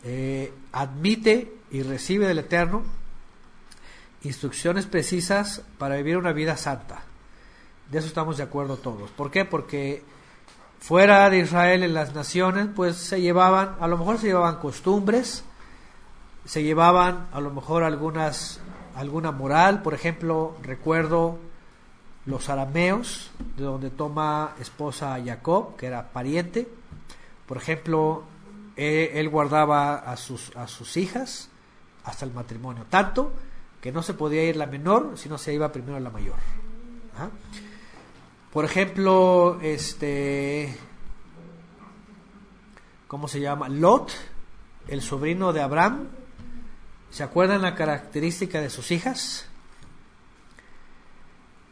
eh, admite y recibe del Eterno instrucciones precisas para vivir una vida santa. De eso estamos de acuerdo todos. ¿Por qué? Porque fuera de Israel en las naciones, pues se llevaban, a lo mejor se llevaban costumbres, se llevaban a lo mejor algunas alguna moral, por ejemplo, recuerdo los arameos, de donde toma esposa a Jacob, que era pariente. Por ejemplo, eh, él guardaba a sus, a sus hijas hasta el matrimonio, tanto que no se podía ir la menor, sino se iba primero la mayor. Por ejemplo, este, ¿cómo se llama? Lot, el sobrino de Abraham, ¿Se acuerdan la característica de sus hijas?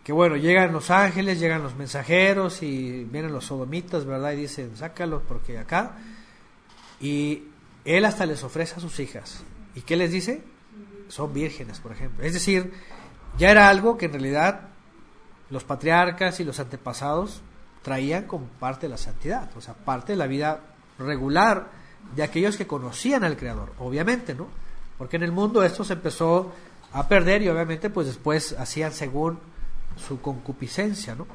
Que bueno, llegan los ángeles, llegan los mensajeros y vienen los sodomitas, ¿verdad? Y dicen, sácalos porque acá. Y él hasta les ofrece a sus hijas. ¿Y qué les dice? Son vírgenes, por ejemplo. Es decir, ya era algo que en realidad los patriarcas y los antepasados traían como parte de la santidad, o sea, parte de la vida regular de aquellos que conocían al Creador, obviamente, ¿no? Porque en el mundo esto se empezó a perder y obviamente pues después hacían según su concupiscencia, ¿no?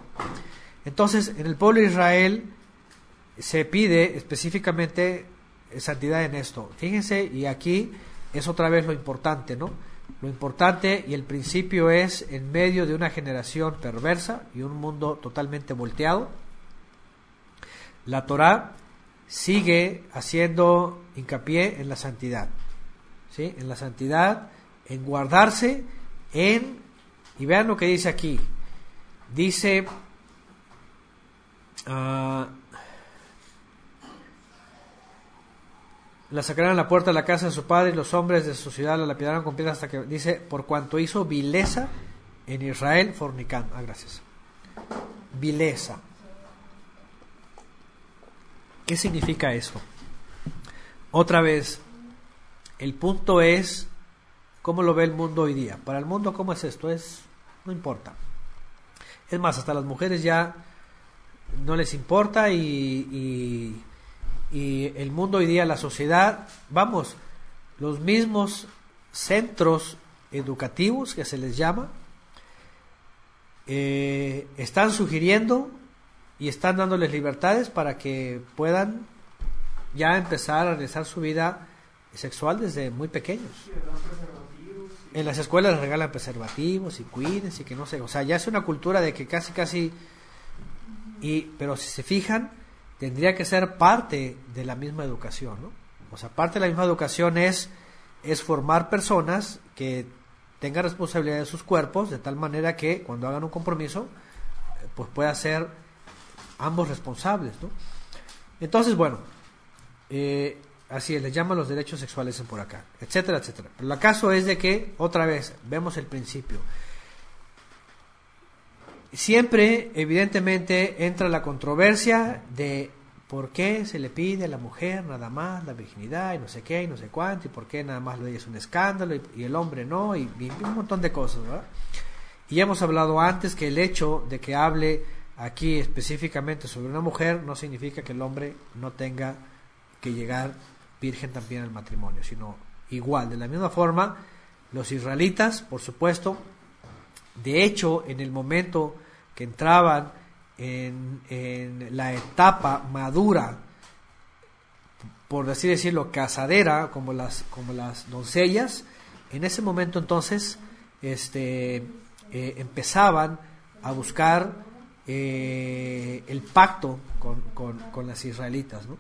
Entonces, en el pueblo de Israel se pide específicamente santidad en esto. Fíjense, y aquí es otra vez lo importante, ¿no? Lo importante y el principio es en medio de una generación perversa y un mundo totalmente volteado, la Torá sigue haciendo hincapié en la santidad, ¿sí? En la santidad, en guardarse, en, y vean lo que dice aquí, dice, uh, la sacarán a la puerta de la casa de su padre y los hombres de su ciudad la lapidaron con piedras hasta que dice, por cuanto hizo vileza en Israel fornicando. Ah, gracias. Vileza. ¿Qué significa eso? Otra vez, el punto es cómo lo ve el mundo hoy día. Para el mundo, ¿cómo es esto? Es, no importa. Es más, hasta las mujeres ya no les importa y y el mundo hoy día, la sociedad, vamos, los mismos centros educativos que se les llama, eh, están sugiriendo y están dándoles libertades para que puedan ya empezar a realizar su vida sexual desde muy pequeños. En las escuelas regalan preservativos y cuídense y que no sé, o sea, ya es una cultura de que casi casi y pero si se fijan, tendría que ser parte de la misma educación, ¿no? O sea, parte de la misma educación es, es formar personas que tengan responsabilidad de sus cuerpos, de tal manera que cuando hagan un compromiso, pues pueda ser ambos responsables, ¿no? Entonces, bueno, eh, así es, les llaman los derechos sexuales por acá, etcétera, etcétera. Pero el caso es de que, otra vez, vemos el principio. Siempre, evidentemente, entra la controversia de por qué se le pide a la mujer nada más la virginidad y no sé qué y no sé cuánto y por qué nada más lo es un escándalo y, el hombre no y, un montón de cosas, ¿verdad? Y hemos hablado antes que el hecho de que hable aquí específicamente sobre una mujer no significa que el hombre no tenga que llegar virgen también al matrimonio, sino igual, de la misma forma, los israelitas, por supuesto, de hecho, en el momento que entraban en, la etapa madura, por así decirlo, casadera, como las, como las doncellas, en ese momento entonces este, eh, empezaban a buscar eh, el pacto con, con, las israelitas. ¿no?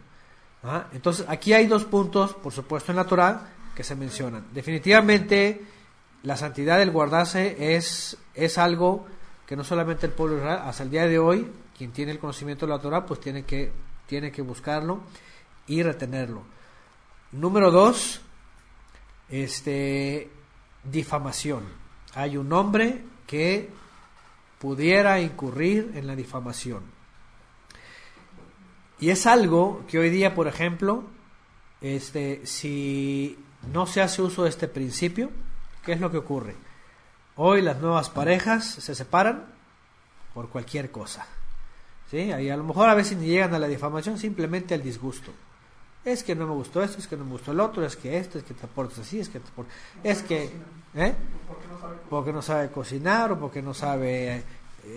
¿Ah? Entonces aquí hay dos puntos, por supuesto, en la Torah que se mencionan. Definitivamente la santidad del guardarse es, es algo que no solamente el pueblo Israel, hasta el día de hoy, quien tiene el conocimiento de la Torah, pues tiene que, tiene que buscarlo y retenerlo. Número dos, este, difamación. Hay un hombre que pudiera incurrir en la difamación. Y es algo que hoy día, por ejemplo, este, si no se hace uso de este principio, ¿qué es lo que ocurre? Hoy las nuevas parejas se separan por cualquier cosa. ¿sí? Y a lo mejor a veces ni llegan a la difamación, simplemente al disgusto. Es que no me gustó esto, es que no me gustó el otro, es que esto, es que te portas así, es que te Es que... ¿eh? Porque no sabe cocinar, o porque no sabe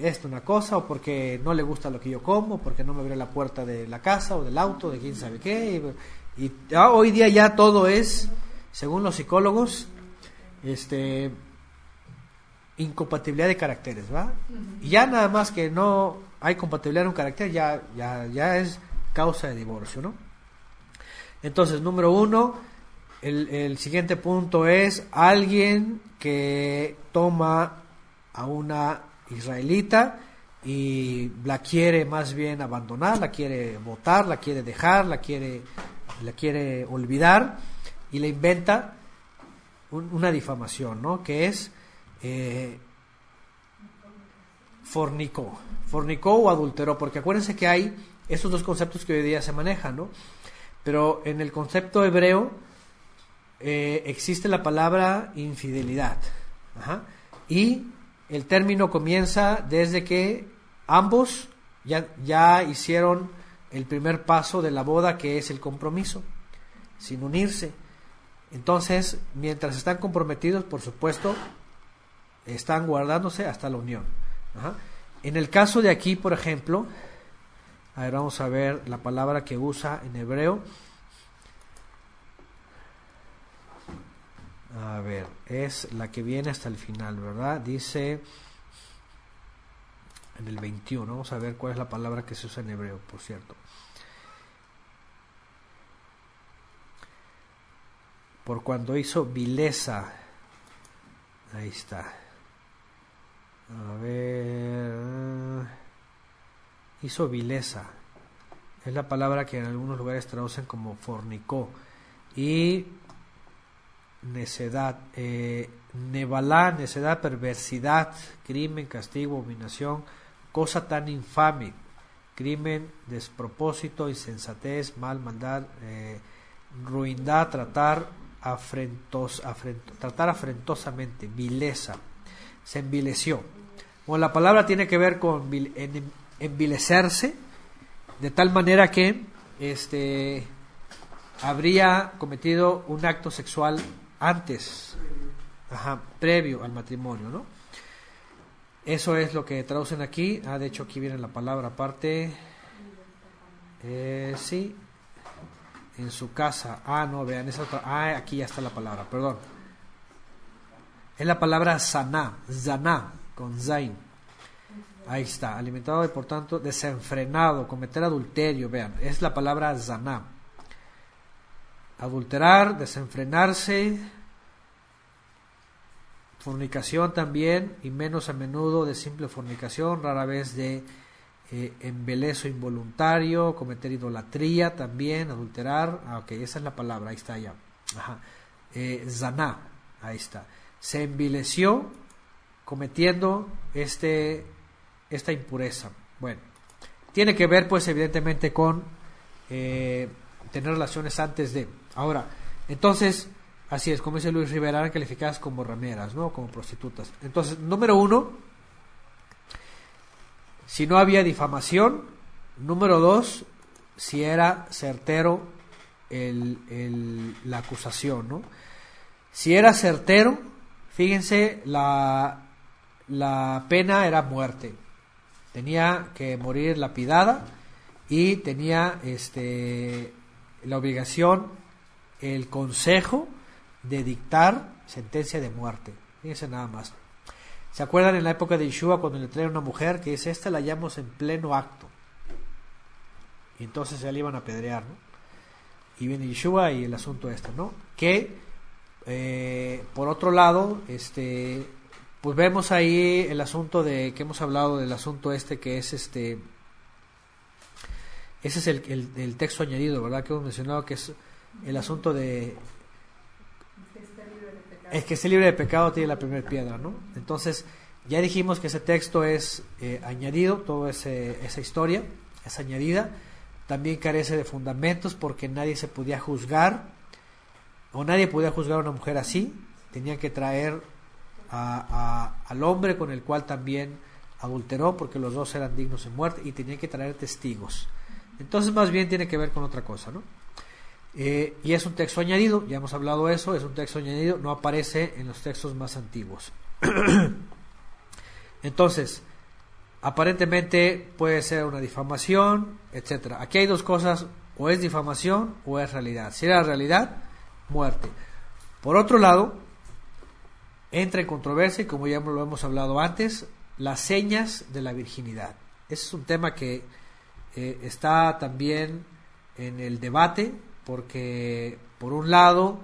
esto una cosa, o porque no le gusta lo que yo como, porque no me abre la puerta de la casa o del auto, de quién sabe qué. Y, y hoy día ya todo es, según los psicólogos, este incompatibilidad de caracteres, ¿va? Y ya nada más que no hay compatibilidad en un carácter, ya, ya, ya es causa de divorcio, ¿no? Entonces, número uno, el, el siguiente punto es alguien que toma a una israelita y la quiere más bien abandonar, la quiere votar, la quiere dejar, la quiere, la quiere olvidar y le inventa una difamación, ¿no? Que es eh, fornicó. Fornicó o adulteró, porque acuérdense que hay esos dos conceptos que hoy día se manejan, ¿no? Pero en el concepto hebreo eh, existe la palabra infidelidad. Y el término comienza desde que ambos ya, ya hicieron el primer paso de la boda que es el compromiso, sin unirse. Entonces, mientras están comprometidos, por supuesto, están guardándose hasta la unión. En el caso de aquí, por ejemplo, a ver, vamos a ver la palabra que usa en hebreo. A ver, es la que viene hasta el final, ¿verdad? Dice en el 21, vamos a ver cuál es la palabra que se usa en hebreo, por cierto. Por cuando hizo vileza. Ahí está. A ver. Hizo vileza. Es la palabra que en algunos lugares traducen como fornicó. Y necedad. Eh, nevalá, necedad, perversidad, crimen, castigo, abominación, cosa tan infame. Crimen, despropósito, insensatez, mal, maldad, eh, ruindad, tratar, afrentos, afrento, tratar afrentosamente, vileza. Se envileció. Bueno, la palabra tiene que ver con en, envilecerse, de tal manera que este habría cometido un acto sexual antes, ajá, previo al matrimonio, ¿no? Eso es lo que traducen aquí. Ah, de hecho aquí viene la palabra aparte. Eh, sí, en su casa. Ah, no, vean, esa. Ah, aquí ya está la palabra, perdón. Es la palabra saná, zaná, con zain. Ahí está, alimentado y por tanto desenfrenado, cometer adulterio, vean, es la palabra zaná. Adulterar, desenfrenarse, fornicación también, y menos a menudo de simple fornicación, rara vez de eh, embelezo involuntario, cometer idolatría también, adulterar, ah, ok, esa es la palabra, ahí está ya. Ajá. Eh, zaná, ahí está. Se envileció cometiendo este, esta impureza. Bueno, tiene que ver pues evidentemente con eh, tener relaciones antes de. Ahora, entonces, así es, como dice Luis Rivera, eran calificadas como rameras, ¿no? Como prostitutas. Entonces, número uno, si no había difamación. Número dos, si era certero el, la acusación, ¿no? Si era certero, fíjense, la, la pena era muerte. Tenía que morir lapidada y tenía este, la obligación, el consejo de dictar sentencia de muerte. Fíjense nada más. ¿Se acuerdan en la época de Yeshua cuando le traen una mujer que dice, esta la hallamos en pleno acto? Y entonces ya le iban a apedrear, ¿no? Y viene Yeshua y el asunto este, ¿no? Que, eh, por otro lado, este, pues vemos ahí el asunto de, que hemos hablado del asunto este que es este, ese es el, el, el texto añadido, ¿verdad? Que hemos mencionado que es el asunto de es que esté libre de pecado tiene la primera piedra, ¿no? Entonces, ya dijimos que ese texto es eh, añadido, toda esa historia es añadida. También carece de fundamentos porque nadie se podía juzgar o nadie podía juzgar a una mujer así. Tenía que traer a, a, al hombre con el cual también adulteró porque los dos eran dignos de muerte y tenía que traer testigos. Entonces, más bien tiene que ver con otra cosa, ¿no? Eh, y es un texto añadido, ya hemos hablado de eso, es un texto añadido, no aparece en los textos más antiguos. Entonces, aparentemente puede ser una difamación, etcétera. Aquí hay dos cosas, o es difamación o es realidad. Si era realidad, muerte. Por otro lado, entra en controversia, como ya lo hemos hablado antes, las señas de la virginidad. Ese es un tema que eh, está también en el debate porque por un lado,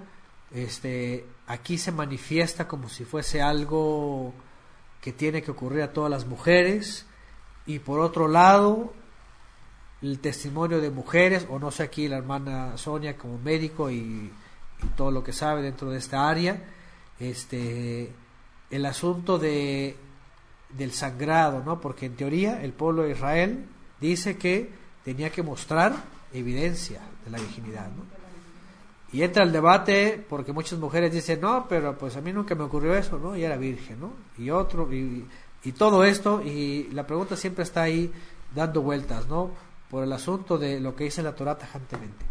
este, aquí se manifiesta como si fuese algo que tiene que ocurrir a todas las mujeres, y por otro lado, el testimonio de mujeres, o no sé aquí la hermana Sonia como médico y, todo lo que sabe dentro de esta área, este, el asunto de, del sangrado, ¿no? Porque en teoría el pueblo de Israel dice que tenía que mostrar evidencia de la virginidad, ¿no? Y entra el debate porque muchas mujeres dicen, no, pero pues a mí nunca me ocurrió eso, ¿no? Y era virgen, ¿no? Y otro, y, y todo esto, y la pregunta siempre está ahí, dando vueltas, ¿no? Por el asunto de lo que dice la Torah tajantemente.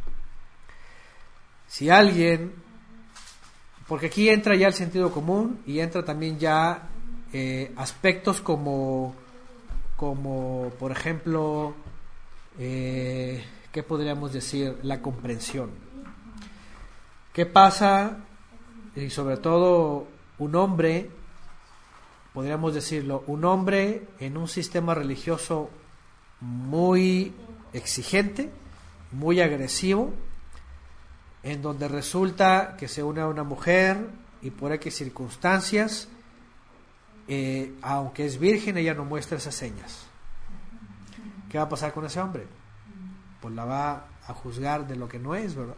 Si alguien, porque aquí entra ya el sentido común y entra también ya eh, aspectos como, como, por ejemplo, eh, ¿qué podríamos decir? La comprensión. ¿Qué pasa? Y sobre todo un hombre, podríamos decirlo, un hombre en un sistema religioso muy exigente, muy agresivo, en donde resulta que se une a una mujer y por X circunstancias, eh, aunque es virgen, ella no muestra esas señas. ¿Qué va a pasar con ese hombre? Pues la va a juzgar de lo que no es, ¿verdad?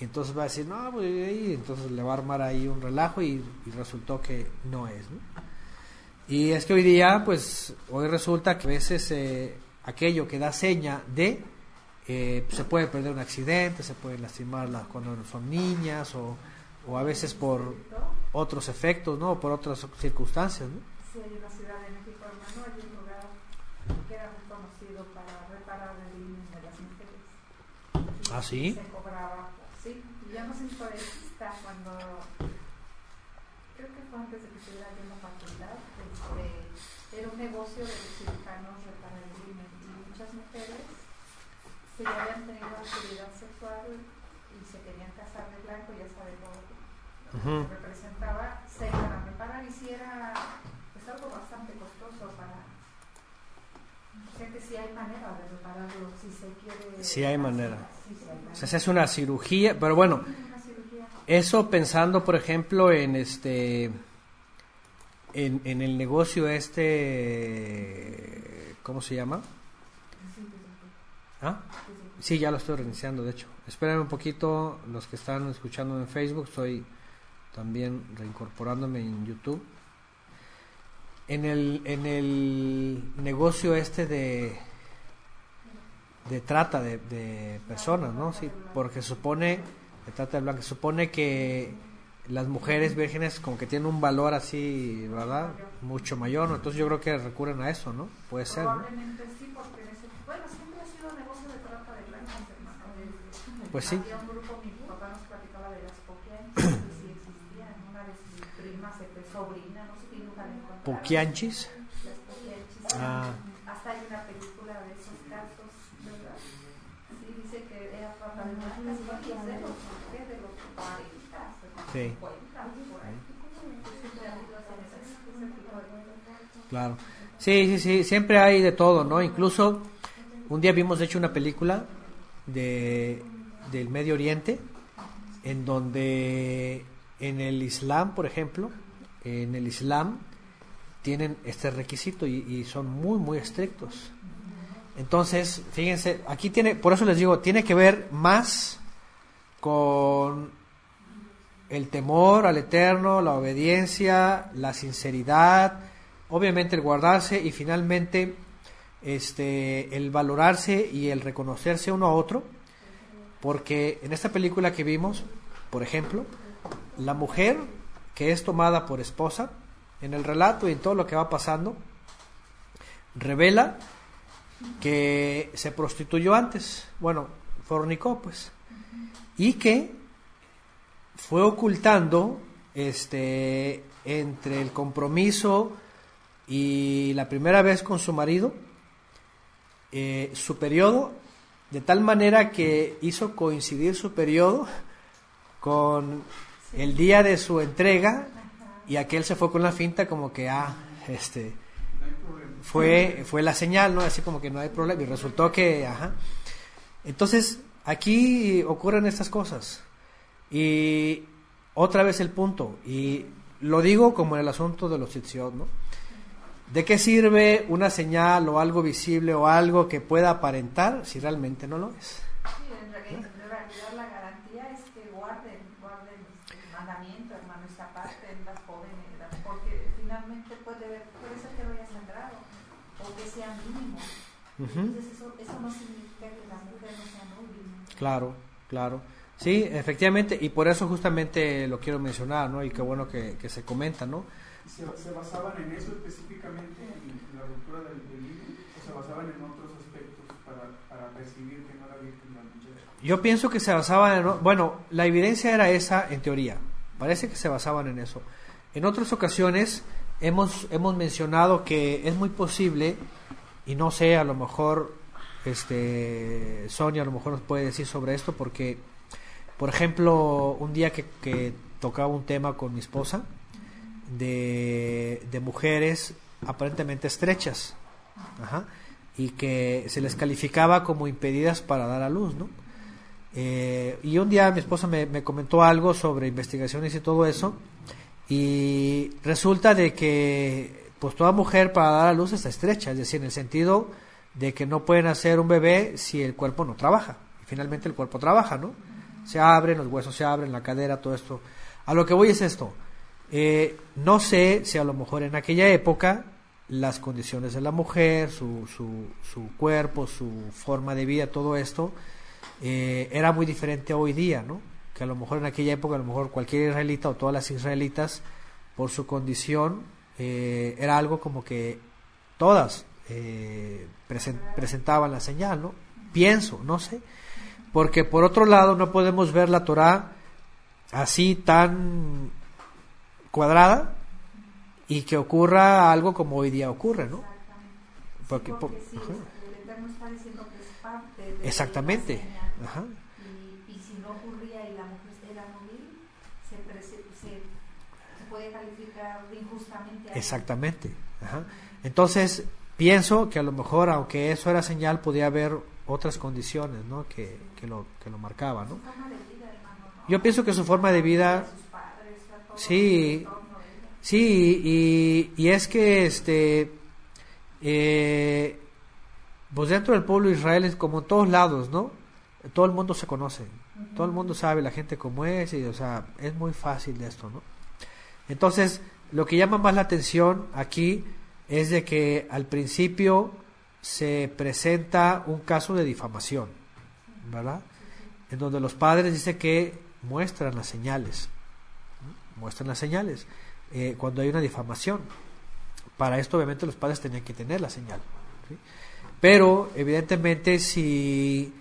Y entonces va a decir, no, pues y entonces le va a armar ahí un relajo y, resultó que no es, ¿no? Y es que hoy día, pues, hoy resulta que a veces eh, aquello que da seña de, eh, se puede perder un accidente, se puede lastimar la- cuando son niñas o, o a veces por otros efectos, ¿no? Por otras circunstancias, ¿no? Sí, hay una ciudad de México, hermano, hay un lugar que era muy conocido para reparar el himen de las mujeres. Y ¿Ah, sí? Se cobraba, sí. Y yo no sé si fue esta cuando, creo que fue antes de que estuviera yo en la facultad, este, era un negocio de los cirujanos reparar. Y muchas mujeres que ya habían tenido actividad sexual y se querían casar de blanco, ya saben todo lo que Ujú. representaba, se iban a reparar y si era pues, algo bastante costoso para... Que sí hay manera de repararlo si se quiere... Sí hay manera. O sea, se hace una cirugía, pero bueno. Eso pensando, por ejemplo, en este, en, en el negocio este, ¿cómo se llama? ¿Ah? Sí, ya lo estoy reiniciando, de hecho. Espérenme un poquito, los que están escuchando en Facebook, estoy también reincorporándome en YouTube. En el, en el negocio este de, de trata de, de personas, ¿no? Sí, porque supone, de trata de blancas, supone que las mujeres vírgenes como que tienen un valor así, ¿verdad? Mucho mayor, ¿no? Entonces yo creo que recurren a eso, ¿no? Puede ser, ¿no? Probablemente sí, porque ese, bueno, siempre ha sido negocio de trata de blancas, hermano. Pues sí. Había un grupo, mi papá nos platicaba de las poquianchis, que sí existían. Una de sus primas, eh, sobrina, no sé qué la encontraron. Poquianchis. Las poquianchis. Ah. Hasta hay una película de esos casos, ¿verdad? Sí, dice que era trata de blancas, y es de los, ¿qué? de los 40, de los Sí. 50, por ahí. Siempre ha habido ese- ese tipo de- Claro. Sí, sí, sí, siempre hay de todo, ¿no? Incluso un día vimos, hecho, una película de, del Medio Oriente, en donde en el Islam, por ejemplo, en el Islam tienen este requisito y, y son muy, muy estrictos. Entonces, fíjense, aquí tiene, por eso les digo, tiene que ver más con el temor al eterno, la obediencia, la sinceridad, obviamente el guardarse y finalmente este el valorarse y el reconocerse uno a otro, porque en esta película que vimos, por ejemplo, la mujer que es tomada por esposa, en el relato y en todo lo que va pasando, revela que se prostituyó antes, bueno, fornicó pues, y que fue ocultando este entre el compromiso y la primera vez con su marido eh, su periodo de tal manera que hizo coincidir su periodo con el día de su entrega y aquel se fue con la finta como que ah este fue fue la señal no así como que no hay problema y resultó que ajá. Entonces aquí ocurren estas cosas y otra vez el punto y lo digo como en el asunto de los tzitziot, no de qué sirve una señal o algo visible o algo que pueda aparentar si realmente no lo es Sí, en realidad, en realidad la garantía es que guarden, guarden el mandamiento, hermano, esta parte en las jóvenes, porque finalmente puede, ser que vaya sangrado o que sea mínimo. Entonces eso, eso no significa que la mujer no sea nóbil. Claro, claro. Sí, efectivamente, y por eso justamente lo quiero mencionar, ¿no? Y qué bueno que, que se comenta, ¿no? ¿Se, se basaban en eso específicamente, en, la ruptura del, del? O se basaban en otros aspectos para, para percibir que no era virgen la muchacha. Yo pienso que se basaban en... Bueno, la evidencia era esa en teoría. Parece que se basaban en eso. En otras ocasiones hemos, hemos mencionado que es muy posible, y no sé, a lo mejor este, Sonia a lo mejor nos puede decir sobre esto, porque, por ejemplo, un día que, que tocaba un tema con mi esposa de, mujeres aparentemente estrechas, y que se les calificaba como impedidas para dar a luz, ¿no? Eh, y un día mi esposa me, me, comentó algo sobre investigaciones y todo eso, y resulta de que pues toda mujer para dar a luz está estrecha, es decir, en el sentido de que no pueden hacer un bebé si el cuerpo no trabaja. Finalmente el cuerpo trabaja, ¿no? Se abren, los huesos se abren, la cadera, todo esto. A lo que voy es esto. Eh, no sé si a lo mejor en aquella época las condiciones de la mujer, su, su, su cuerpo, su forma de vida, todo esto, eh, era muy diferente hoy día, ¿no? Que a lo mejor en aquella época, a lo mejor cualquier israelita o todas las israelitas, por su condición, eh, era algo como que todas eh, present, presentaban la señal, ¿no? Pienso, no sé. Porque por otro lado no podemos ver la Torah así tan cuadrada y que ocurra algo como hoy día ocurre, ¿no? Porque, porque por, sí, el Eterno está diciendo que es parte de Exactamente. La Ajá. Y, y, si no ocurría y la mujer era móvil, se, se, se, puede calificar injustamente. A Exactamente. Ajá. Entonces, pienso que a lo mejor, aunque eso era señal, podía haber otras condiciones, ¿no? Que, que lo, que lo marcaban, ¿no? Yo pienso que su forma de vida, sí, sí, y, y es que este, eh, pues dentro del pueblo de Israel es como en todos lados, ¿no? Todo el mundo se conoce, todo el mundo sabe la gente cómo es, y o sea, es muy fácil de esto, ¿no? Entonces, lo que llama más la atención aquí es de que al principio se presenta un caso de difamación, ¿verdad? En donde los padres dicen que muestran las señales, muestran las señales eh, cuando hay una difamación. Para esto obviamente los padres tenían que tener la señal. Pero evidentemente si,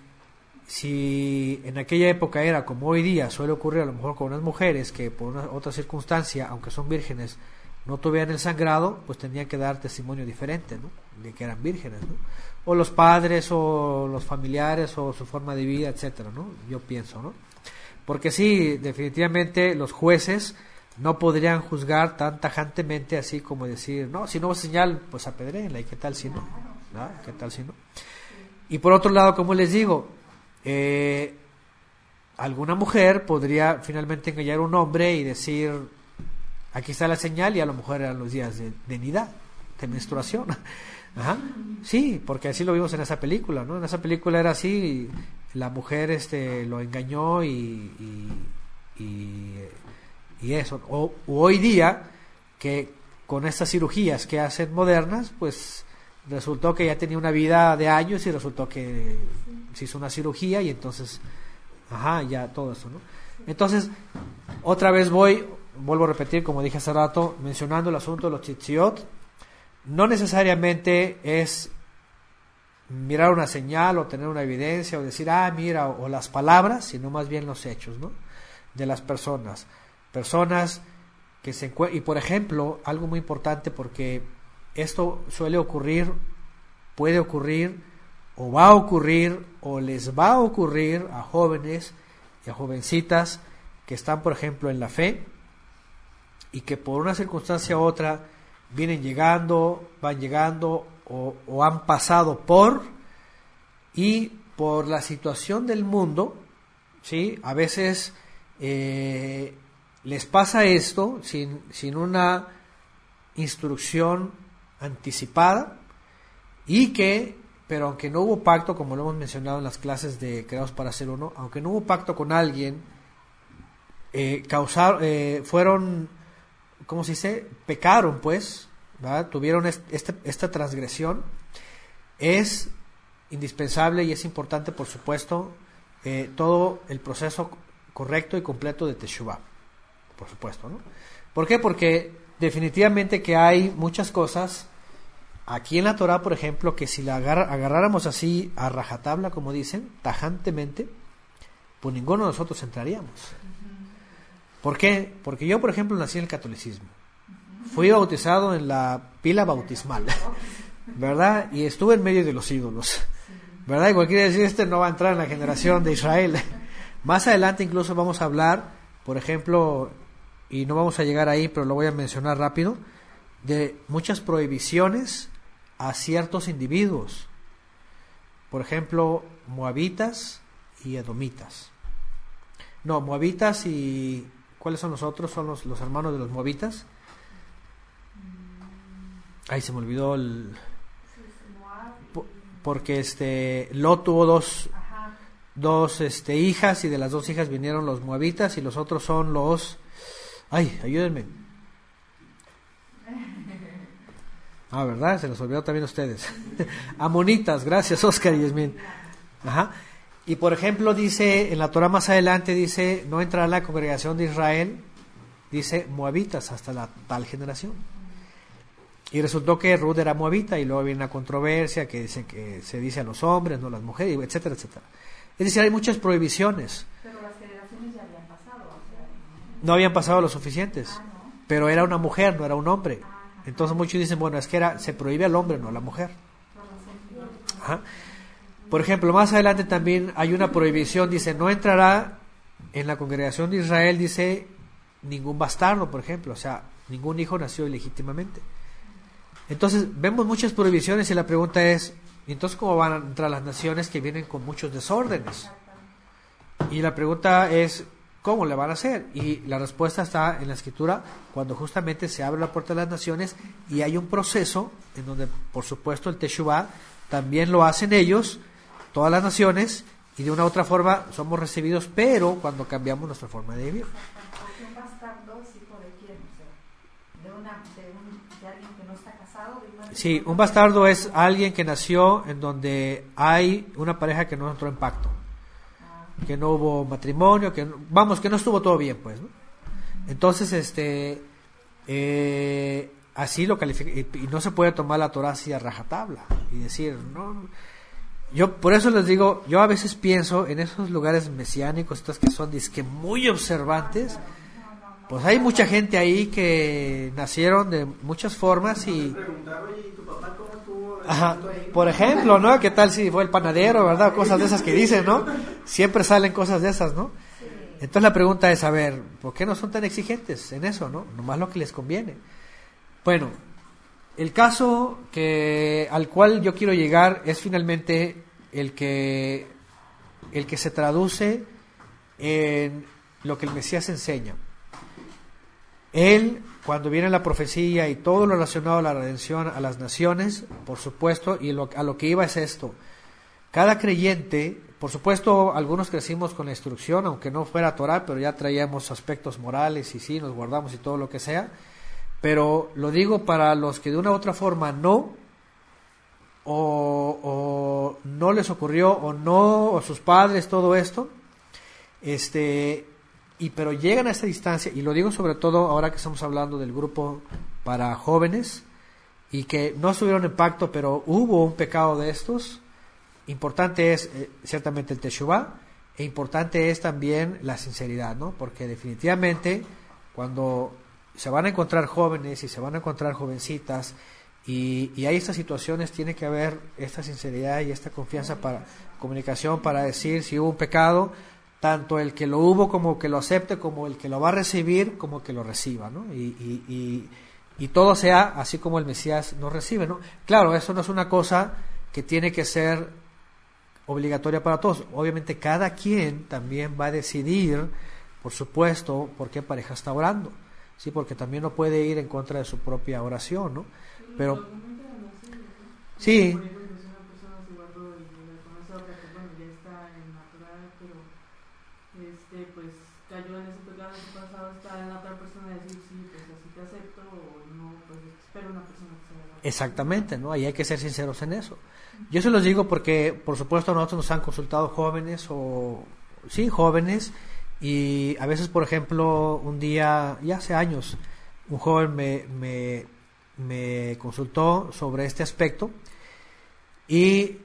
si en aquella época era como hoy día suele ocurrir a lo mejor con unas mujeres que por una otra circunstancia, aunque son vírgenes, no tuvieran el sangrado, pues tenían que dar testimonio diferente. De que eran vírgenes. O los padres, o los familiares, o su forma de vida, etcétera, ¿no? Yo pienso, ¿no? Porque sí, definitivamente los jueces no podrían juzgar tan tajantemente así como decir, no, si no señal, pues apedréenla, ¿y qué tal si no? ¿no? ¿Qué tal si no? Y por otro lado, como les digo, eh, alguna mujer podría finalmente engañar a un hombre y decir, aquí está la señal y a lo mejor eran los días de, de nidad, de menstruación. Ajá. Sí, porque así lo vimos en esa película, ¿no? En esa película era así, la mujer este lo engañó y, y, y, eso. O hoy día, que con estas cirugías que hacen modernas, pues resultó que ya tenía una vida de años y resultó que se hizo una cirugía y entonces, ajá, ya todo eso, ¿no? Entonces, otra vez voy, vuelvo a repetir, como dije hace rato, mencionando el asunto de los tzitziot, no necesariamente es mirar una señal o tener una evidencia o decir, ah, mira, o, las palabras, sino más bien los hechos, ¿no? De las personas. Personas que se encuentran, y por ejemplo, algo muy importante porque esto suele ocurrir, puede ocurrir, o va a ocurrir, o les va a ocurrir a jóvenes y a jovencitas que están, por ejemplo, en la fe y que por una circunstancia u otra vienen llegando, van llegando o, han pasado por y por la situación del mundo, ¿sí? A veces eh, les pasa esto sin, sin una instrucción anticipada y que, pero aunque no hubo pacto, como lo hemos mencionado en las clases de Creados para Ser Uno, aunque no hubo pacto con alguien, eh, causar, eh, fueron, ¿cómo se dice? Pecaron, pues, tuvieron este, esta transgresión, es indispensable y es importante, por supuesto, eh, todo el proceso correcto y completo de Teshuvah, por supuesto, ¿no? ¿Por qué? Porque definitivamente que hay muchas cosas aquí en la Torah, por ejemplo, que si la agar- agarráramos así a rajatabla, como dicen, tajantemente, pues ninguno de nosotros entraríamos. ¿Por qué? Porque yo, por ejemplo, nací en el catolicismo. Fui bautizado en la pila bautismal, ¿verdad? Y estuve en medio de los ídolos, ¿verdad? Y cualquiera decir, este no va a entrar en la generación de Israel. Más adelante incluso vamos a hablar, por ejemplo, y no vamos a llegar ahí, pero lo voy a mencionar rápido, de muchas prohibiciones a ciertos individuos. Por ejemplo, moabitas y edomitas. No, moabitas y... ¿Cuáles son los otros? Son los, los hermanos de los moabitas. Ahí se me olvidó el... Porque este Lot tuvo dos, dos este, hijas y de las dos hijas vinieron los moabitas y los otros son los... Ay, ayúdenme. Ah, ¿verdad? Se los olvidó también a ustedes. Amonitas, gracias Oscar y Yasmin. Ajá. Y por ejemplo dice, en la Torah más adelante dice, no entrará la congregación de Israel, dice moabitas hasta la tal generación. Y resultó que Ruth era moabita y luego viene una controversia que dice que se dice a los hombres, no a las mujeres, etcétera, etcétera. Es decir, hay muchas prohibiciones. Pero las generaciones ya habían pasado. O sea, No habían pasado lo suficientes, ah, no. pero era una mujer, no era un hombre. Entonces muchos dicen, bueno, es que era, se prohíbe al hombre, no a la mujer. Ajá. Por ejemplo, más adelante también hay una prohibición, dice, no entrará en la congregación de Israel, dice, ningún bastardo, por ejemplo, o sea, ningún hijo nació ilegítimamente. Entonces, vemos muchas prohibiciones y la pregunta es, ¿y entonces cómo van a entrar las naciones que vienen con muchos desórdenes? Y la pregunta es, ¿cómo le van a hacer? Y la respuesta está en la escritura, cuando justamente se abre la puerta de las naciones y hay un proceso en donde, por supuesto, el Teshuvah también lo hacen ellos, todas las naciones, y de una u otra forma somos recibidos, pero cuando cambiamos nuestra forma de vivir. Porque un bastardo es hijo de quién, o sea, de, una, de, un, de alguien que no está casado. De una Sí, un bastardo es alguien que nació en donde hay una pareja que no entró en pacto, Ah, que no hubo matrimonio, que no- vamos, que no estuvo todo bien, pues. ¿no? Entonces, este, eh, así lo califica y, y no se puede tomar la Torah así a rajatabla y decir, no. Yo por eso les digo, yo a veces pienso en esos lugares mesiánicos, estos que son disque muy observantes, pues hay mucha gente ahí que nacieron de muchas formas y. Ajá. Por ejemplo, ¿no? ¿Qué tal si fue el panadero, verdad? Cosas de esas que dicen, ¿no? Siempre salen cosas de esas, ¿no? Entonces la pregunta es, a ver, ¿por qué no son tan exigentes en eso, no? Nomás lo que les conviene. Bueno, el caso que al cual yo quiero llegar es finalmente el que el que se traduce en lo que el Mesías enseña. Él, cuando viene la profecía y todo lo relacionado a la redención a las naciones, por supuesto, y a lo que iba es esto. Cada creyente, por supuesto, algunos crecimos con la instrucción, aunque no fuera Torah, pero ya traíamos aspectos morales y sí, nos guardamos y todo lo que sea. Pero lo digo para los que de una u otra forma no, o, no les ocurrió, o no, o sus padres, todo esto, este, y pero llegan a esta distancia, y lo digo sobre todo ahora que estamos hablando del grupo para jóvenes, y que no estuvieron en pacto, pero hubo un pecado de estos, importante es eh, ciertamente el Teshuvah, e importante es también la sinceridad, ¿no? Porque definitivamente cuando se van a encontrar jóvenes y se van a encontrar jovencitas y, y hay estas situaciones, tiene que haber esta sinceridad y esta confianza para comunicación para decir si hubo un pecado, tanto el que lo hubo como que lo acepte, como el que lo va a recibir, como que lo reciba, ¿no? Y, y, y, todo sea así como el Mesías nos recibe, ¿no? Claro, eso no es una cosa que tiene que ser obligatoria para todos. Obviamente cada quien también va a decidir, por supuesto, por qué pareja está orando. Sí, porque también no puede ir en contra de su propia oración, ¿no? Pero sí. Exactamente, ¿no? Y hay que ser sinceros en eso. Yo se los digo porque, por supuesto, a nosotros nos han consultado jóvenes o, sí, jóvenes, y a veces, por ejemplo, un día, ya hace años, un joven me, me, consultó sobre este aspecto y,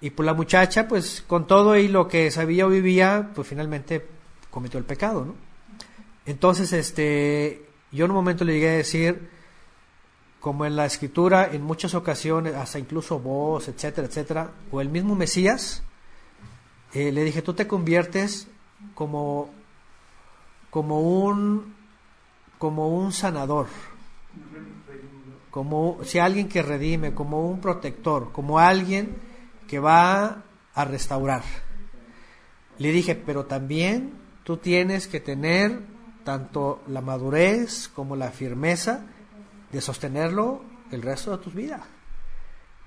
y pues la muchacha, pues con todo y lo que sabía o vivía, pues finalmente cometió el pecado, ¿no? Entonces, este, yo en un momento le llegué a decir, como en la escritura, en muchas ocasiones, hasta incluso vos, etcétera, etcétera, o el mismo Mesías, eh, le dije, tú te conviertes como, como un, como un sanador, como si alguien que redime, como un protector, como alguien que va a restaurar. Le dije, pero también tú tienes que tener tanto la madurez como la firmeza de sostenerlo el resto de tu vida.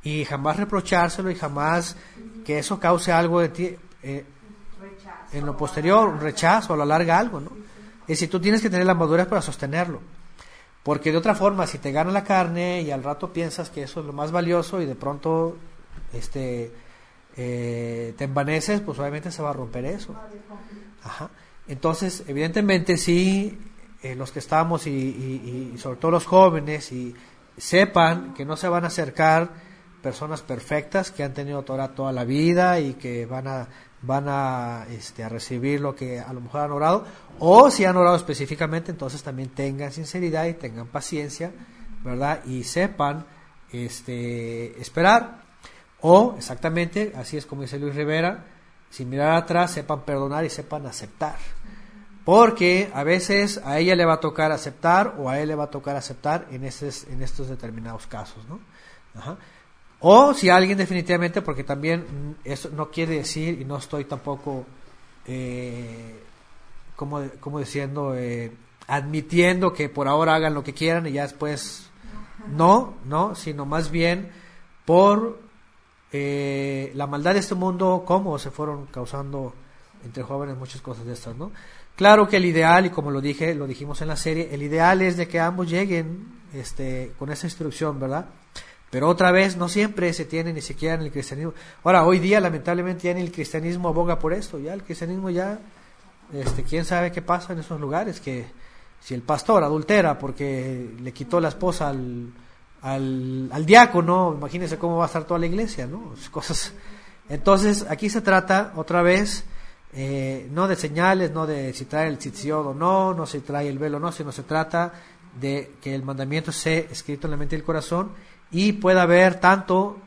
Y jamás reprochárselo y jamás que eso cause algo de ti, eh, en lo posterior, un rechazo, a lo larga algo, ¿no? Es decir, tú tienes que tener la madurez para sostenerlo. Porque de otra forma, si te gana la carne y al rato piensas que eso es lo más valioso y de pronto este, eh, te envaneces, pues obviamente se va a romper eso. Ajá. Entonces, evidentemente sí, eh, los que estamos y, y, sobre todo los jóvenes y sepan que no se van a acercar personas perfectas que han tenido Torah toda la vida y que van a van a, este, a recibir lo que a lo mejor han orado, o si han orado específicamente, entonces también tengan sinceridad y tengan paciencia, ¿verdad? Y sepan este, esperar, o exactamente, así es como dice Luis Rivera, sin mirar atrás, sepan perdonar y sepan aceptar. Porque a veces a ella le va a tocar aceptar o a él le va a tocar aceptar en, estos, en estos determinados casos, ¿no? Ajá. O si alguien definitivamente, porque también eso no quiere decir, y no estoy tampoco, eh, como, como diciendo, eh, admitiendo que por ahora hagan lo que quieran y ya después no, no, sino más bien por eh, la maldad de este mundo, cómo se fueron causando entre jóvenes muchas cosas de estas, ¿no? Claro que el ideal, y como lo dije, lo dijimos en la serie, el ideal es de que ambos lleguen este, con esa instrucción, ¿verdad? Pero otra vez, no siempre se tiene ni siquiera en el cristianismo. Ahora, hoy día, lamentablemente, ya ni el cristianismo aboga por esto. Ya el cristianismo ya, este, quién sabe qué pasa en esos lugares. Que si el pastor adultera porque le quitó la esposa al, al, diácono, imagínense cómo va a estar toda la iglesia, ¿no? Cosas. Entonces, aquí se trata, otra vez, eh, no de señales, no de si trae el tzitziot o no, no si trae el velo o no, sino se trata de que el mandamiento sea escrito en la mente y el corazón y pueda haber tanto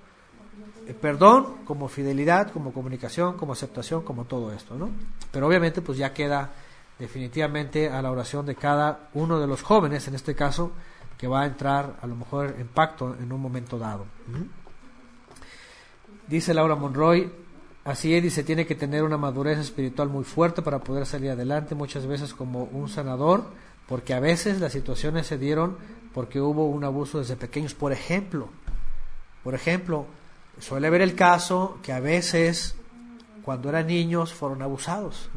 eh, perdón como fidelidad, como comunicación, como aceptación, como todo esto, ¿no? Pero obviamente pues ya queda definitivamente a la oración de cada uno de los jóvenes, en este caso, que va a entrar a lo mejor en pacto en un momento dado. Dice Laura Monroy, así es, dice, tiene que tener una madurez espiritual muy fuerte para poder salir adelante, muchas veces como un sanador, porque a veces las situaciones se dieron porque hubo un abuso desde pequeños. Por ejemplo, por ejemplo, suele haber el caso que a veces cuando eran niños fueron abusados,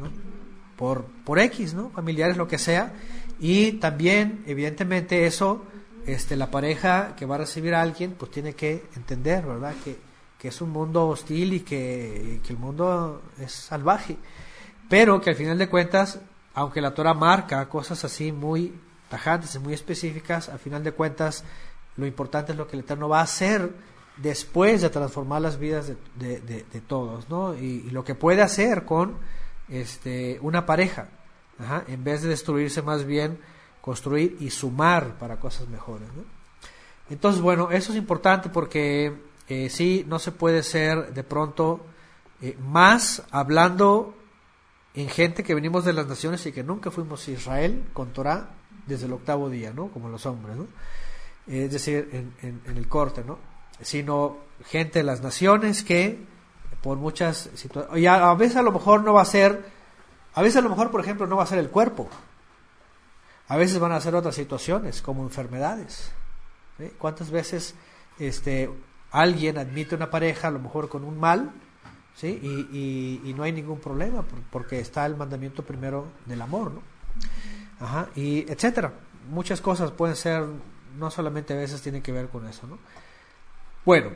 Por, por X, ¿no? Familiares, lo que sea. Y también, evidentemente, eso, este, la pareja que va a recibir a alguien, pues tiene que entender, ¿verdad? Que, que es un mundo hostil y que, que el mundo es salvaje. Pero que al final de cuentas, aunque la Torah marca cosas así muy tajantes y muy específicas, al final de cuentas lo importante es lo que el Eterno va a hacer después de transformar las vidas de, todos. Y, lo que puede hacer con este, una pareja, en vez de destruirse más bien, construir y sumar para cosas mejores. Entonces, bueno, eso es importante porque eh, sí, no se puede ser de pronto eh, más hablando en gente que venimos de las naciones y que nunca fuimos a Israel con Torah, desde el octavo día, ¿no? Como los hombres, ¿no? Es decir, en, en, el corte, ¿no? Sino gente de las naciones que por muchas situaciones, y a, veces a lo mejor no va a ser, a veces a lo mejor, por ejemplo, no va a ser el cuerpo, a veces van a ser otras situaciones, como enfermedades. ¿Cuántas veces este, alguien admite una pareja, a lo mejor con un mal, ¿sí? y, y, y no hay ningún problema, porque está el mandamiento primero del amor, ¿no? Ajá, y etcétera. Muchas cosas pueden ser, no solamente a veces tienen que ver con eso, ¿no? Bueno,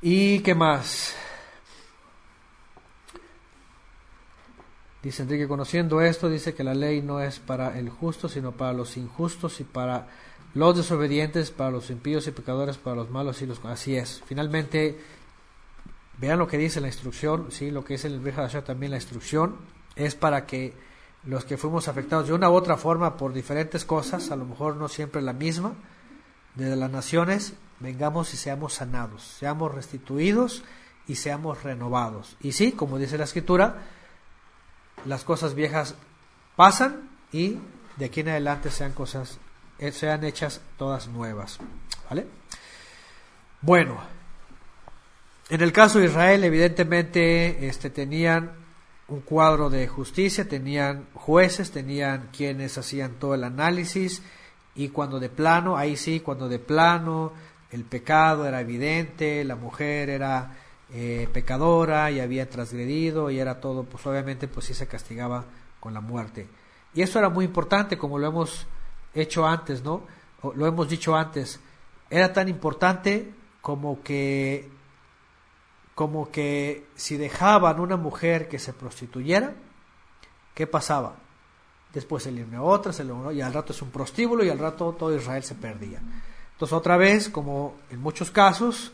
¿y qué más? Dice Enrique, conociendo esto, dice que la ley no es para el justo, sino para los injustos y para los desobedientes para los impíos y pecadores para los malos y los así es. Finalmente vean lo que dice la instrucción, sí, lo que dice el Brihadashah también la instrucción es para que los que fuimos afectados de una u otra forma por diferentes cosas, a lo mejor no siempre la misma, desde las naciones, vengamos y seamos sanados, seamos restituidos y seamos renovados. Y sí, como dice la escritura, las cosas viejas pasan y de aquí en adelante sean cosas eh, sean hechas todas nuevas, ¿vale? Bueno, en el caso de Israel, evidentemente, este tenían un cuadro de justicia, tenían jueces, tenían quienes hacían todo el análisis y cuando de plano, ahí sí, cuando de plano el pecado era evidente, la mujer era eh, pecadora y había transgredido y era todo, pues obviamente pues sí se castigaba con la muerte. Y eso era muy importante, como lo hemos hecho antes, ¿no? lo hemos dicho antes. Era tan importante como que como que si dejaban una mujer que se prostituyera, ¿qué pasaba? Después se le a otra, se le y al rato es un prostíbulo y al rato todo Israel se perdía. Entonces otra vez, como en muchos casos,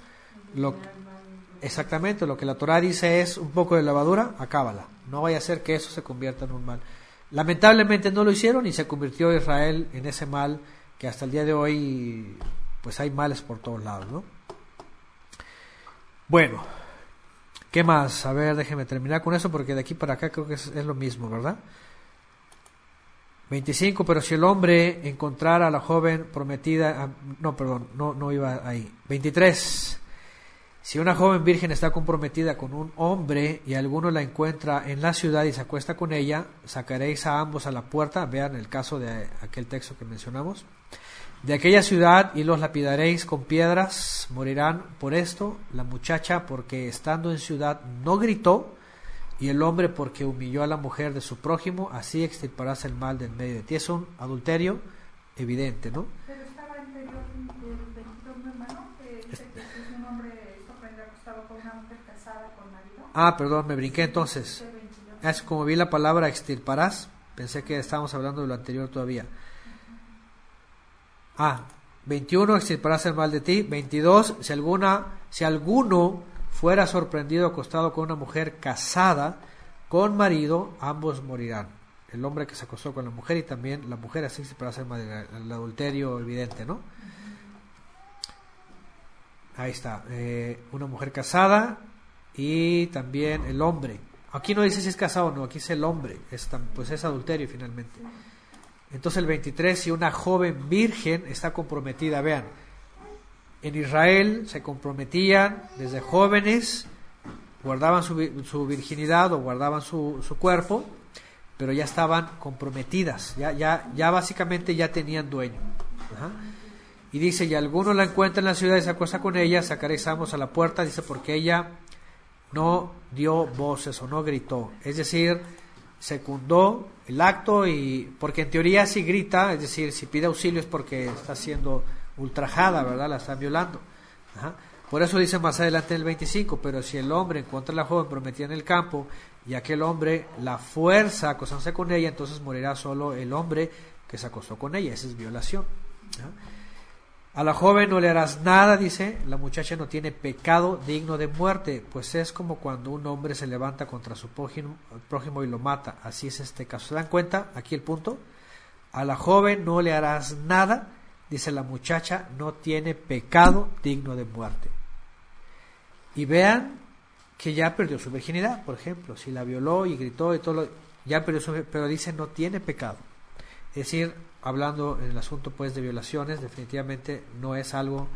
exactamente lo que la Torah dice es un poco de lavadura, acábala. No vaya a ser que eso se convierta en un mal. Lamentablemente no lo hicieron y se convirtió Israel en ese mal que hasta el día de hoy pues hay males por todos lados, ¿no? Bueno, ¿Qué más? A ver, déjeme terminar con eso porque de aquí para acá creo que es, lo mismo, ¿verdad? 25, pero si el hombre encontrara a la joven prometida, ah, no, perdón, no, no iba ahí. 23. Si una joven virgen está comprometida con un hombre y alguno la encuentra en la ciudad y se acuesta con ella, sacaréis a ambos a la puerta, vean el caso de aquel texto que mencionamos, de aquella ciudad y los lapidaréis con piedras, morirán por esto, la muchacha porque estando en ciudad no gritó, y el hombre porque humilló a la mujer de su prójimo, así extirparás el mal del medio de ti. Es un adulterio evidente, ¿no? Pero estaba anterior del hermano, que dice que es un hombre acostado con una mujer casada con marido. Ah, perdón, me brinqué entonces. Es como vi la palabra extirparás, pensé que estábamos hablando de lo anterior todavía. Ah, 21, extirparás mal de ti. 22, si, alguna, si alguno fuera sorprendido acostado con una mujer casada con marido, ambos morirán. El hombre que se acostó con la mujer y también la mujer, así para hacer el adulterio evidente, ¿no? Ahí está, eh, una mujer casada y también el hombre. Aquí no dice si es casado o no, aquí es el hombre, es, pues es adulterio finalmente. Entonces el 23, si una joven virgen está comprometida, vean, en Israel se comprometían desde jóvenes, guardaban su, virginidad o guardaban su, cuerpo, pero ya estaban comprometidas, ya, ya, ya básicamente ya tenían dueño. Y dice, y alguno la encuentra en la ciudad y se acuesta con ella, sacaréis a la puerta, dice, porque ella no dio voces o no gritó. Es decir, secundó el acto y porque en teoría si grita, es decir, si pide auxilio es porque está siendo ultrajada, ¿verdad? La están violando. Por eso dice más adelante en el 25, pero si el hombre encuentra a la joven prometida en el campo y aquel hombre la fuerza a acostarse con ella, entonces morirá solo el hombre que se acostó con ella. Esa es violación. A la joven no le harás nada, dice, la muchacha no tiene pecado digno de muerte, pues es como cuando un hombre se levanta contra su prójimo, y lo mata. Así es este caso. ¿Se dan cuenta? Aquí el punto. A la joven no le harás nada, dice la muchacha, no tiene pecado digno de muerte. Y vean que ya perdió su virginidad, por ejemplo, si la violó y gritó y todo, lo, ya perdió su pero dice no tiene pecado. Es decir, hablando en el asunto pues de violaciones, definitivamente no es algo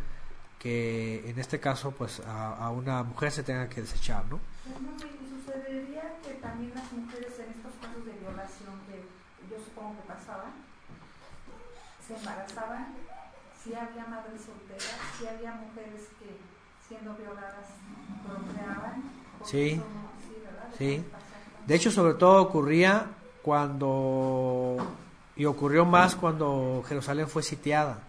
que en este caso pues a, una mujer se tenga que desechar, ¿no? ¿Y sucedería que también las mujeres en estos casos de violación que yo supongo que pasaban, se embarazaban, si había madres solteras, si había mujeres que siendo violadas procreaban? Sí, sí. De hecho, sobre todo ocurría cuando y ocurrió más cuando Jerusalén fue sitiada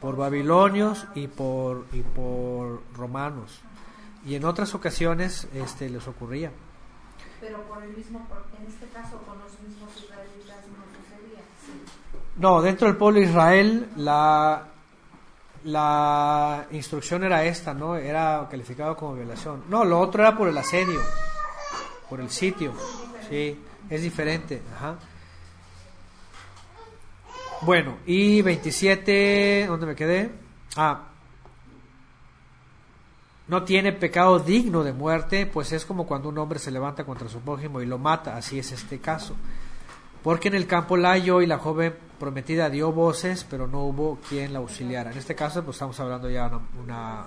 por babilonios y por, y por romanos. Y en otras ocasiones este, les ocurría. Pero por el mismo, en este caso con los mismos israelitas no sucedía. No, dentro del pueblo de Israel la, la instrucción era esta, ¿no? Era calificado como violación. No, lo otro era por el asedio, por el sitio. Sí, es diferente. Ajá. Bueno, y 27, ¿dónde me quedé? Ah, no tiene pecado digno de muerte, pues es como cuando un hombre se levanta contra su prójimo y lo mata, así es este caso. Porque en el campo la halló y la joven prometida dio voces, pero no hubo quien la auxiliara. En este caso, pues estamos hablando ya de una,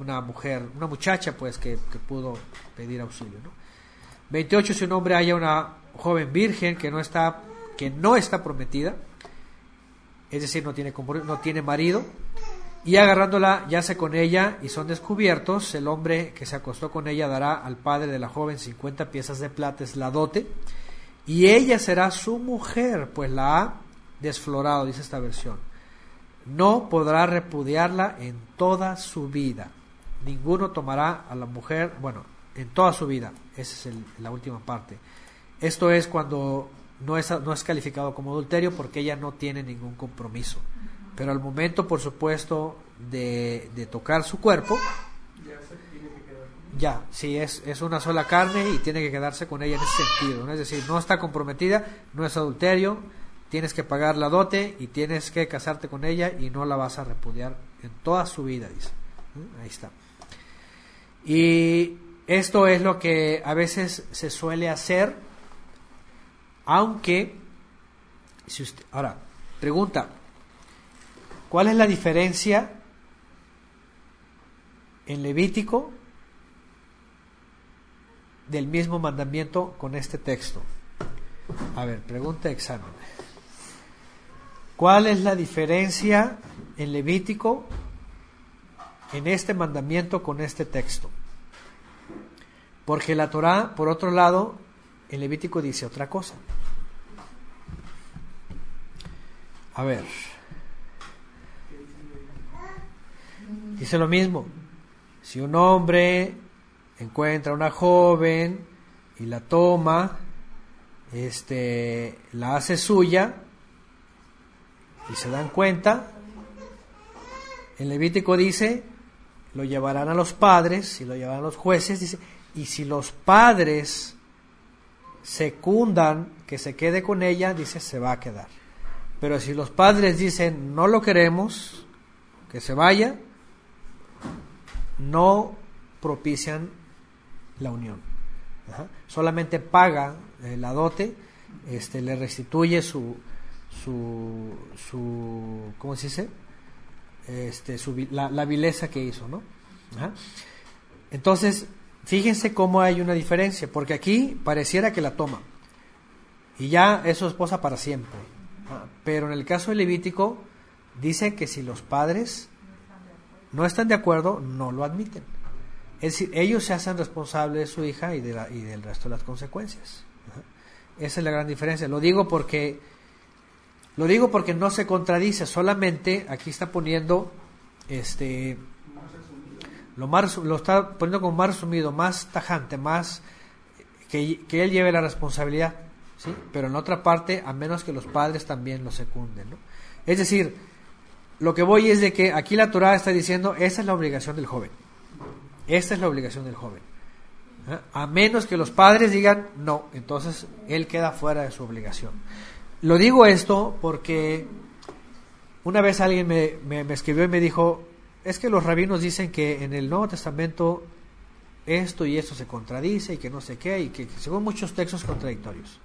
una, mujer, una muchacha, pues, que, que pudo pedir auxilio. ¿no? 28. Si un hombre haya una joven virgen que no está, que no está prometida, es decir, no tiene, no tiene marido, y agarrándola yace con ella y son descubiertos, el hombre que se acostó con ella dará al padre de la joven 50 piezas de plata, es la dote, y ella será su mujer, pues la ha desflorado, dice esta versión. No podrá repudiarla en toda su vida. Ninguno tomará a la mujer, bueno, en toda su vida. Esa es la última parte. Esto es cuando no es, no es calificado como adulterio porque ella no tiene ningún compromiso. Pero al momento, por supuesto, de, de tocar su cuerpo, ya, sí, es, es una sola carne y tiene que quedarse con ella en ese sentido. ¿no? Es decir, no está comprometida, no es adulterio, tienes que pagar la dote y tienes que casarte con ella y no la vas a repudiar en toda su vida, dice. Ahí está. Y esto es lo que a veces se suele hacer aunque, si usted, ahora, pregunta, ¿cuál es la diferencia en Levítico del mismo mandamiento con este texto? A ver, pregunta examen. ¿Cuál es la diferencia en Levítico en este mandamiento con este texto? Porque la Torah, por otro lado, en Levítico dice otra cosa. A ver. Dice lo mismo. Si un hombre encuentra una joven y la toma, este, la hace suya y se dan cuenta, en Levítico dice, lo llevarán a los padres y lo llevarán a los jueces, dice, y si los padres secundan que se quede con ella, dice, se va a quedar. Pero si los padres dicen no lo queremos, que se vaya, no propician la unión. Solamente paga la dote, este, le restituye su, su, su ¿cómo se dice? Este, su, la, la, vileza que hizo, ¿no? Entonces, fíjense cómo hay una diferencia, porque aquí pareciera que la toma y ya es su esposa para siempre. Pero en el caso Levítico dice que si los padres no están de acuerdo, no lo admiten. Es decir, ellos se hacen responsables de su hija y del resto de las consecuencias. Esa es la gran diferencia. Lo digo porque lo digo porque no se contradice, solamente aquí está poniendo este lo está poniendo como más resumido, más tajante, más que, que él lleve la responsabilidad. ¿sí? Pero en otra parte, a menos que los padres también lo secunden, ¿no? Es decir, lo que voy es de que aquí la Torah está diciendo, esa es la obligación del joven. Esta es la obligación del joven. ¿eh? A menos que los padres digan no, entonces él queda fuera de su obligación. Lo digo esto porque una vez alguien me, me escribió y me dijo, es que los rabinos dicen que en el Nuevo Testamento esto y esto se contradice y que no sé qué, y que según muchos textos contradictorios.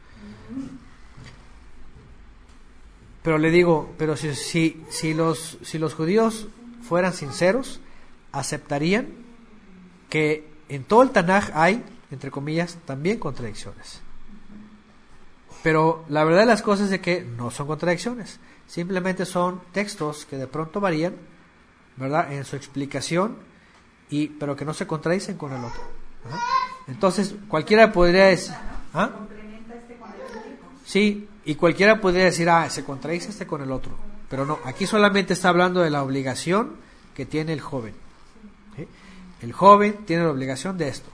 Pero le digo, pero si, si, los, si los judíos fueran sinceros, aceptarían que en todo el Tanaj hay, entre comillas, también contradicciones. Pero la verdad de las cosas es que no son contradicciones, simplemente son textos que de pronto varían, ¿verdad?, en su explicación, y, pero que no se contradicen con el otro. Entonces, cualquiera podría decir... ¿ah? Sí, y cualquiera podría decir, ah, se contradice este con el otro. Pero no, aquí solamente está hablando de la obligación que tiene el joven. El joven tiene la obligación de esto.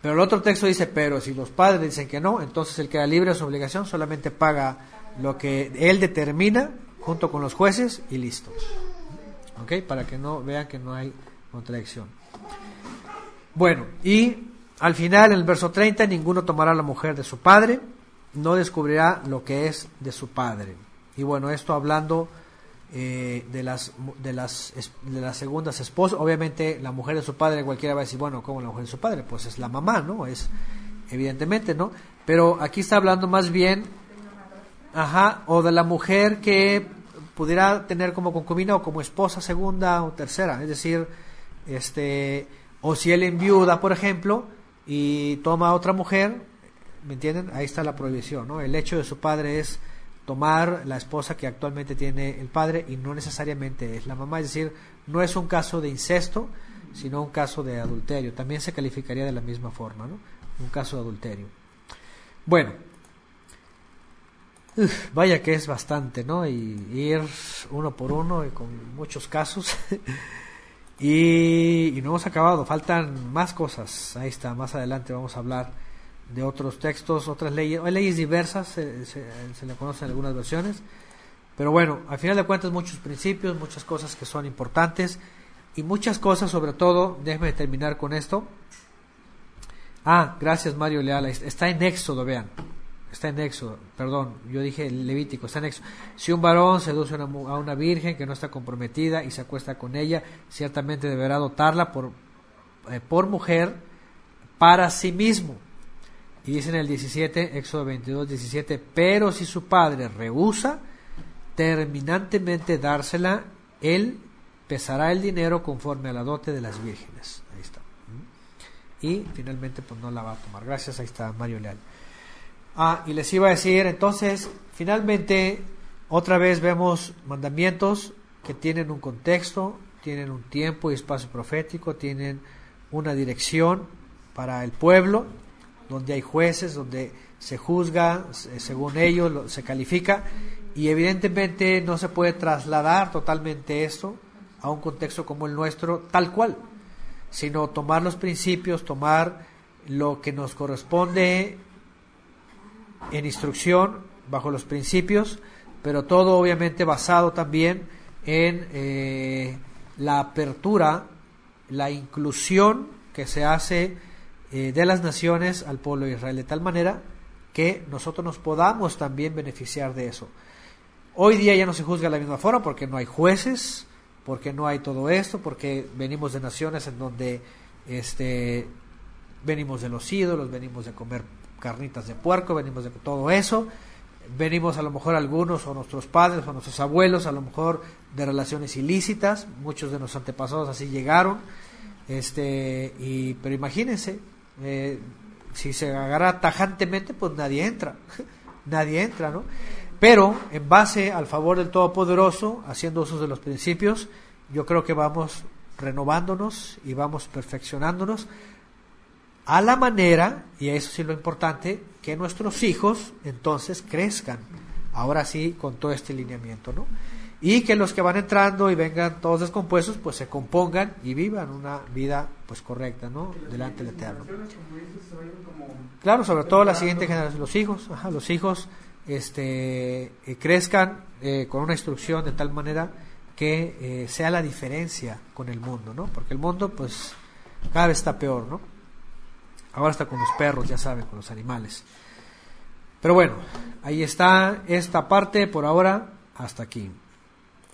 Pero el otro texto dice, pero si los padres dicen que no, entonces el que da libre de su obligación solamente paga lo que él determina junto con los jueces y listo. ¿Ok? Para que no vean que no hay contradicción. Bueno, y al final, en el verso 30, ninguno tomará la mujer de su padre, no descubrirá lo que es de su padre. Y bueno, esto hablando eh, de, las, de, las, de las segundas esposas, obviamente la mujer de su padre, cualquiera va a decir, bueno, ¿cómo la mujer de su padre? Pues es la mamá, ¿no? Es evidentemente, ¿no? Pero aquí está hablando más bien, ajá, o de la mujer que pudiera tener como concubina o como esposa segunda o tercera, es decir, este, o si él enviuda, por ejemplo, y toma a otra mujer, ¿me entienden? Ahí está la prohibición, ¿no? El hecho de su padre es tomar la esposa que actualmente tiene el padre y no necesariamente es la mamá, es decir, no es un caso de incesto, sino un caso de adulterio. También se calificaría de la misma forma, ¿no? Un caso de adulterio. Bueno, vaya que es bastante, ¿no? Y ir uno por uno y con muchos casos. Y, no hemos acabado, faltan más cosas. Ahí está, más adelante vamos a hablar de otros textos, otras leyes. Hay leyes diversas, se, le conocen en algunas versiones. Pero bueno, al final de cuentas muchos principios, muchas cosas que son importantes y muchas cosas, sobre todo, déjeme terminar con esto. Ah, gracias Mario Leal, está en Éxodo, vean está en Éxodo, perdón, yo dije Levítico, está en Éxodo. Si un varón seduce a una virgen que no está comprometida y se acuesta con ella, ciertamente deberá dotarla por, eh, por mujer para sí mismo. Y dice en el 17, Éxodo 22, 17, pero si su padre rehúsa terminantemente dársela, él pesará el dinero conforme a la dote de las vírgenes. Ahí está. Y finalmente pues no la va a tomar. Gracias, ahí está Mario Leal. Ah, y les iba a decir, entonces, finalmente, otra vez vemos mandamientos que tienen un contexto, tienen un tiempo y espacio profético, tienen una dirección para el pueblo, donde hay jueces, donde se juzga según ellos, se califica, y evidentemente no se puede trasladar totalmente esto a un contexto como el nuestro, tal cual, sino tomar los principios, tomar lo que nos corresponde en instrucción, bajo los principios, pero todo obviamente basado también en eh, la apertura, la inclusión que se hace eh, de las naciones al pueblo de Israel, de tal manera que nosotros nos podamos también beneficiar de eso. Hoy día ya no se juzga de la misma forma porque no hay jueces, porque no hay todo esto, porque venimos de naciones en donde este, venimos de los ídolos, venimos de comer carnitas de puerco, venimos de todo eso, venimos a lo mejor algunos o nuestros padres o nuestros abuelos a lo mejor de relaciones ilícitas, muchos de nuestros antepasados así llegaron, este, y, pero imagínense, eh, si se agarra tajantemente, pues nadie entra, nadie entra, ¿no? Pero en base al favor del Todopoderoso, haciendo uso de los principios, yo creo que vamos renovándonos y vamos perfeccionándonos a la manera, y eso sí lo importante, que nuestros hijos entonces crezcan, ahora sí, con todo este lineamiento, ¿no? Y que los que van entrando y vengan todos descompuestos, pues se compongan y vivan una vida pues correcta, ¿no? Delante del Eterno. Claro, sobre todo la siguiente generación, los hijos, ajá, los hijos este, eh, crezcan eh, con una instrucción de tal manera que eh, sea la diferencia con el mundo, ¿no? Porque el mundo pues cada vez está peor, ¿no? Ahora está con los perros, ya saben, con los animales. Pero bueno, ahí está esta parte por ahora. Hasta aquí.